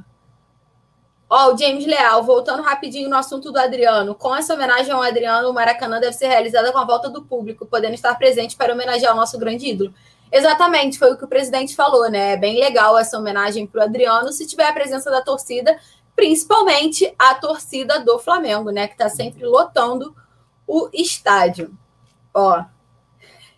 Ó, o James Leal, voltando rapidinho no assunto do Adriano. Com essa homenagem ao Adriano, o Maracanã deve ser realizada com a volta do público, podendo estar presente para homenagear o nosso grande ídolo. Exatamente, foi o que o presidente falou, né? É bem legal essa homenagem para o Adriano, se tiver a presença da torcida, principalmente a torcida do Flamengo, né? Que está sempre lotando o estádio. Ó.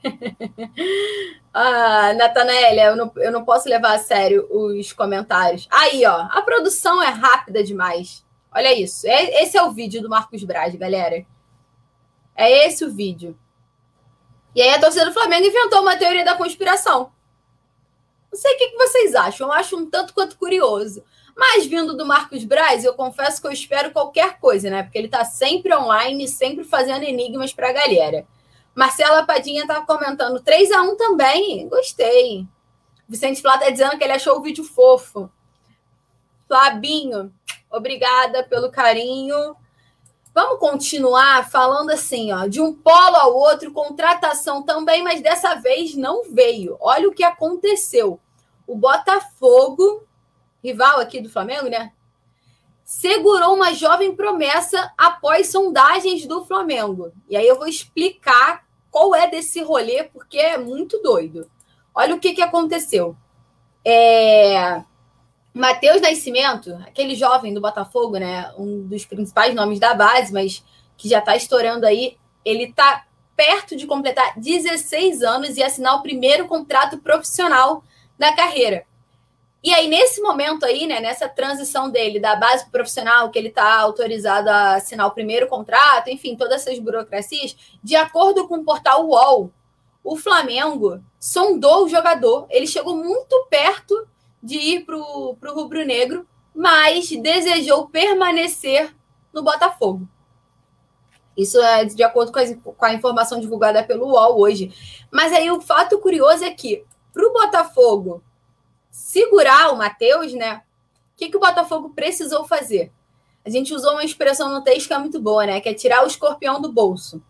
(laughs) ah, Natanaélia, eu não, eu não posso levar a sério os comentários. Aí, ó, a produção é rápida demais. Olha isso. É, esse é o vídeo do Marcos Braz, galera. É esse o vídeo. E aí a torcida do Flamengo inventou uma teoria da conspiração. Não sei o que vocês acham. Eu acho um tanto quanto curioso. Mas vindo do Marcos Braz, eu confesso que eu espero qualquer coisa, né? Porque ele tá sempre online, sempre fazendo enigmas pra galera. Marcela Padinha tá comentando 3 a 1 também. Gostei. Vicente Flá tá dizendo que ele achou o vídeo fofo. Flabinho, obrigada pelo carinho. Vamos continuar falando assim, ó, de um polo ao outro, contratação também, mas dessa vez não veio. Olha o que aconteceu. O Botafogo rival aqui do Flamengo, né? Segurou uma jovem promessa após sondagens do Flamengo. E aí eu vou explicar qual é desse rolê, porque é muito doido. Olha o que, que aconteceu. É... Matheus Nascimento, aquele jovem do Botafogo, né? Um dos principais nomes da base, mas que já está estourando aí, ele está perto de completar 16 anos e assinar o primeiro contrato profissional da carreira. E aí, nesse momento aí, né, nessa transição dele da base profissional, que ele está autorizado a assinar o primeiro contrato, enfim, todas essas burocracias, de acordo com o portal UOL, o Flamengo sondou o jogador. Ele chegou muito perto de ir para o rubro-negro, mas desejou permanecer no Botafogo. Isso é de acordo com a, com a informação divulgada pelo UOL hoje. Mas aí o fato curioso é que, para o Botafogo segurar o Matheus, né? O que, que o Botafogo precisou fazer? A gente usou uma expressão no texto que é muito boa, né? Que é tirar o escorpião do bolso.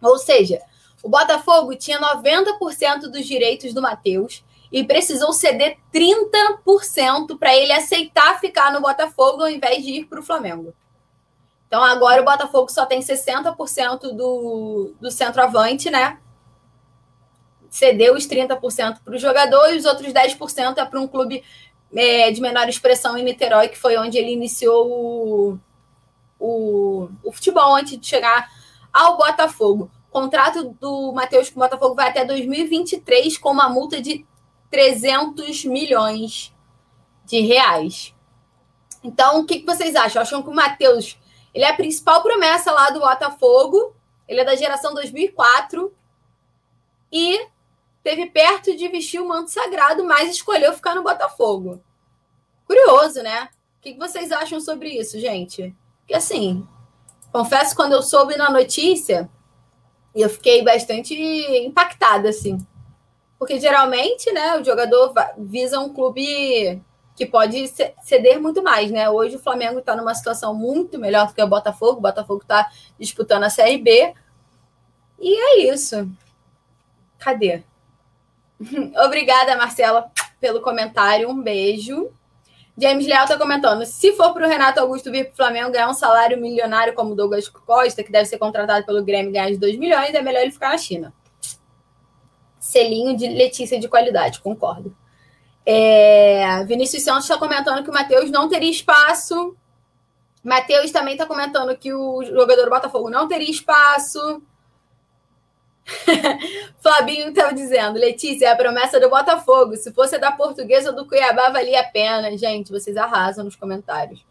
Ou seja, o Botafogo tinha 90% dos direitos do Matheus e precisou ceder 30% para ele aceitar ficar no Botafogo ao invés de ir para o Flamengo. Então agora o Botafogo só tem 60% do, do centroavante, né? Cedeu os 30% para o jogador e os outros 10% é para um clube é, de menor expressão em Niterói, que foi onde ele iniciou o, o, o futebol antes de chegar ao Botafogo. O contrato do Matheus com o Botafogo vai até 2023 com uma multa de 300 milhões de reais. Então, o que, que vocês acham? Acham que o Matheus ele é a principal promessa lá do Botafogo? Ele é da geração 2004 e teve perto de vestir o manto sagrado, mas escolheu ficar no Botafogo. Curioso, né? O que vocês acham sobre isso, gente? Porque assim, Confesso, quando eu soube na notícia, eu fiquei bastante impactada, assim. Porque geralmente, né, o jogador visa um clube que pode ceder muito mais, né? Hoje o Flamengo está numa situação muito melhor do que o Botafogo. O Botafogo está disputando a Série B. E é isso. Cadê? (laughs) Obrigada, Marcela, pelo comentário. Um beijo. James Leal está comentando: se for para o Renato Augusto vir para o Flamengo ganhar um salário milionário como Douglas Costa, que deve ser contratado pelo Grêmio ganhar de 2 milhões, é melhor ele ficar na China. Selinho de Letícia de qualidade, concordo. É, Vinícius Santos está comentando que o Matheus não teria espaço. Matheus também está comentando que o jogador do Botafogo não teria espaço. (laughs) Fabinho estava dizendo, Letícia, é a promessa do Botafogo. Se fosse da Portuguesa ou do Cuiabá, valia a pena. Gente, vocês arrasam nos comentários.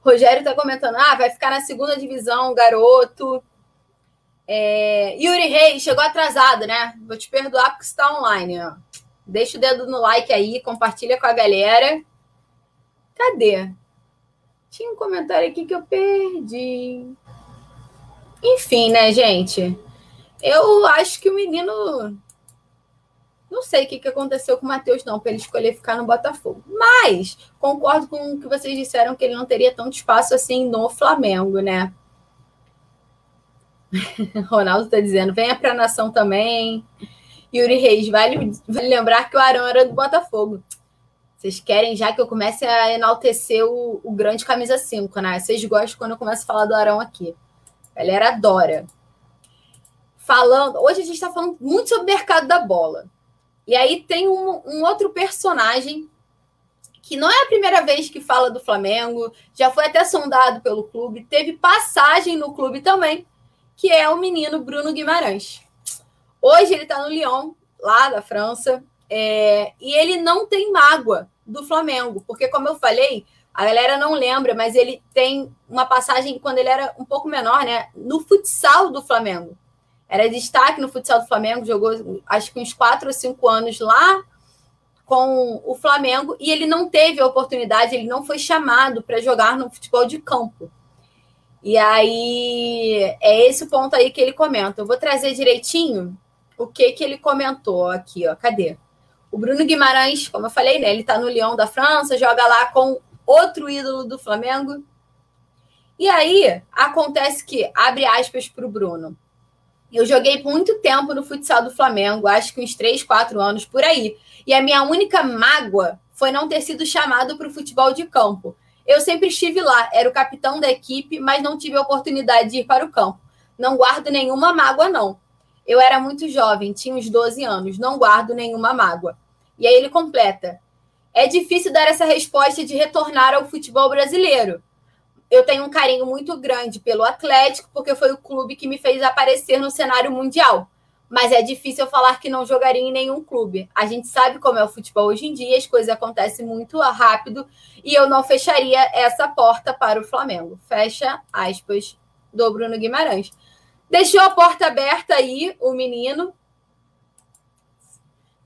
Rogério está comentando, ah, vai ficar na segunda divisão, garoto. É... Yuri Reis, chegou atrasado, né? Vou te perdoar porque está online. Ó. Deixa o dedo no like aí, compartilha com a galera. Cadê? Tinha um comentário aqui que eu perdi. Enfim, né, gente? Eu acho que o menino. Não sei o que, aconteceu com o Matheus, não, para ele escolher ficar no Botafogo. Mas concordo com o que vocês disseram que ele não teria tanto espaço assim no Flamengo, né? (laughs) Ronaldo está dizendo: venha para a nação também. Yuri Reis, vale, vale lembrar que o Arão era do Botafogo. Vocês querem já que eu comece a enaltecer o, o grande camisa 5, né? Vocês gostam quando eu começo a falar do Arão aqui. A galera adora falando. Hoje a gente está falando muito sobre o mercado da bola. E aí tem um, um, outro personagem que não é a primeira vez que fala do Flamengo, já foi até sondado pelo clube, teve passagem no clube também, que é o menino Bruno Guimarães. Hoje ele está no Lyon, lá da França, é, e ele não tem mágoa do Flamengo, porque, como eu falei, a galera não lembra, mas ele tem uma passagem quando ele era um pouco menor, né? No futsal do Flamengo era destaque no futsal do Flamengo, jogou acho que uns quatro ou cinco anos lá com o Flamengo e ele não teve a oportunidade, ele não foi chamado para jogar no futebol de campo. E aí é esse ponto aí que ele comenta. Eu vou trazer direitinho o que que ele comentou aqui, ó. Cadê? O Bruno Guimarães, como eu falei, né? Ele tá no Lyon da França, joga lá com outro ídolo do Flamengo. E aí acontece que abre aspas para o Bruno. Eu joguei muito tempo no futsal do Flamengo, acho que uns 3, 4 anos por aí. E a minha única mágoa foi não ter sido chamado para o futebol de campo. Eu sempre estive lá, era o capitão da equipe, mas não tive a oportunidade de ir para o campo. Não guardo nenhuma mágoa, não. Eu era muito jovem, tinha uns 12 anos, não guardo nenhuma mágoa. E aí ele completa: É difícil dar essa resposta de retornar ao futebol brasileiro eu tenho um carinho muito grande pelo Atlético, porque foi o clube que me fez aparecer no cenário mundial. Mas é difícil eu falar que não jogaria em nenhum clube. A gente sabe como é o futebol hoje em dia, as coisas acontecem muito rápido e eu não fecharia essa porta para o Flamengo. Fecha aspas do Bruno Guimarães. Deixou a porta aberta aí, o menino.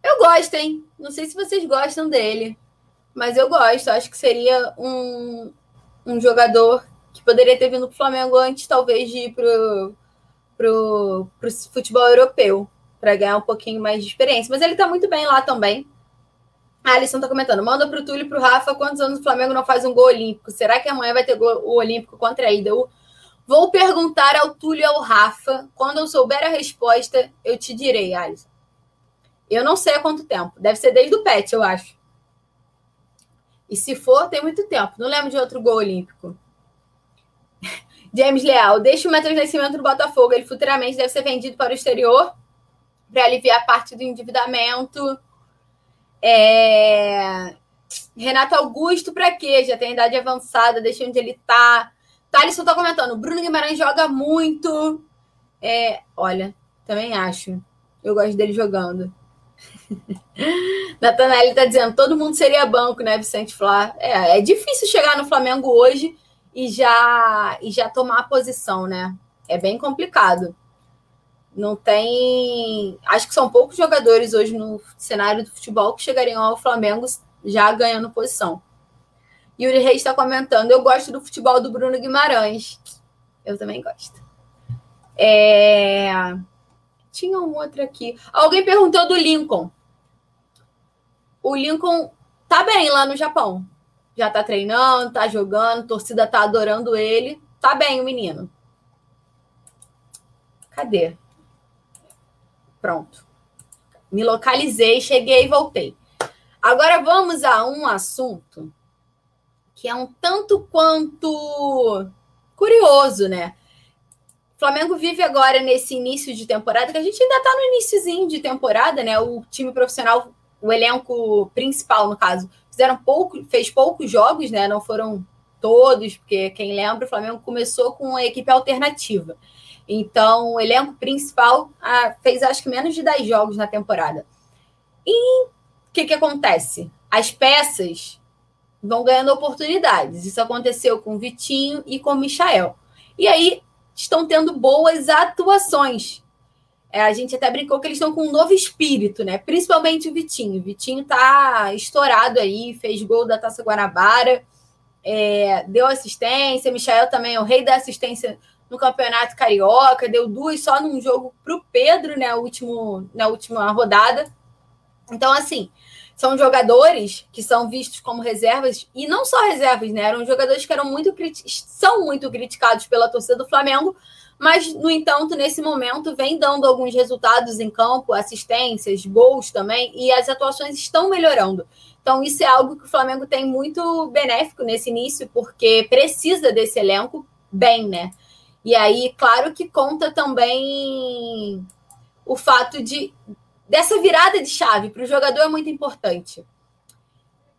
Eu gosto, hein? Não sei se vocês gostam dele, mas eu gosto. Acho que seria um, um jogador que poderia ter vindo para o Flamengo antes, talvez, de ir para pro, pro futebol europeu, para ganhar um pouquinho mais de experiência. Mas ele está muito bem lá também. A Alisson está comentando: manda para o Túlio e para o Rafa quantos anos o Flamengo não faz um gol olímpico? Será que amanhã vai ter gol olímpico contra a IDU? Vou perguntar ao Túlio e ao Rafa. Quando eu souber a resposta, eu te direi, Alisson. Eu não sei há quanto tempo. Deve ser desde o PET, eu acho. E se for, tem muito tempo. Não lembro de outro gol olímpico. (laughs) James Leal, deixa o Matheus Nascimento no Botafogo. Ele futuramente deve ser vendido para o exterior para aliviar parte do endividamento. É... Renato Augusto, para quê? Já tem idade avançada, deixa onde ele tá. Thalisson tá comentando. Bruno Guimarães joga muito. É... Olha, também acho. Eu gosto dele jogando. (laughs) Natanelli está dizendo, todo mundo seria banco, né, Vicente Flá? É, é difícil chegar no Flamengo hoje e já, e já tomar a posição, né? É bem complicado. Não tem. Acho que são poucos jogadores hoje no cenário do futebol que chegariam ao Flamengo já ganhando posição. Yuri Reis está comentando: eu gosto do futebol do Bruno Guimarães. Eu também gosto. É... Tinha um outro aqui. Alguém perguntou do Lincoln. O Lincoln tá bem lá no Japão. Já tá treinando, tá jogando, torcida tá adorando ele. Tá bem o menino. Cadê? Pronto. Me localizei, cheguei e voltei. Agora vamos a um assunto que é um tanto quanto curioso, né? O Flamengo vive agora nesse início de temporada, que a gente ainda está no iníciozinho de temporada, né? O time profissional, o elenco principal, no caso, fizeram pouco, fez poucos jogos, né? Não foram todos, porque quem lembra, o Flamengo começou com a equipe alternativa. Então, o elenco principal ah, fez acho que menos de 10 jogos na temporada. E o que, que acontece? As peças vão ganhando oportunidades. Isso aconteceu com o Vitinho e com o Michael. E aí estão tendo boas atuações. É, a gente até brincou que eles estão com um novo espírito, né? Principalmente o Vitinho. O Vitinho tá estourado aí, fez gol da Taça Guanabara, é, deu assistência. Michael também é o rei da assistência no Campeonato Carioca, deu duas só num jogo para o Pedro, né? Último, na última rodada. Então, assim, são jogadores que são vistos como reservas, e não só reservas, né? Eram jogadores que eram muito são muito criticados pela torcida do Flamengo, mas, no entanto, nesse momento, vem dando alguns resultados em campo, assistências, gols também, e as atuações estão melhorando. Então, isso é algo que o Flamengo tem muito benéfico nesse início, porque precisa desse elenco bem, né? E aí, claro que conta também o fato de dessa virada de chave para o jogador é muito importante.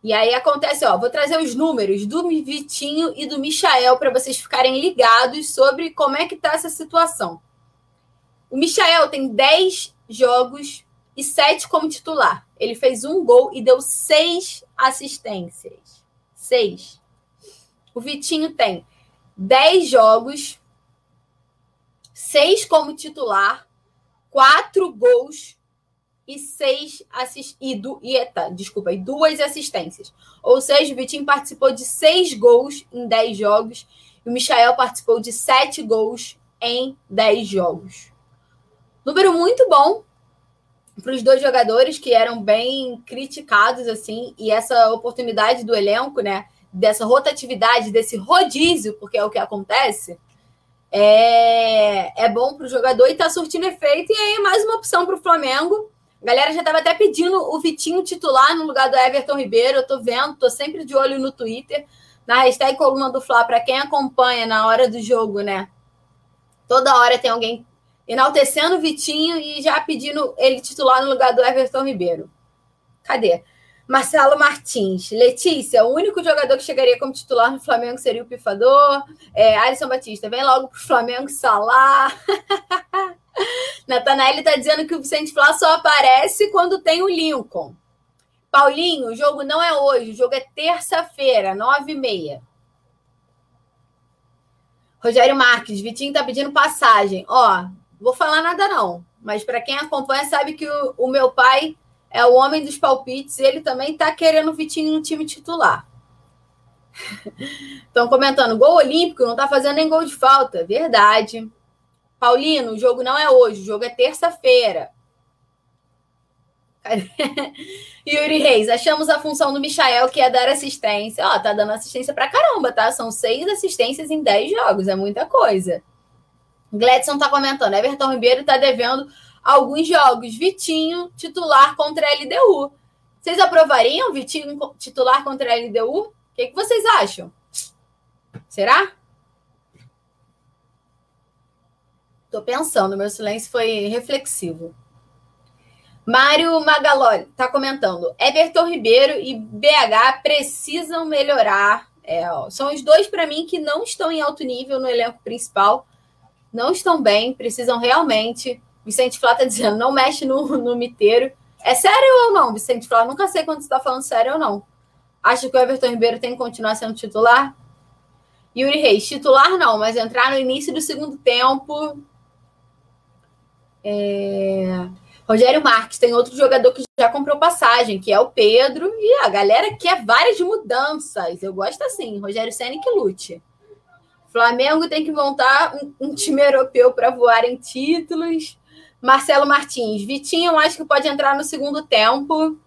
E aí acontece, ó, vou trazer os números do Vitinho e do Michael para vocês ficarem ligados sobre como é que tá essa situação. O Michael tem 10 jogos e 7 como titular. Ele fez um gol e deu 6 assistências. 6. O Vitinho tem 10 jogos, 6 como titular, 4 gols e seis assist... e, du... e, tá, desculpa, e duas assistências. Ou seja, o Vitinho participou de seis gols em dez jogos e o Michael participou de sete gols em dez jogos. Número muito bom para os dois jogadores que eram bem criticados assim e essa oportunidade do elenco, né? Dessa rotatividade, desse rodízio, porque é o que acontece. É, é bom para o jogador e está surtindo efeito. E aí, mais uma opção para o Flamengo galera já estava até pedindo o Vitinho titular no lugar do Everton Ribeiro. Eu tô vendo, tô sempre de olho no Twitter, na hashtag Coluna do Fla, para quem acompanha na hora do jogo, né? Toda hora tem alguém enaltecendo o Vitinho e já pedindo ele titular no lugar do Everton Ribeiro. Cadê? Marcelo Martins. Letícia, o único jogador que chegaria como titular no Flamengo seria o Pifador. É, Alisson Batista, vem logo pro Flamengo Salah. (laughs) (laughs) Natanael está dizendo que o Vicente Flá só aparece quando tem o Lincoln. Paulinho, o jogo não é hoje, o jogo é terça-feira, nove e meia. Rogério Marques, Vitinho está pedindo passagem. Ó, vou falar nada não, mas para quem acompanha sabe que o, o, meu pai é o homem dos palpites ele também está querendo o Vitinho no time titular. (laughs) Estão comentando, gol olímpico, não está fazendo nem gol de falta. Verdade. Paulino, o jogo não é hoje, o jogo é terça-feira. (laughs) Yuri Reis, achamos a função do Michael que é dar assistência. Ó, tá dando assistência pra caramba, tá? São seis assistências em dez jogos, é muita coisa. Gledson tá comentando, Everton Ribeiro tá devendo alguns jogos. Vitinho, titular contra a LDU. Vocês aprovariam Vitinho titular contra a LDU? O que, que vocês acham? Será? Tô pensando, meu silêncio foi reflexivo. Mário Magaloli está comentando: Everton Ribeiro e BH precisam melhorar. É, ó, são os dois, para mim, que não estão em alto nível no elenco principal. Não estão bem, precisam realmente. Vicente Flá está dizendo: não mexe no, no miteiro. É sério ou não, Vicente Flá? Nunca sei quando você está falando sério ou não. Acha que o Everton Ribeiro tem que continuar sendo titular? Yuri Reis, titular não, mas entrar no início do segundo tempo é... Rogério Marques tem outro jogador que já comprou passagem, que é o Pedro, e a galera quer várias mudanças. Eu gosto assim, Rogério Senna que lute. Flamengo tem que montar um, um time europeu para voar em títulos. Marcelo Martins. Vitinho, eu acho que pode entrar no segundo tempo.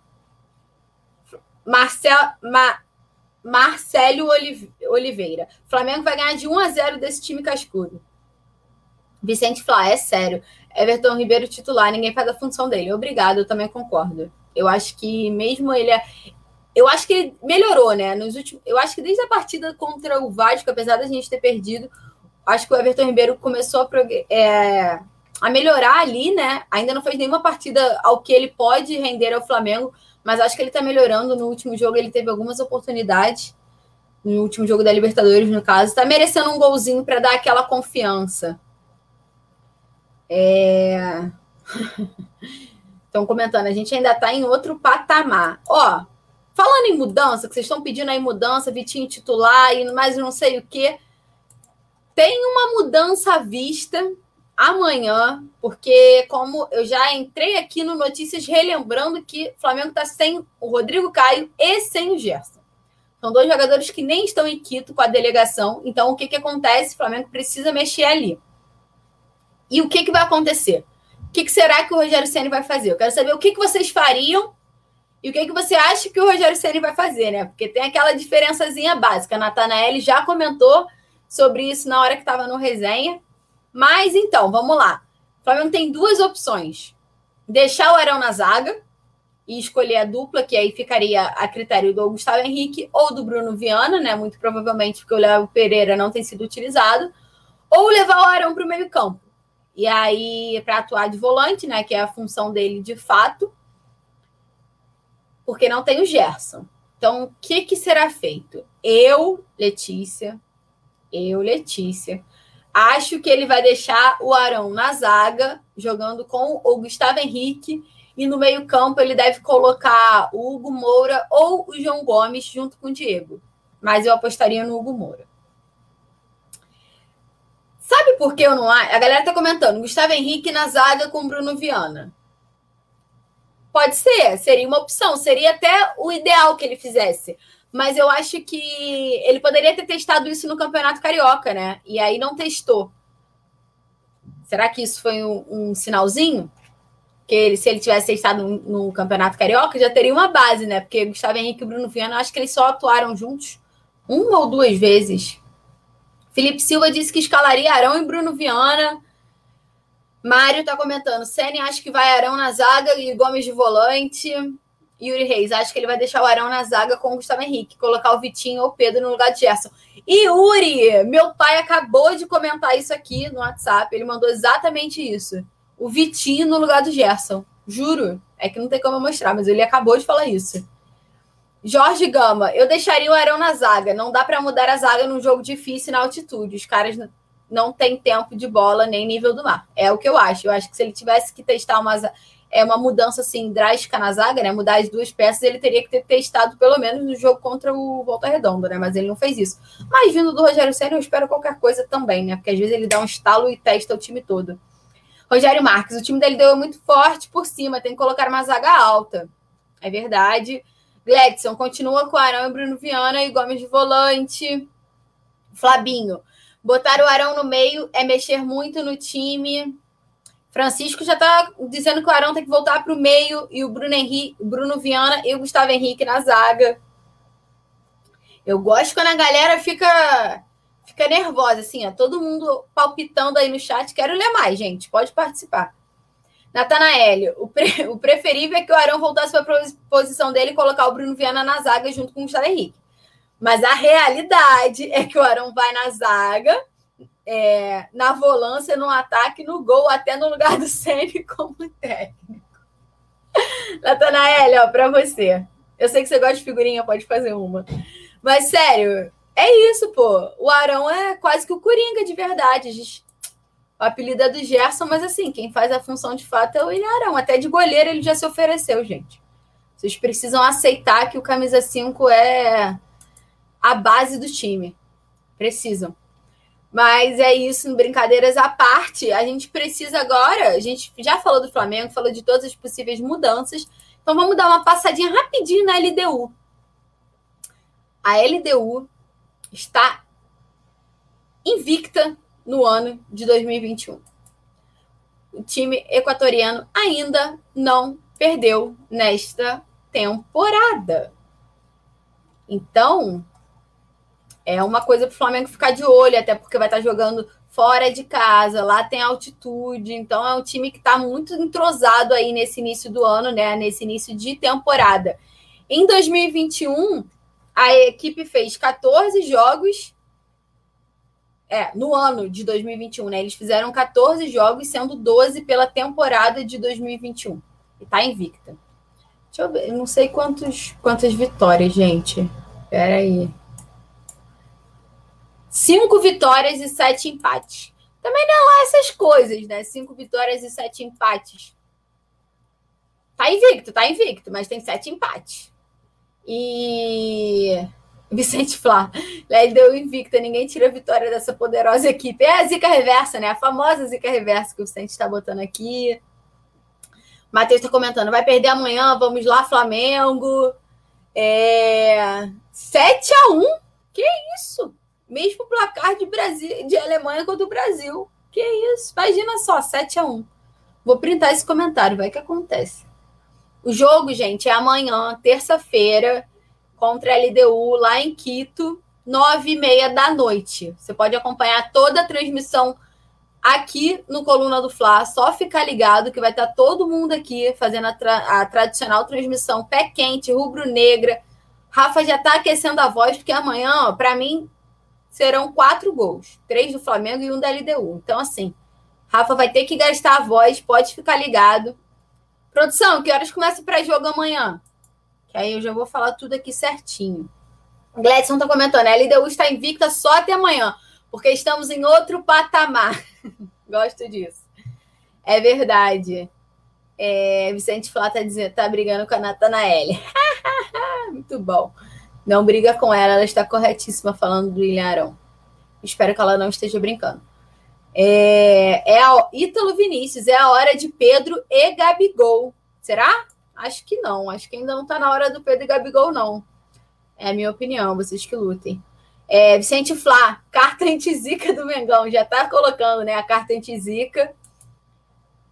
Marcel, Ma, Marcelo Oliveira. Flamengo vai ganhar de 1 a 0 desse time cascudo. Vicente Flá, é sério. Everton Ribeiro titular, ninguém faz a função dele. Obrigado, eu também concordo. Eu acho que mesmo ele é... Eu acho que ele melhorou, né? Nos últimos... Eu acho que desde a partida contra o Vasco, apesar da gente ter perdido, acho que o Everton Ribeiro começou a, prog... é... a melhorar ali, né? Ainda não fez nenhuma partida ao que ele pode render ao Flamengo, mas acho que ele tá melhorando. No último jogo, ele teve algumas oportunidades. No último jogo da Libertadores, no caso, tá merecendo um golzinho para dar aquela confiança. É... (laughs) Estão comentando, a gente ainda está em outro patamar. Ó, falando em mudança, que vocês estão pedindo aí mudança, Vitinho titular e mais não sei o quê. Tem uma mudança à vista amanhã, porque como eu já entrei aqui no Notícias relembrando que o Flamengo está sem o Rodrigo Caio e sem o Gerson. São dois jogadores que nem estão em Quito com a delegação. Então, o que, que acontece? O Flamengo precisa mexer ali. E o que, que vai acontecer? O que, que será que o Rogério Ceni vai fazer? Eu quero saber o que, que vocês fariam e o que, que você acha que o Rogério Ceni vai fazer, né? Porque tem aquela diferençazinha básica. A Natanael já comentou sobre isso na hora que estava no resenha. Mas então, vamos lá. O Flamengo tem duas opções: deixar o Arão na zaga e escolher a dupla, que aí ficaria a critério do Gustavo Henrique ou do Bruno Viana, né? Muito provavelmente porque o Léo Pereira não tem sido utilizado, ou levar o Arão para o meio-campo. E aí, para atuar de volante, né? Que é a função dele de fato, porque não tem o Gerson. Então, o que, que será feito? Eu, Letícia, eu, Letícia, acho que ele vai deixar o Arão na zaga, jogando com o Gustavo Henrique, e no meio-campo ele deve colocar o Hugo Moura ou o João Gomes junto com o Diego. Mas eu apostaria no Hugo Moura. Sabe por que eu não acho? A galera tá comentando. Gustavo Henrique na zaga com Bruno Viana. Pode ser, seria uma opção. Seria até o ideal que ele fizesse. Mas eu acho que ele poderia ter testado isso no Campeonato Carioca, né? E aí não testou. Será que isso foi um, um sinalzinho? Que ele, se ele tivesse testado no, no, Campeonato Carioca, já teria uma base, né? Porque Gustavo Henrique e Bruno Viana, acho que eles só atuaram juntos uma ou duas vezes Felipe Silva disse que escalaria Arão e Bruno Viana. Mário está comentando. Sene acho que vai Arão na zaga e Gomes de volante. Yuri Reis, acho que ele vai deixar o Arão na zaga com o Gustavo Henrique, colocar o Vitinho ou o Pedro no lugar de Gerson. E Yuri, meu pai acabou de comentar isso aqui no WhatsApp. Ele mandou exatamente isso. O Vitinho no lugar do Gerson. Juro. É que não tem como eu mostrar, mas ele acabou de falar isso. Jorge Gama, eu deixaria o Arão na zaga. Não dá para mudar a zaga num jogo difícil na altitude. Os caras não têm tempo de bola nem nível do mar. É o que eu acho. Eu acho que se ele tivesse que testar uma, é uma mudança assim drástica na zaga, né? Mudar as duas peças, ele teria que ter testado pelo menos no jogo contra o Volta Redonda, né? Mas ele não fez isso. Mas vindo do Rogério Senna, eu espero qualquer coisa também, né? Porque às vezes ele dá um estalo e testa o time todo. Rogério Marques, o time dele deu muito forte por cima, tem que colocar uma zaga alta. É verdade. Gledson continua com Arão e Bruno Viana e Gomes de volante. Flabinho. Botar o Arão no meio é mexer muito no time. Francisco já está dizendo que o Arão tem que voltar para o meio e o Bruno, Henrique, Bruno Viana e o Gustavo Henrique na zaga. Eu gosto quando a galera fica fica nervosa, assim, ó, todo mundo palpitando aí no chat. Quero ler mais, gente. Pode participar. Natanael, o, pre, (laughs) o preferível é que o Arão voltasse para a posição dele e colocar o Bruno Viana na zaga junto com o Gustavo Henrique. Mas a realidade é que o Arão vai na zaga, é, na volância, no ataque, no gol, até no lugar do Sene como técnico. (laughs) Natanael, para você. Eu sei que você gosta de figurinha, pode fazer uma. Mas sério, é isso, pô. O Arão é quase que o Coringa de verdade. A gente o apelido é do Gerson, mas assim, quem faz a função de fato é o Ilharão. Até de goleiro ele já se ofereceu, gente. Vocês precisam aceitar que o camisa 5 é a base do time. Precisam. Mas é isso, brincadeiras à parte. A gente precisa agora, a gente já falou do Flamengo, falou de todas as possíveis mudanças. Então vamos dar uma passadinha rapidinho na LDU. A LDU está invicta no ano de 2021. O time equatoriano ainda não perdeu nesta temporada. Então, é uma coisa para o Flamengo ficar de olho, até porque vai estar jogando fora de casa, lá tem altitude, então é um time que está muito entrosado aí nesse início do ano, né? Nesse início de temporada. Em 2021, a equipe fez 14 jogos. É, no ano de 2021, né? Eles fizeram 14 jogos, sendo 12 pela temporada de 2021. E tá invicta. Deixa eu ver, não sei quantos, quantas vitórias, gente. Pera aí. Cinco vitórias e sete empates. Também não é lá essas coisas, né? Cinco vitórias e sete empates. Tá invicto, tá invicto, mas tem sete empates. E Vicente Flá, Led deu invicta, ninguém tira a vitória dessa poderosa equipe. É a zica reversa, né? A famosa zica reversa que o Vicente está botando aqui. Matheus está comentando, vai perder amanhã, vamos lá, Flamengo. É... 7 a 1 Que isso? Mesmo placar de Brasil, de Alemanha contra o Brasil. Que isso? Imagina só, 7 a 1 Vou printar esse comentário, vai que acontece. O jogo, gente, é amanhã, terça-feira, contra a LDU, lá em Quito, nove e meia da noite. Você pode acompanhar toda a transmissão aqui no Coluna do Fla, só ficar ligado que vai estar todo mundo aqui fazendo a, tra a tradicional transmissão pé quente, rubro-negra. Rafa já está aquecendo a voz, porque amanhã, para mim, serão quatro gols: três do Flamengo e um da LDU. Então, assim, Rafa vai ter que gastar a voz, pode ficar ligado. Produção, que horas começa o pré-jogo amanhã? Aí eu já vou falar tudo aqui certinho. Gledson está comentando, a LDU está invicta só até amanhã porque estamos em outro patamar. (laughs) Gosto disso. É verdade. É, Vicente Flá tá, dizendo, tá brigando com a Natanael. (laughs) Muito bom. Não briga com ela, ela está corretíssima falando do Ilharão. Espero que ela não esteja brincando. É, é a Ítalo Vinícius, é a hora de Pedro e Gabigol. Será? Acho que não. Acho que ainda não está na hora do Pedro e Gabigol, não. É a minha opinião, vocês que lutem. É, Vicente Flá, carta antizica do Mengão, já está colocando né, a carta antizica.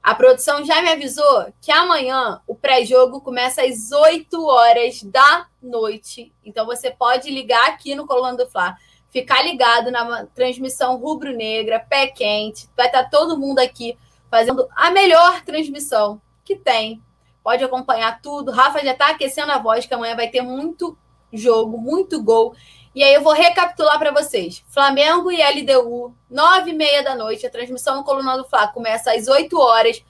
A produção já me avisou que amanhã o pré-jogo começa às 8 horas da noite. Então você pode ligar aqui no Coluna do Fla, ficar ligado na transmissão rubro-negra, pé quente. Vai estar todo mundo aqui fazendo a melhor transmissão que tem. Pode acompanhar tudo. Rafa já está aquecendo a voz, que amanhã vai ter muito jogo, muito gol. E aí eu vou recapitular para vocês. Flamengo e LDU, nove e meia da noite. A transmissão no Coluna do começa às 8 horas.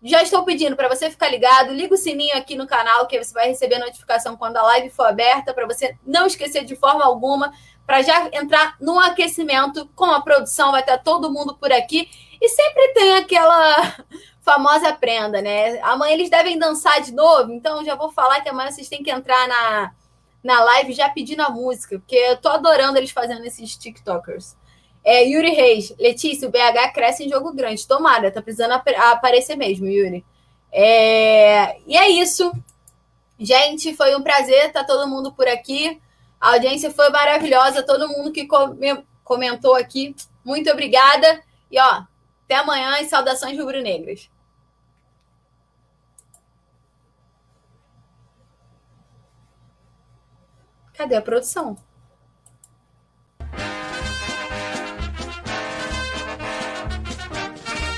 Já estou pedindo para você ficar ligado. Liga o sininho aqui no canal, que você vai receber notificação quando a live for aberta, para você não esquecer de forma alguma, para já entrar no aquecimento com a produção. Vai estar todo mundo por aqui. E sempre tem aquela famosa prenda, né? Amanhã eles devem dançar de novo, então já vou falar que amanhã vocês têm que entrar na na live já pedindo a música, porque eu tô adorando eles fazendo esses TikTokers. É, Yuri Reis, Letícia, o BH cresce em jogo grande. Tomara, tá precisando ap aparecer mesmo, Yuri. É, e é isso. Gente, foi um prazer tá todo mundo por aqui. A audiência foi maravilhosa, todo mundo que comentou aqui. Muito obrigada. E ó, até amanhã e saudações rubro-negras. Cadê a produção?